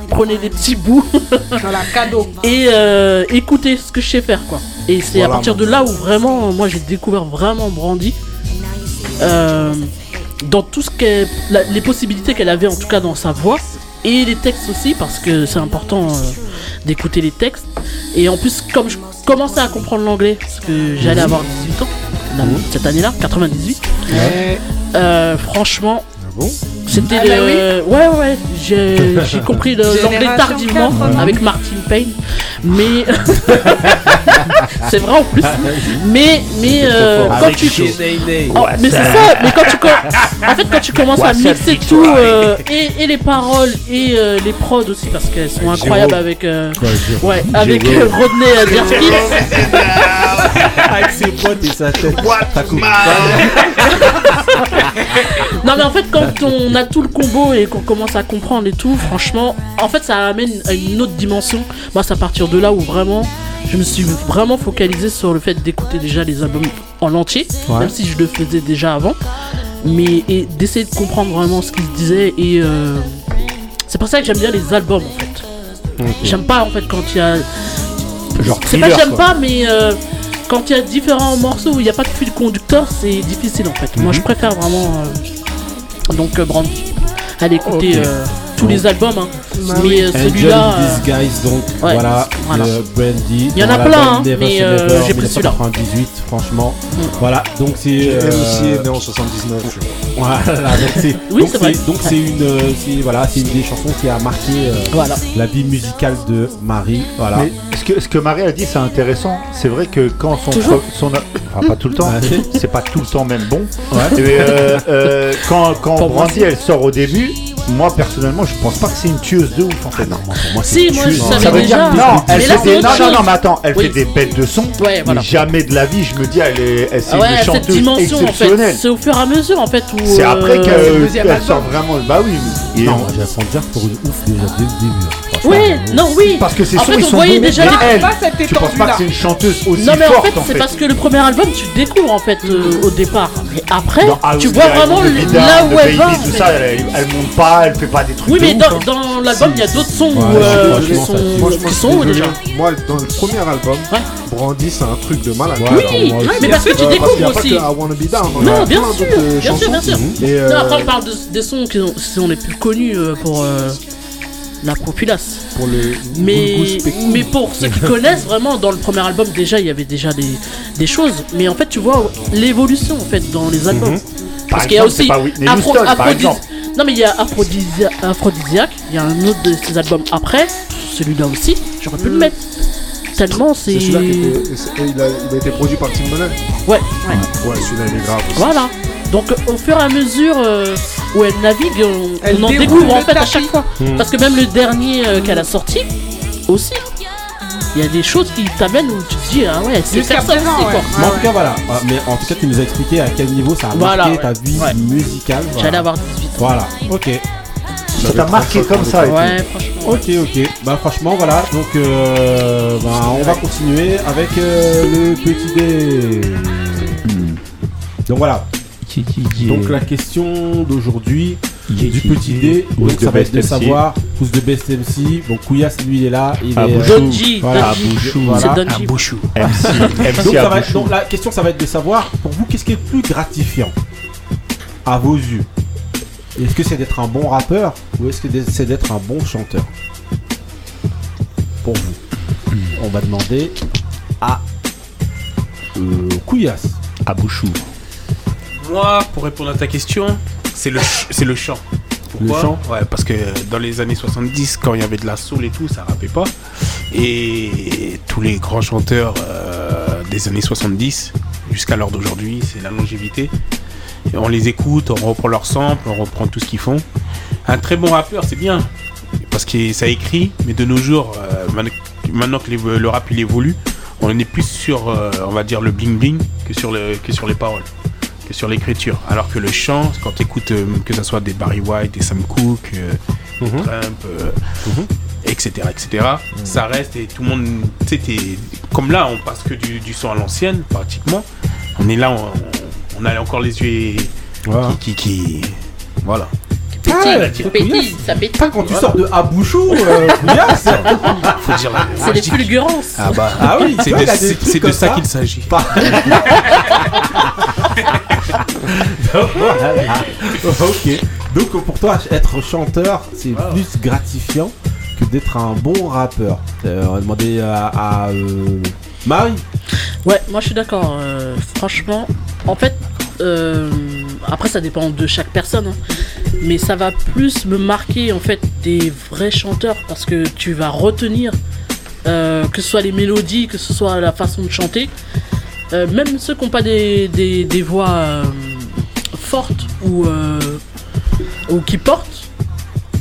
prenez des petits bouts. Voilà, cadeau. Et euh, écoutez ce que je sais faire, quoi. Et c'est à partir de là où vraiment, moi, j'ai découvert vraiment Brandy. Euh, dans tout ce qu'elle. la- les possibilités qu'elle avait, en tout cas, dans sa voix. Et les textes aussi, parce que c'est important euh, d'écouter les textes. Et en plus, comme je commençais à comprendre l'anglais, parce que j'allais avoir 18 ans, cette année-là, 98. Euh, franchement, c'était Ah bah le... Ouais, ouais, j'ai compris le- l'anglais tardivement 80. avec Martin Payne. Mais. c'est vrai en plus. Mais, mais euh, quand tu. Oh, mais c'est ça, mais quand tu en fait quand tu commences à mixer tout euh, et, et les paroles et euh, les prods aussi parce qu'elles sont incroyables avec euh, ouais avec euh, Rodney Jerkins. Avec ses potes et sa tête. Non mais en fait quand on a tout le combo et qu'on commence à comprendre et tout, franchement, en fait ça amène à une autre dimension. Moi c'est à partir de là où vraiment je me suis vraiment focalisé sur le fait d'écouter déjà les albums en entier, Ouais. même si je le faisais déjà avant, mais et d'essayer de comprendre vraiment ce qu'ils se disaient et euh, c'est pour ça que j'aime bien les albums en fait. J'aime pas en fait quand il y a Genre c'est pas que j'aime pas, mais euh, quand il y a différents morceaux où il n'y a pas de fil conducteur, c'est difficile en fait. Moi, je préfère vraiment. euh, donc, euh, Brandy. Allez écouter Ok. Euh, tous les albums, hein. Mais euh, celui-là. euh, Disguise, donc ouais, voilà, voilà. de Brandy. Il y en a plein, hein, Never mais, euh, j'ai pris celui-là. 1998, franchement. Mm. Voilà, donc c'est. euh, est né en 79, je crois. Voilà, donc c'est Oui, donc c'est vrai. Donc c'est une, euh, voilà, c'est une des chansons qui a marqué euh, Voilà. la vie musicale de Marie. Voilà. Mais ce que, ce que Marie a dit, c'est intéressant. C'est vrai que quand son, Toujours. pro- son enfin pas tout le temps, c'est pas tout le temps même bon. Ouais. Euh, euh, quand quand Brandy elle sort au début, moi personnellement, je pense pas que c'est une tueuse de ouf en fait. non, moi, pour moi, Si, moi, je savais Ça veut déjà. dire non, elle Mais là, fait c'est des non, non, non, mais attends, elle Oui. fait des bêtes de son. Ouais, voilà. Mais jamais de la vie, je me dis, elle est, elle, c'est Ah ouais, une cette chanteuse dimension en fait. exceptionnelle. C'est au fur et à mesure en fait où. C'est après euh, qu'elle sort vraiment. Bah oui. Et Non, on- moi, j'ai dire pour une ouf déjà dès le début. hein. Oui, non, oui. Parce que sons fait, ils on sont voyait bons, déjà mais les- elle, tu penses pas que c'est une chanteuse aussi Non mais en fait c'est parce que le premier album tu découvres en fait euh, au départ mais après Dans tu vois vraiment là où elle va tout mais- ça, elle, elle monte pas, elle fait pas des trucs Oui de mais ouf, dans, hein. dans l'album il y a d'autres sons où, Ouais, euh, franchement, qui sont, qui je déjà. Moi, dans le premier album, Ouais. Brandy, c'est un truc de malade. Ouais, Oui, alors, moi ouais, aussi. mais parce que tu Euh, découvres aussi. que I Wanna Be Down. il y Non, a bien sûr, euh, bien sûr, bien sûr. Et, euh, Non, après on parle de- des sons qui sont, les plus connus euh, pour euh, la populace. pour le Mais, mais pour ceux qui connaissent vraiment, dans le premier album déjà il y avait déjà des, des choses. Mais en fait tu vois l'évolution en fait dans les albums. Mhm. Par Parce qu'il y a aussi Afro- Houston, par Aphrodis- exemple. Non mais il y a Aphrodisia- Aphrodisiaque, il y a un autre de ses albums après, celui-là aussi, j'aurais pu le mettre. Tellement c'est. C'est celui-là qui était, il, a, il a été produit par Timbaland. Ouais, ouais. Ouais, celui-là il est grave. aussi. Voilà. Donc euh, au fur et à mesure euh, où elle navigue, on, Elle on en déroule découvre en le fait à tapis. chaque fois. Hmm. Parce que même le dernier euh, qu'elle a sorti, aussi, il y a des choses qui t'amènent où tu te dis ah ouais c'est ça ouais. quoi. Mais en tout cas, voilà. Ah, Mais en tout cas, tu nous as expliqué à quel niveau ça a Voilà, marqué ouais. ta vie Ouais. musicale. voilà. J'allais avoir 18. Voilà, ok. Ça t'a marqué comme ça. et tout. Ouais, franchement. Ok, ok. Bah, franchement, voilà. Donc, euh, bah, on va continuer avec euh, le petit dé. Donc, voilà. Donc, la question d'aujourd'hui du petit dé, donc, ça va être de savoir who's the best MC. Donc, Kouyas, lui, il est là. Il Ah, est. Bouchou. Donji, Voilà, Donji. Bouchou. Voilà. C'est Donji. Un bouchou. MC, Donc, la question, ça va être de savoir, pour vous, qu'est-ce qui est le plus gratifiant à vos yeux? Est-ce que c'est d'être un bon rappeur ou est-ce que c'est d'être un bon chanteur? Pour vous. On va demander à euh, Kouyas. À Bouchou. Moi, pour répondre à ta question, c'est le, c'est le chant. Pourquoi Le chant Ouais, parce que dans les années 70, quand il y avait de la soul et tout, ça rappait pas. Et tous les grands chanteurs euh, des années 70 jusqu'à l'heure d'aujourd'hui, c'est la longévité. Et on les écoute, on reprend leurs samples, on reprend tout ce qu'ils font. Un très bon rappeur, c'est bien. Parce que ça écrit, mais de nos jours, euh, maintenant que le rap il évolue, on est plus sur, euh, on va dire, le bling bling que sur, le, que sur les paroles que sur l'écriture. Alors que le chant, quand tu écoutes que ce soit des Barry White, des Sam Cooke, euh, Mhm. Trump, euh, etc., etc., ça reste et tout le monde, tu sais, t'es- comme là, on passe que du, du son à l'ancienne, pratiquement. On est là, on, on a encore les yeux Voilà. qui, qui, qui- voilà. Pétilles, couillasse. ça pétille. Putain, quand tu sors de Abouchou, euh. Faut dire la C'est des fulgurances. Ah bah, Ah oui, c'est de, de ça. qu'il s'agit. Voilà. ok. Donc pour toi, être chanteur, c'est plus gratifiant que d'être un bon rappeur. Euh, on va demander à, à, euh, Marie. Ouais, moi je suis d'accord. euh, franchement, en fait, euh, après ça dépend de chaque personne, hein, mais ça va plus me marquer en fait des vrais chanteurs parce que tu vas retenir euh, que ce soit les mélodies, que ce soit la façon de chanter, Euh, même ceux qui n'ont pas des, des, des voix fortes ou, euh, ou qui portent.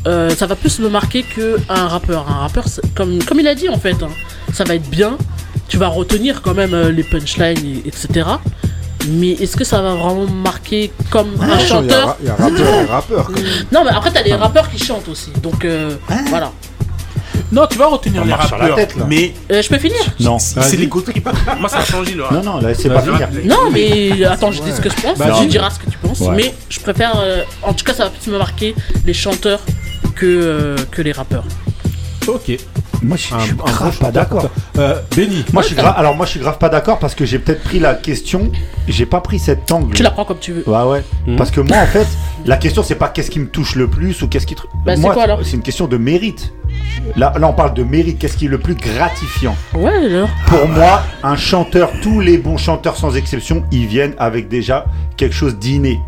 euh, ça va plus me marquer que un rappeur. Un rappeur, comme, comme il a dit en fait, hein, ça va être bien, tu vas retenir quand même euh, les punchlines, et- etc. Mais est-ce que ça va vraiment marquer comme un chanteur? Il y a et rappeur. quand même. Non, mais après, t'as des rappeurs qui chantent aussi. Donc euh, voilà. Non, tu vas retenir On les marche sur la rappeurs. tête, là. mais Euh, je peux finir Non. c'est les côtés. Moi, ça a changé le rap. Non, non, là, c'est pas Vas-y. finir. Non, mais attends, je dis ce que je pense. Tu diras ce que tu penses. Ouais. Mais je préfère. euh, en tout cas, ça va plus me marquer les chanteurs que, euh, que les rappeurs. Ok. Moi, je suis Un- je suis un bon grave pas d'accord. Euh, Benny. Moi, je suis grave. Alors, moi, je suis grave pas d'accord parce que j'ai peut-être pris la question. J'ai pas pris cet angle. Tu la prends comme tu veux. Ouais, ouais. Mhm. Parce que moi, en fait, la question, c'est pas qu'est-ce qui me touche le plus ou qu'est-ce qui. tr- Bah, c'est moi, quoi, alors? c'est une question de mérite. Là, là, on parle de mérite. Qu'est-ce qui est le plus gratifiant Ouais, alors. Pour moi, un chanteur, tous les bons chanteurs sans exception, ils viennent avec déjà quelque chose d'inné.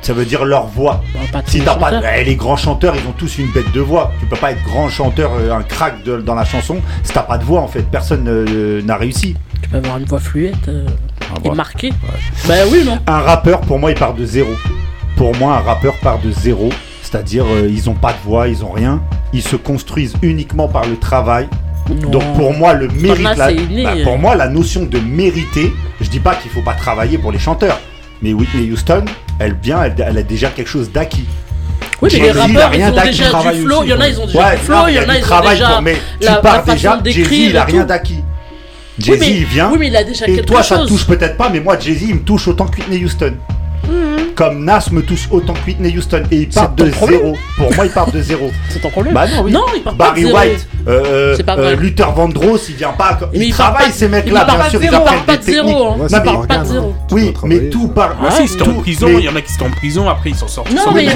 Ça veut dire leur voix. Bah, pas Si les t'as pas, eh, les grands chanteurs, ils ont tous une bête de voix. Tu peux pas être grand chanteur, euh, un crack de- dans la chanson, si t'as pas de voix en fait. Personne euh, n'a réussi. Tu peux avoir une voix fluette euh, et ouais. marquée. Bah oui, non. Un rappeur, pour moi, il part de zéro. Pour moi, un rappeur part de zéro. C'est-à-dire, ils ont pas de voix, ils ont rien. Ils se construisent uniquement par le travail. Non. Donc pour moi, le mérite, la- bah, pour moi, la notion de mériter, je dis pas qu'il faut pas travailler pour les chanteurs, mais Whitney Houston, elle vient, elle, elle a déjà quelque chose d'acquis. Oui, mais les rappeurs, ils ont déjà du flow. Il y en a, ils ont déjà du flow. Il y en a, ils ont déjà mais tu pars déjà, Jay-Z, il a et rien d'acquis. Jay-Z, il vient. oui, mais il a déjà et quelque toi, ça te chose. touche peut-être pas, mais moi, Jay-Z, il me touche autant que Whitney Houston. Comme Nas me touche autant que Whitney Houston. Et il part de zéro. Pour moi, il part de zéro. C'est ton problème. Bah non, oui. Non, il part pas Barry de zéro. White, euh, euh, vrai. Luther Vandross, il vient pas. Ils il part travaillent pas- ces il mecs-là, bien sûr, de ils zéro, apprennent il part pas de zéro, techniques. hein. Ouais, Il c'est part pas de zéro. hein. Oui, mais tout part. Ah, si, ils étaient en prison, il y en a qui étaient en prison, après ils s'en sortent. Non, Ils sont mais, oui,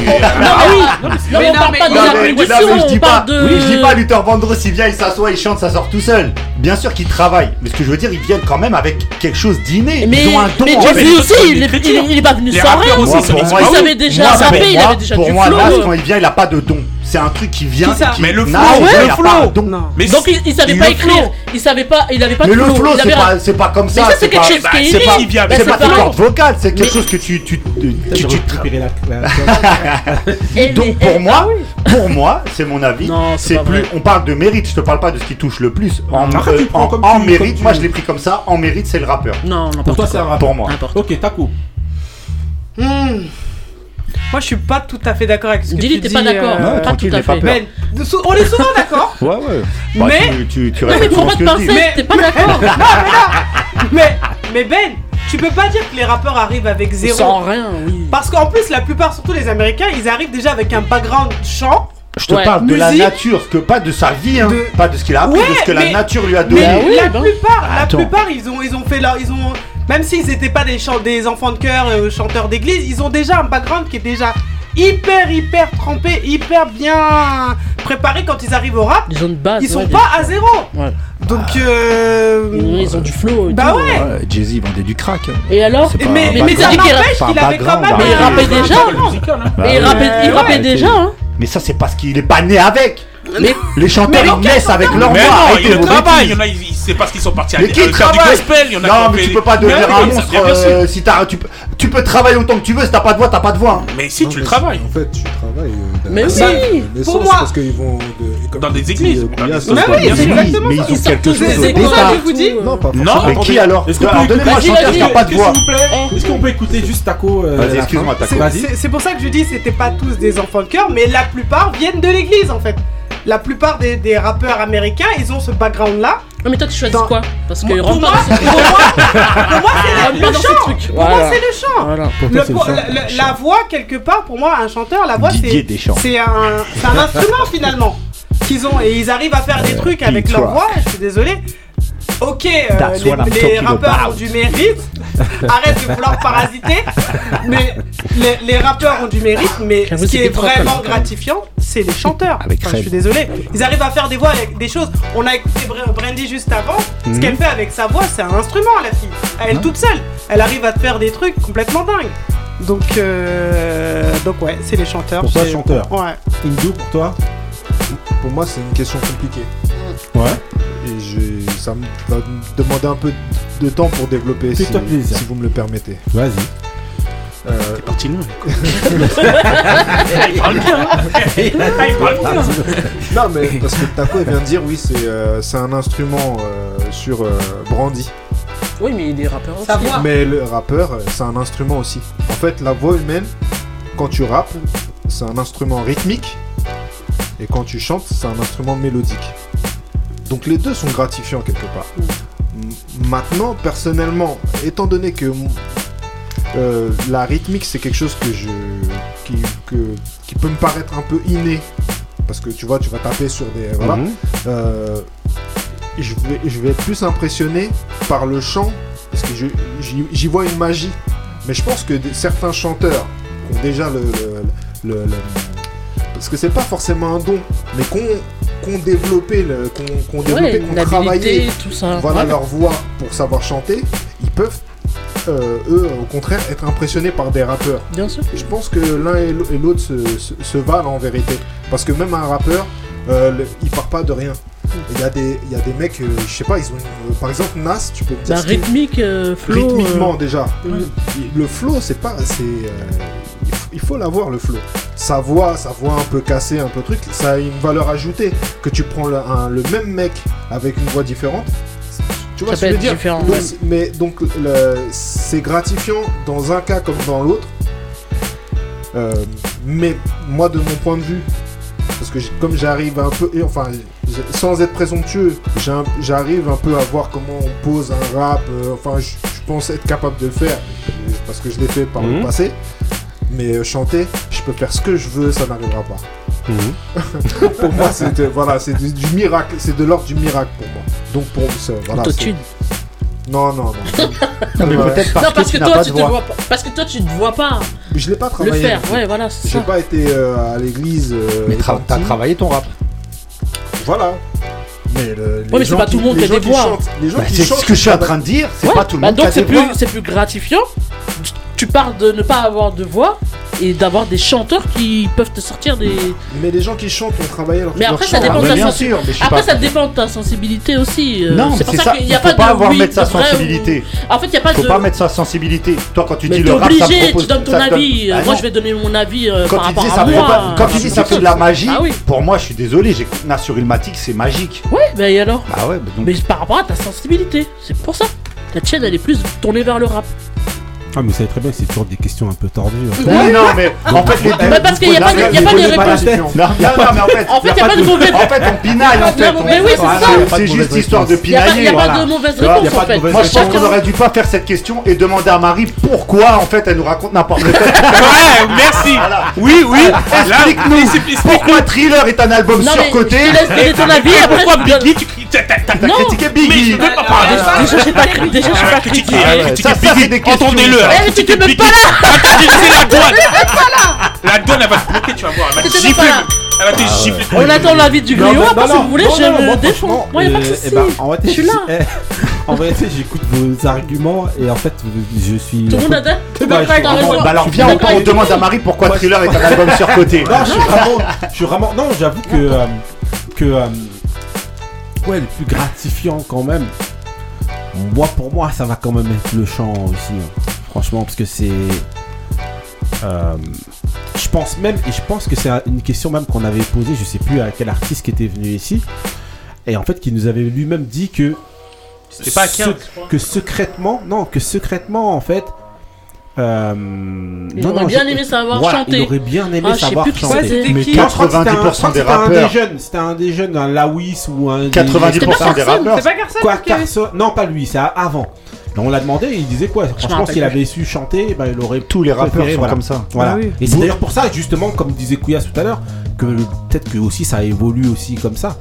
non, mais mais on parle pas mais je dis pas, de. je dis pas Luther Vandross, il vient, il s'assoit, il chante, ça sort tout seul. Bien sûr qu'ils travaillent, mais ce que je veux dire, ils viennent quand même avec quelque chose d'inné. Mais, ils ont un don. mais mais aussi, il, est- il, il pas venu sans rien. Moi, pour moi, il savait déjà Moi, rapper, pour il moi- avait déjà pour du moi, flow. Nas, quand il vient, il a pas de don. C'est un truc qui vient. Qui ça qui- Mais le flow, il le a flow. pas de don. Non. Mais Donc il, il savait pas le écrire, flow. il savait pas, il avait pas Mais de le flow. flow, il c'est pas, c'est pas comme ça. ça, c'est quelque pas- chose qui est c'est pas- qui Bah, c'est pas tes cordes vocales, c'est quelque Mais- chose que tu. tu, tu, tu- Donc pour moi, pour moi, c'est mon avis. Non, c'est pas plus. On parle de mérite. Je te parle pas de ce qui touche le plus. En, euh, mérite, moi je l'ai pris comme ça. En mérite, c'est le rappeur. Non, Pour n'importe toi, c'est un rappeur. Pour moi. Ok, Taco. Moi, je suis pas tout à fait d'accord avec ce que Dis-lui, tu t'es dis. pas d'accord. euh, Ouais, Pas tranquille, tout à n'aie pas fait. peur. Ben, de sou- on est souvent d'accord. Ouais, ouais. Bah, Mais- tu, tu, tu Non, mais répètes faut souvent pas ce te que je dis. pincer, t'es pas d'accord. mais, mais Ben, tu peux pas dire que les rappeurs arrivent avec zéro. Sans rien, oui. Parce qu'en plus, la plupart, surtout les Américains, ils arrivent déjà avec un background chant. Je te Ouais. parle de la Musique. nature, que pas de sa vie, hein. De- pas de ce qu'il a appris, Ouais, de ce que mais- la nature lui a Mais donné. Bah oui, la bah. plupart, la Attends. plupart, ils ont, ils ont fait leur, ils ont, même s'ils étaient pas des, des enfants de chœur, euh, chanteurs d'église, ils ont déjà un background qui est déjà hyper, hyper trempé, hyper bien préparé quand ils arrivent au rap. Ils ont une base. Ils sont ouais, pas à zéro. Ouais. Donc, euh... Ils ont du flow. et Bah tout. ouais. Ouais, Jay-Z vendait du crack. hein. Et alors pas mais, un mais, mais ça n'empêche qu'il avait quand même. Mais il rappait déjà. hein. Il Bah rappait, il rappait déjà. c'est- Hein. Mais ça, c'est parce qu'il est pas né avec. Mais Les chanteurs, Mais ils naissent avec leur Mais voix. non. Il y en a, ils- ils- c'est parce qu'ils sont partis à Mais qui à faire du travaille gospel. Il y en a Non, mais tu peux pas Mais devenir un monstre euh, si t'as. Tu, peux- tu peux travailler autant que tu veux, si t'as pas de voix, t'as pas de voix. hein. Mais si, Non, tu mais le travailles. En fait, tu travailles. euh, Mais oui, pour moi. Parce qu'ils vont. de- comme Dans des églises, euh, Mais oui, exactement mais ils ont quelque chose c'est au pour ça départ. que je vous dis. Non, pas Non. Mais qui alors Est-ce qu'on Alors, peut Donnez-moi un écouter- chanteur qui a pas de voix. plaît Est-ce qu'on peut écouter juste Taco euh, Vas-y, excuse-moi, Taco. C'est pour ça que je dis c'était pas tous des enfants de cœur, mais la plupart viennent de l'église en fait. La plupart des, des rappeurs américains, ils ont ce background là. Non, mais toi, tu choisis Dans- quoi Parce que Moi- pour pas moi, dans ce pour moi, pour moi, c'est le, ce chant. Pour moi, c'est le chant. Voilà. Pour toi, Le- c'est le pour- chant. la, la- la voix, quelque part, pour moi, un chanteur, la voix, c'est un, c'est un instrument finalement qu'ils ont et ils arrivent à faire des trucs avec leur voix. Je suis désolé. Ok, euh, les, rappeurs about. ont du mérite. Arrête de vouloir parasiter. Mais les, les rappeurs ont du mérite. Mais ce qui est vraiment gratifiant, c'est les chanteurs. Avec Enfin, je suis désolé. Ils arrivent à faire des voix avec des choses. On a écouté Br- Brandy juste avant. Mhm. Ce qu'elle fait avec sa voix, c'est un instrument, la fille. Elle toute seule. Elle arrive à te faire des trucs complètement dingues. Donc, euh, donc ouais, c'est les chanteurs. Pour toi, C'est- chanteur. Ouais. Indo, pour toi Pour moi, c'est une question compliquée. Ouais. Et je, ça me va me demander un peu de temps pour développer, si, si vous me le permettez. Vas-y. Euh, T'es parti loin. Il parle bien. Il parle bien. non, mais parce que Taco vient de dire, oui, c'est euh, c'est un instrument euh, sur euh, Brandy. Oui, mais il est rappeur aussi. Mais le rappeur, c'est un instrument aussi. En fait, la voix humaine, quand tu rappes, c'est un instrument rythmique. Et quand tu chantes, c'est un instrument mélodique. Donc les deux sont gratifiants quelque part. M- Maintenant, personnellement, étant donné que euh, la rythmique, c'est quelque chose que je, qui, que- qui peut me paraître un peu inné, parce que tu vois, tu vas taper sur des, voilà. Mhm. Euh, je vais, je vais être plus impressionné par le chant, parce que j'y vois une magie. Mais je pense que certains chanteurs ont déjà le, le- le- le- parce que c'est pas forcément un don, mais qu'on qu'on développé, qu'on développé, Ouais, tout ça. voilà Ouais. leur voix pour savoir chanter, ils peuvent, euh, eux, au contraire, être impressionnés par des rappeurs. Bien sûr. Je pense que l'un et l'au- et l'autre se, se- se valent en vérité. Parce que même un rappeur, euh, le- il part pas de rien. Il y, a des- il y a des mecs, euh, je sais pas, ils ont une- par exemple Nas, tu peux te dire Bah, rythmique, flow. rythmiquement déjà. ouais. Le flow, c'est pas, c'est, il faut l'avoir le flow. Sa voix, sa voix un peu cassée, un peu truc, ça a une valeur ajoutée. Que tu prends le, un- le même mec avec une voix différente, tu vois Ça ce que je peut veux dire? différent, Donc, Mais donc le- c'est gratifiant dans un cas comme dans l'autre. Euh, mais moi, de mon point de vue, parce que comme j'arrive un peu, et enfin, sans être présomptueux, j'ai un- j'arrive un peu à voir comment on pose un rap. euh, enfin, je pense être capable de le faire parce que je l'ai fait par Mhm. le passé. Mais euh, chanter, je peux faire ce que je veux, ça n'arrivera pas. pour moi, c'est voilà, c'est du, du miracle, c'est de l'ordre du miracle pour moi. Donc pour ça, voilà. Autotune. Non, non, non. Non, mais Ouais. peut-être parce non, que parce que toi, pas tu te vois pas. Parce que toi, tu te vois pas je l'ai pas le travaillé. faire. non plus. Ouais, voilà, J'ai pas été euh, à l'église. euh, Mais tra- t'as travaillé ton rap. Voilà. Mais, le, mais c'est pas tout le monde les qui a gens des voix. chantent- Les gens Bah, qui c'est chantent, ce que je suis en train de dire, c'est Ouais, pas tout le bah monde donc qui a des voix. c'est plus gratifiant. Tu- parles de ne pas avoir de voix et d'avoir des chanteurs qui peuvent te sortir des. Mais les gens qui chantent ont travaillé leur Mais leur après, ça dépend de mais ta bien sensibilité. sûr, mais Après, pas- ça dépend de ta sensibilité aussi. euh, Non, mais c'est pour ça, ça. qu'il Il n'y a faut pas pas de avoir oui, mettre sa sensibilité. En fait, il n'y a pas Faut de. pas mettre sa sensibilité. Toi, quand tu Mais dis le rap, ça obligé, me propose. tu donnes ton ça te donne- avis. euh, Ah moi, je vais donner mon avis euh, Quand par tu dis rapport ça à fait moi. pas- quand tu dis ça fait de la magie, Ah pour moi, je suis désolé, j'écoute Nas sur Ilmatic, c'est magique. Ouais, bah et alors? Bah ouais, bah. Mais par rapport à ta sensibilité, c'est pour ça. La tienne, elle est plus tournée vers le rap. Ah, mais vous savez très bien que c'est toujours des questions un peu tordues. hein. Oui, non, mais en fait, les deux. Bah, parce qu'il y a pas de- réponse. Non, non, mais en fait. En fait, il n'y a pas de mauvaise En fait, on pinaille, en fait. Mais oui, c'est ça. c'est- juste histoire de Il n'y a, pas- pinailler. y a pas voilà. de mauvaise réponse en fait. Moi, je pense qu'on aurait dû pas faire cette question et demander à Marie pourquoi, en fait, elle nous raconte n'importe quoi. Ouais, merci. Oui, oui. Explique-nous explique- pourquoi Thriller est un album surcoté. ton avis, Et pourquoi Biggie, t'as- critiqué Mais je Biggie. peux pas parler de ça. Déjà, je sais pas cri- déjà, je sais pas critiquer. critiquer. Ouais, critiquer ça, c'est des questions. Entendez-le. Hein. Eh, mais tu même pas là. Attends, j'ai dit la douane. La douane, elle va te bloquer, tu vas voir. Elle va te gifler. Elle va gifler. On attend l'avis du griot, après, si non, vous voulez, non, je moi, me franchement, défends. Moi, y a pas de soucis. eh en vrai, Je suis là. eh, En vérité, j'écoute vos arguments et en fait, je suis. Tout le monde a dit Tout le monde a T'as raison. Bah alors, viens, on, on demande à Marie pourquoi Thriller est un album surcoté. Non, je suis vraiment. Je suis vraiment. Non, j'avoue que. euh, que. euh, ouais, le plus gratifiant quand même. Moi, pour moi, ça va quand même être le chant aussi. Franchement, parce que c'est. euh, je pense même, et je pense que c'est une question même qu'on avait posée, je sais plus à quel artiste qui était venu ici, et en fait qui nous avait lui-même dit que C'était pas à 15, sec- que secrètement, non, que secrètement en fait, Euh, Il aurait bien aimé savoir voilà, chanter. Il aurait bien aimé Ah, savoir plus chanter. c'était. Mais qui Je crois que c'était un- 90% je crois que des rappeurs. des jeunes, c'était un des jeunes, un Lawis ou un. 90% des rappeurs. C'est pas Carson Quoi, Carson Non, pas lui, c'est avant. On l'a demandé, il disait quoi? Franchement, s'il avait su chanter, bah, il aurait Tous les rappeurs préféré, sont voilà. comme ça. Voilà. Ah oui. Et c'est d'ailleurs pour ça, justement, comme disait Couillasse tout à l'heure, que peut-être que aussi ça évolue aussi comme ça.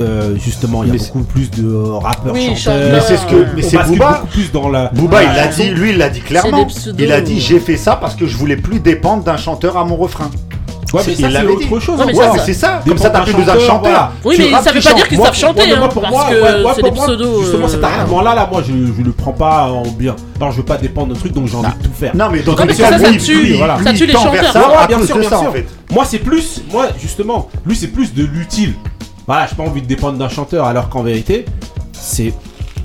Euh, justement, il y a Mais beaucoup plus de euh, rappeurs Oui, chanteurs. Mais c'est ce que, mais c'est Booba. beaucoup plus dans la. Booba, dans il la dit, lui, il l'a dit clairement. Il a dit, j'ai fait ça parce que je voulais plus dépendre d'un chanteur à mon refrain. Ouais, mais ça, autre chose. Ouais, hein. C'est ça. Comme ça, t'as plus besoin de chanter. voilà. Oui, Tu mais ça veut pas dire qu'ils savent chanter, moi, moi, hein, pour moi, c'est des pseudos, Justement, euh, cet argument-là, là, moi, je, le prends pas en bien. Alors, je veux pas dépendre de trucs, donc j'ai envie de tout faire. Non, mais dans Non, tous les ça, cas, ça tue, ça les chanteurs. bien sûr, bien. Moi, c'est plus, moi, justement, lui, c'est plus de l'utile. Voilà, j'ai pas envie de dépendre d'un chanteur, alors qu'en vérité, c'est.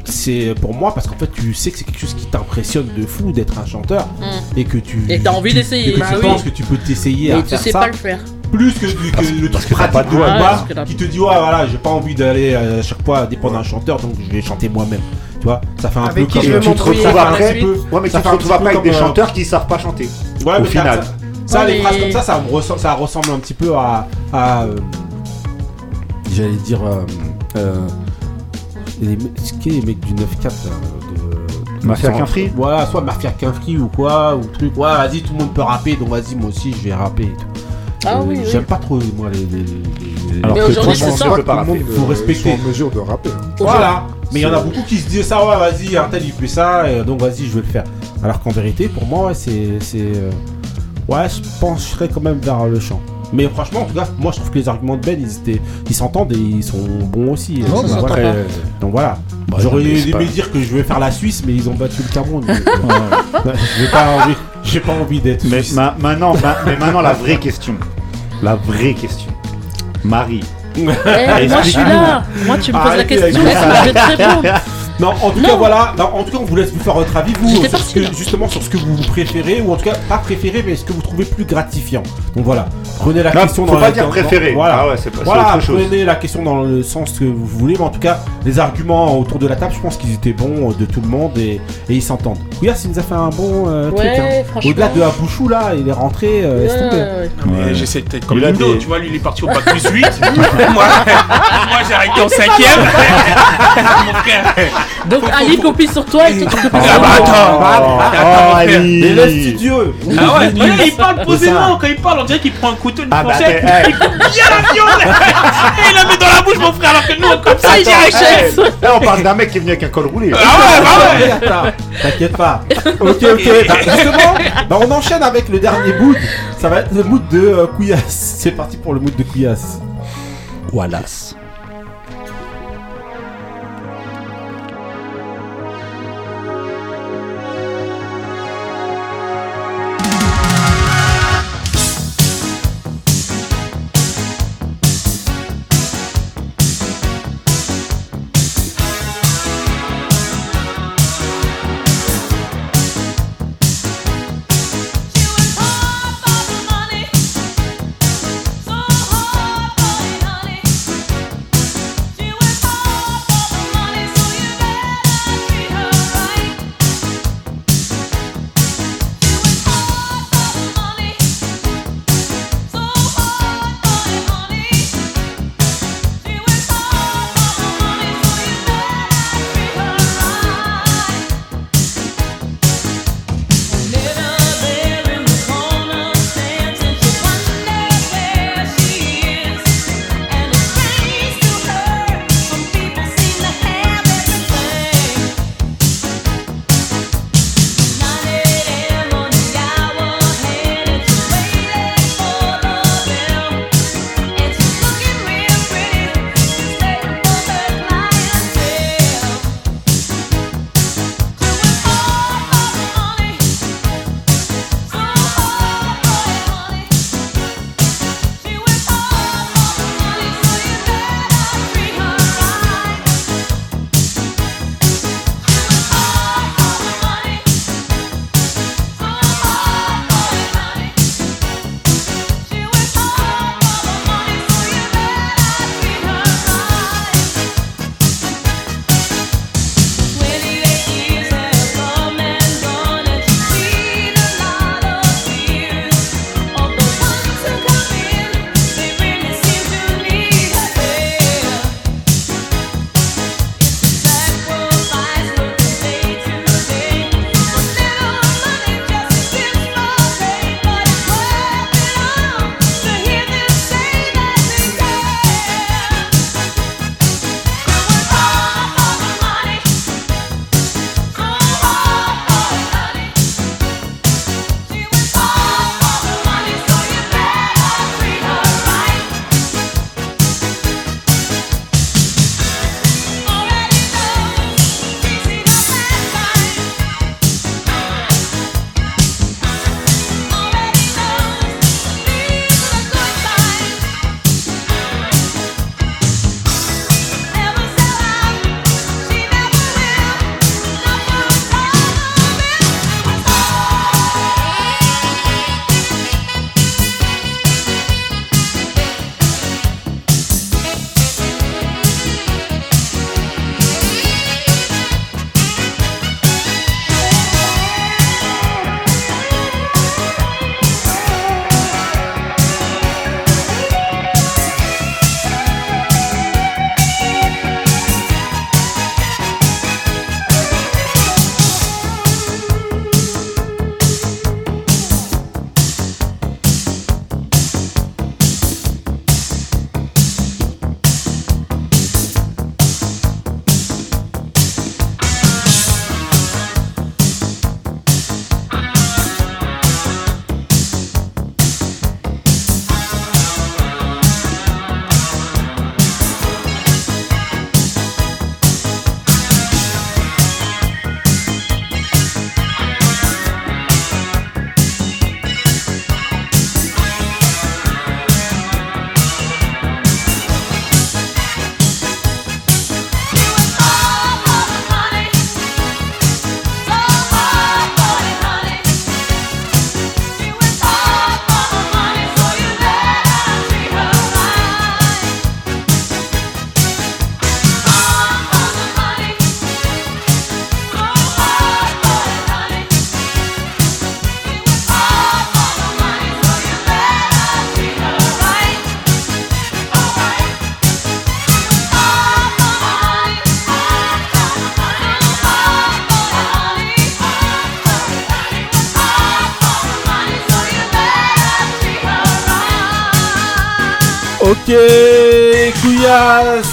C'est pour moi parce qu'en fait tu sais que c'est quelque chose qui t'impressionne de fou d'être un chanteur Mm. et que tu Et t'as envie d'essayer. Bah tu oui. penses que tu peux t'essayer à tu faire sais ça pas le faire. plus que, que le truc que t'as pas pratique de parce que t'as- qui te dit ouais voilà j'ai pas envie d'aller à chaque fois dépendre d'un chanteur donc je vais chanter moi-même tu vois ça fait un Avec peu qui comme je tu te retrouves après, suite. ouais, mais tu te retrouves après peu avec des euh, chanteurs qui savent pas chanter. Ouais, Au final. ça, ça, Ouais, les mais- phrases comme ça ça, me ressemble, ça ressemble un petit peu à, à, euh, j'allais dire euh, euh, les, ce qui est les mecs du 9-4 là, de, Mafia Quinfri voilà soit Mafia Quinfri ou quoi ou truc ouais vas-y tout le monde peut rapper donc vas-y moi aussi je vais rapper et tout. Ah Euh, oui, oui. j'aime pas trop moi les, les, les- Alors Mais que aujourd'hui, c'est ça. peux pas Tout le monde faut respecter. en mesure de rapper. hein. Voilà. Mais il y en a beaucoup qui se disent ça, ouais, vas-y, un tel il fait ça, et donc vas-y, je vais le faire. Alors qu'en vérité, pour moi, ouais, c'est. c'est, euh, Ouais, je pencherais quand même vers le chant. Mais franchement, en tout cas, moi je trouve que les arguments de Ben, ils, étaient... ils s'entendent et ils sont bons aussi. Non, Donc ça voilà. pas. Donc voilà. Bah, J'aurais aimé pas- dire que je vais faire la Suisse, mais ils ont battu le Cameroun. donc, euh, J'ai pas envie, j'ai pas envie d'être Mais ma- maintenant, ma- mais maintenant, la vraie question. La vraie question. Marie. Eh, moi je suis là. Moi tu me poses la question. avec ça. Je vais te répondre. Non, en tout Non. cas, voilà. Non, en tout cas, on vous laisse vous faire votre avis, vous, sur ce que- justement sur ce que vous préférez, ou en tout cas, pas préféré, mais ce que vous trouvez plus gratifiant. Donc voilà. Prenez la Non, question faut dans pas dire préféré. Voilà. Ah ouais, c'est pas- c'est Voilà, autre chose. prenez la question dans le sens que vous voulez, mais en tout cas, les arguments autour de la table, je pense qu'ils étaient bons euh, de tout le monde et, et ils s'entendent. Couillard, il nous a fait un bon euh, truc. Ouais, hein. Au-delà de Abouchou, là, il est rentré. euh, Ouais, j'essaie d'être comme des- tu vois, lui il est parti au bac plus 8. moi, moi j'ai arrêté en 5ème. Mon frère. Donc Ali copie sur toi et toi tu copies Ah sur bah moi. attends. Ali. L'élève studieux. Ah ouais, il parle posément, quand il parle, on dirait qu'il prend un couteau, une Ah bah, fourchette, il coupe bien la viande Et il la met dans la bouche, mon frère, alors que nous, on comme ça, il hey, chef Là, on parle d'un mec qui est venu avec un col roulé. Ah ouais, bah ouais T'inquiète pas. Ok, ok. Bah, justement, bah, on enchaîne avec le dernier mood. Ça va être le mood de euh, Couillasse. C'est parti pour le mood de Couillasse. Wallace.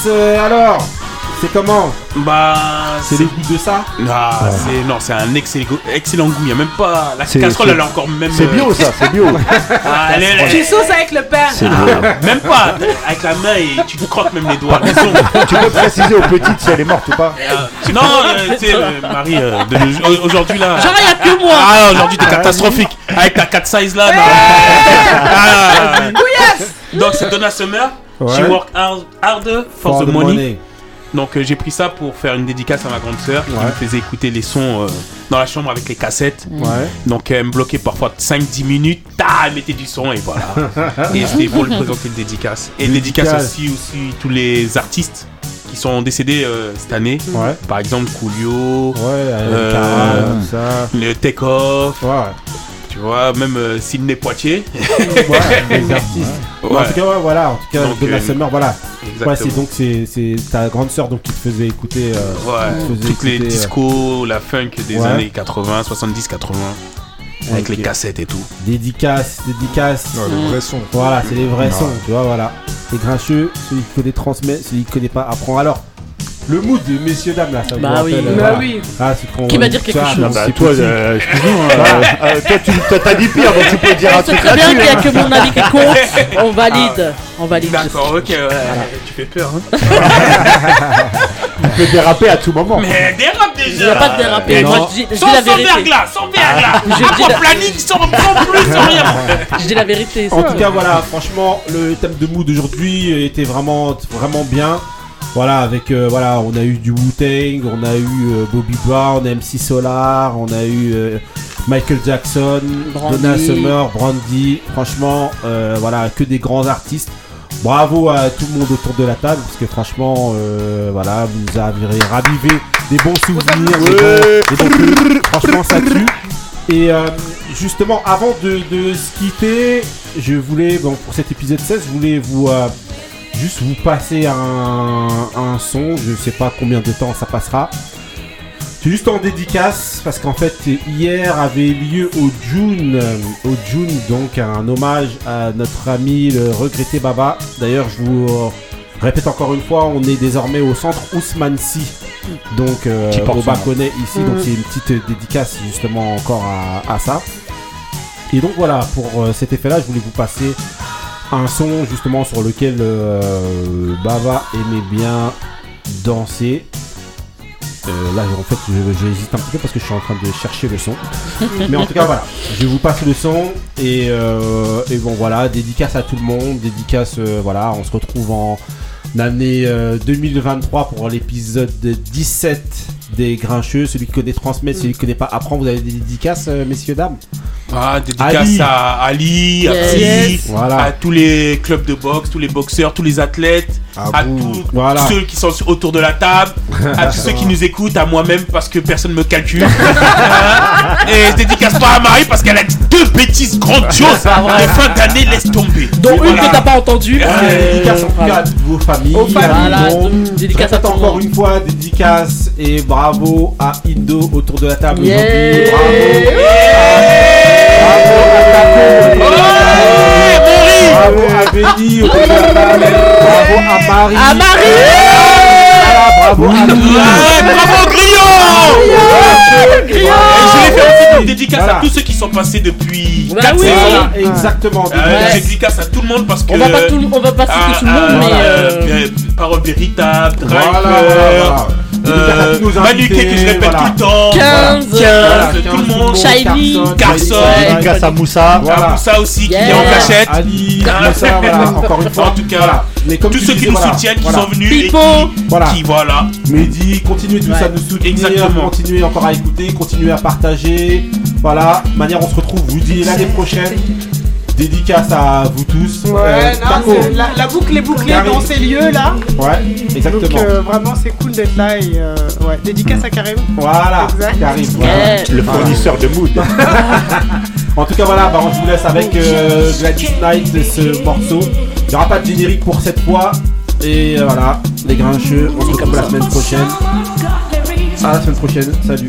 Euh, alors, c'est comment Bah. C'est les goûts de ça Ah, Ouais. c'est non, c'est un excellent, goût- excellent goût. Il y a même pas la C'est- casserole, c'est- elle est encore même. c'est bio, ça, c'est bio. Ah, elle Tu sauces avec le pain. Ah, même pas avec la main et tu te croques même les doigts. Tu peux préciser aux petites si elle est morte ou pas Euh, non, euh, tu sais, euh, Marie, euh, aujourd'hui là. Genre, y a que moi. Ah, aujourd'hui t'es catastrophique. Avec ta 4 size là. non. Ah. Donc c'est Donna Summer. Ouais. She work hard, hard for, For the, the money. money. Donc euh, j'ai pris ça pour faire une dédicace à ma grande sœur qui Ouais. me faisait écouter les sons euh, dans la chambre avec les cassettes. Ouais. Donc elle me bloquait parfois 5-10 minutes, ta, elle mettait du son et voilà. et c'était pour lui présenter une dédicace. Et une dédicace aussi, aussi tous les artistes qui sont décédés euh, cette année. Ouais. Par exemple Coolio, le Take Off. Tu vois, même euh, Sydney Poitier. Ouais, les artistes. Ouais. En tout cas, ouais, voilà. En tout cas, Donc, Donna euh, Summer, voilà. Exactement. Ouais, c'est donc c'est c'est ta grande sœur donc qui te faisait écouter. euh, Ouais, qui te faisait toutes les écouter, euh, discos, la funk des Ouais. années 80, 70, 80. Avec les cassettes et tout. Dédicace, dédicace. Ouais, les vrais sons. Voilà, c'est les vrais sons, tu vois, voilà. Les grincheux, celui qui connaît transmet, celui qui connaît pas apprend. Alors, le mood, messieurs, dames, là, ça vous Bah rappelle, oui. euh, Bah voilà. oui. Ah, Qui va dire quelque ça, chose Bah, c'est toi, euh, excuse-moi, euh, euh, toi, tu t'as dit pire, donc tu peux dire un truc très bien qu'il n'y a hein. que mon avis qui compte. On valide. On valide. D'accord, ok, ouais. Tu fais peur, hein. Tu peux déraper à tout moment. Mais dérape déjà Il y a pas de déraper. Moi, je dis- Sans, la sans vérité. verglas, sans verglas dis mon la- planning, sans, sans plus, sans rien Je dis la vérité. En tout. cas, voilà, franchement, le thème de mood d'aujourd'hui était vraiment, vraiment bien. Voilà, avec, euh, voilà, on a eu du Wu-Tang, on a eu euh, Bobby Brown, MC Solar, on a eu euh, Michael Jackson, Brandy. Donna Summer, Brandy. Franchement, voilà, que des grands artistes. Bravo à tout le monde autour de la table, parce que franchement, voilà, vous nous avez ravivé des bons souvenirs, des bons- des bons trucs. Franchement, ça tue. Et euh, justement, avant de, de se quitter, je voulais, bon, pour cet épisode 16, je voulais vous euh, juste vous passer un, un son. Je sais pas combien de temps ça passera. C'est juste en dédicace parce qu'en fait hier avait lieu au June, au June donc un hommage à notre ami le regretté Baba. D'ailleurs je vous répète encore une fois, on est désormais au centre Ousmane Sy, donc euh, au. Baconnet ici, donc Mhm. c'est une petite dédicace justement encore à, à ça. Et donc voilà, pour euh, cet effet-là, je voulais vous passer un son justement sur lequel euh, Baba aimait bien danser. Euh, là, en fait, j'hésite un petit peu parce que je suis en train de chercher le son. Mais en tout cas, voilà, je vous passe le son et, euh, et bon, voilà, dédicace à tout le monde, dédicace, euh, voilà, on se retrouve en année euh, 2023 pour l'épisode 17 des Grincheux. Celui qui connaît transmet, celui qui connaît pas apprend. Vous avez des dédicaces, messieurs, dames? Ah, dédicace Ali. à Ali, à Yes. Psy, Yes. Voilà. à tous les clubs de boxe, tous les boxeurs, tous les athlètes, à tous Voilà. ceux qui sont autour de la table, à tous ceux qui nous écoutent, à moi-même parce que personne me calcule. Hein Et je dédicace pas à Marie parce qu'elle a dit deux bêtises grandioses de fin d'année, laisse tomber. Dont Et une voilà. que t'as pas entendue. Euh, dédicace en tout cas à vos familles. Aux Voilà, dédicace à encore une fois, dédicace et bravo à Indo autour de la table Yeah. aujourd'hui. Bravo. Bravo à Benny autour de la table. Bravo à Marie. À Marie. Bravo à bravo Grillon Et je voulais faire aussi une dédicace Voilà. à tous ceux qui sont passés depuis Bah 4 oui. saisons. Voilà, exactement. Euh, je dédicace à tout le monde parce que. On va pas tout- on va pas citer tout le monde, mais, voilà, euh, euh, Parole véritable, Voilà, Driver, euh, Manuquet que je répète voilà. tout le temps. 15, Voilà, euh, tout le monde. Shiny, Carson, à Moussa. Voilà. ça aussi qui est en cachette. Ali, tout ça, voilà, encore une fois. En tout cas, Voilà. Mais comme tous ceux qui nous voilà, soutiennent, qui sont venus et qui, Voilà. qui, voilà. Mehdi, continuez tous Ouais. à nous soutenir, Exactement. continuez encore à écouter, continuez à partager. Voilà, de manière on se retrouve, je vous dis l'année prochaine. Dédicace à vous tous. Ouais, Euh, non, la, la boucle est bouclée Karim. dans ces lieux-là. Ouais, exactement. Donc euh, vraiment c'est cool d'être là et euh, ouais, dédicace à Karim. Voilà, Exact. voilà. Yeah. Le fournisseur de mood. En tout cas, voilà, bah, on vous laisse avec euh, Gladys Knight ce morceau. Il n'y aura pas de générique pour cette fois. Et euh, voilà, les grincheux, on se retrouve la semaine prochaine. À la semaine prochaine, salut.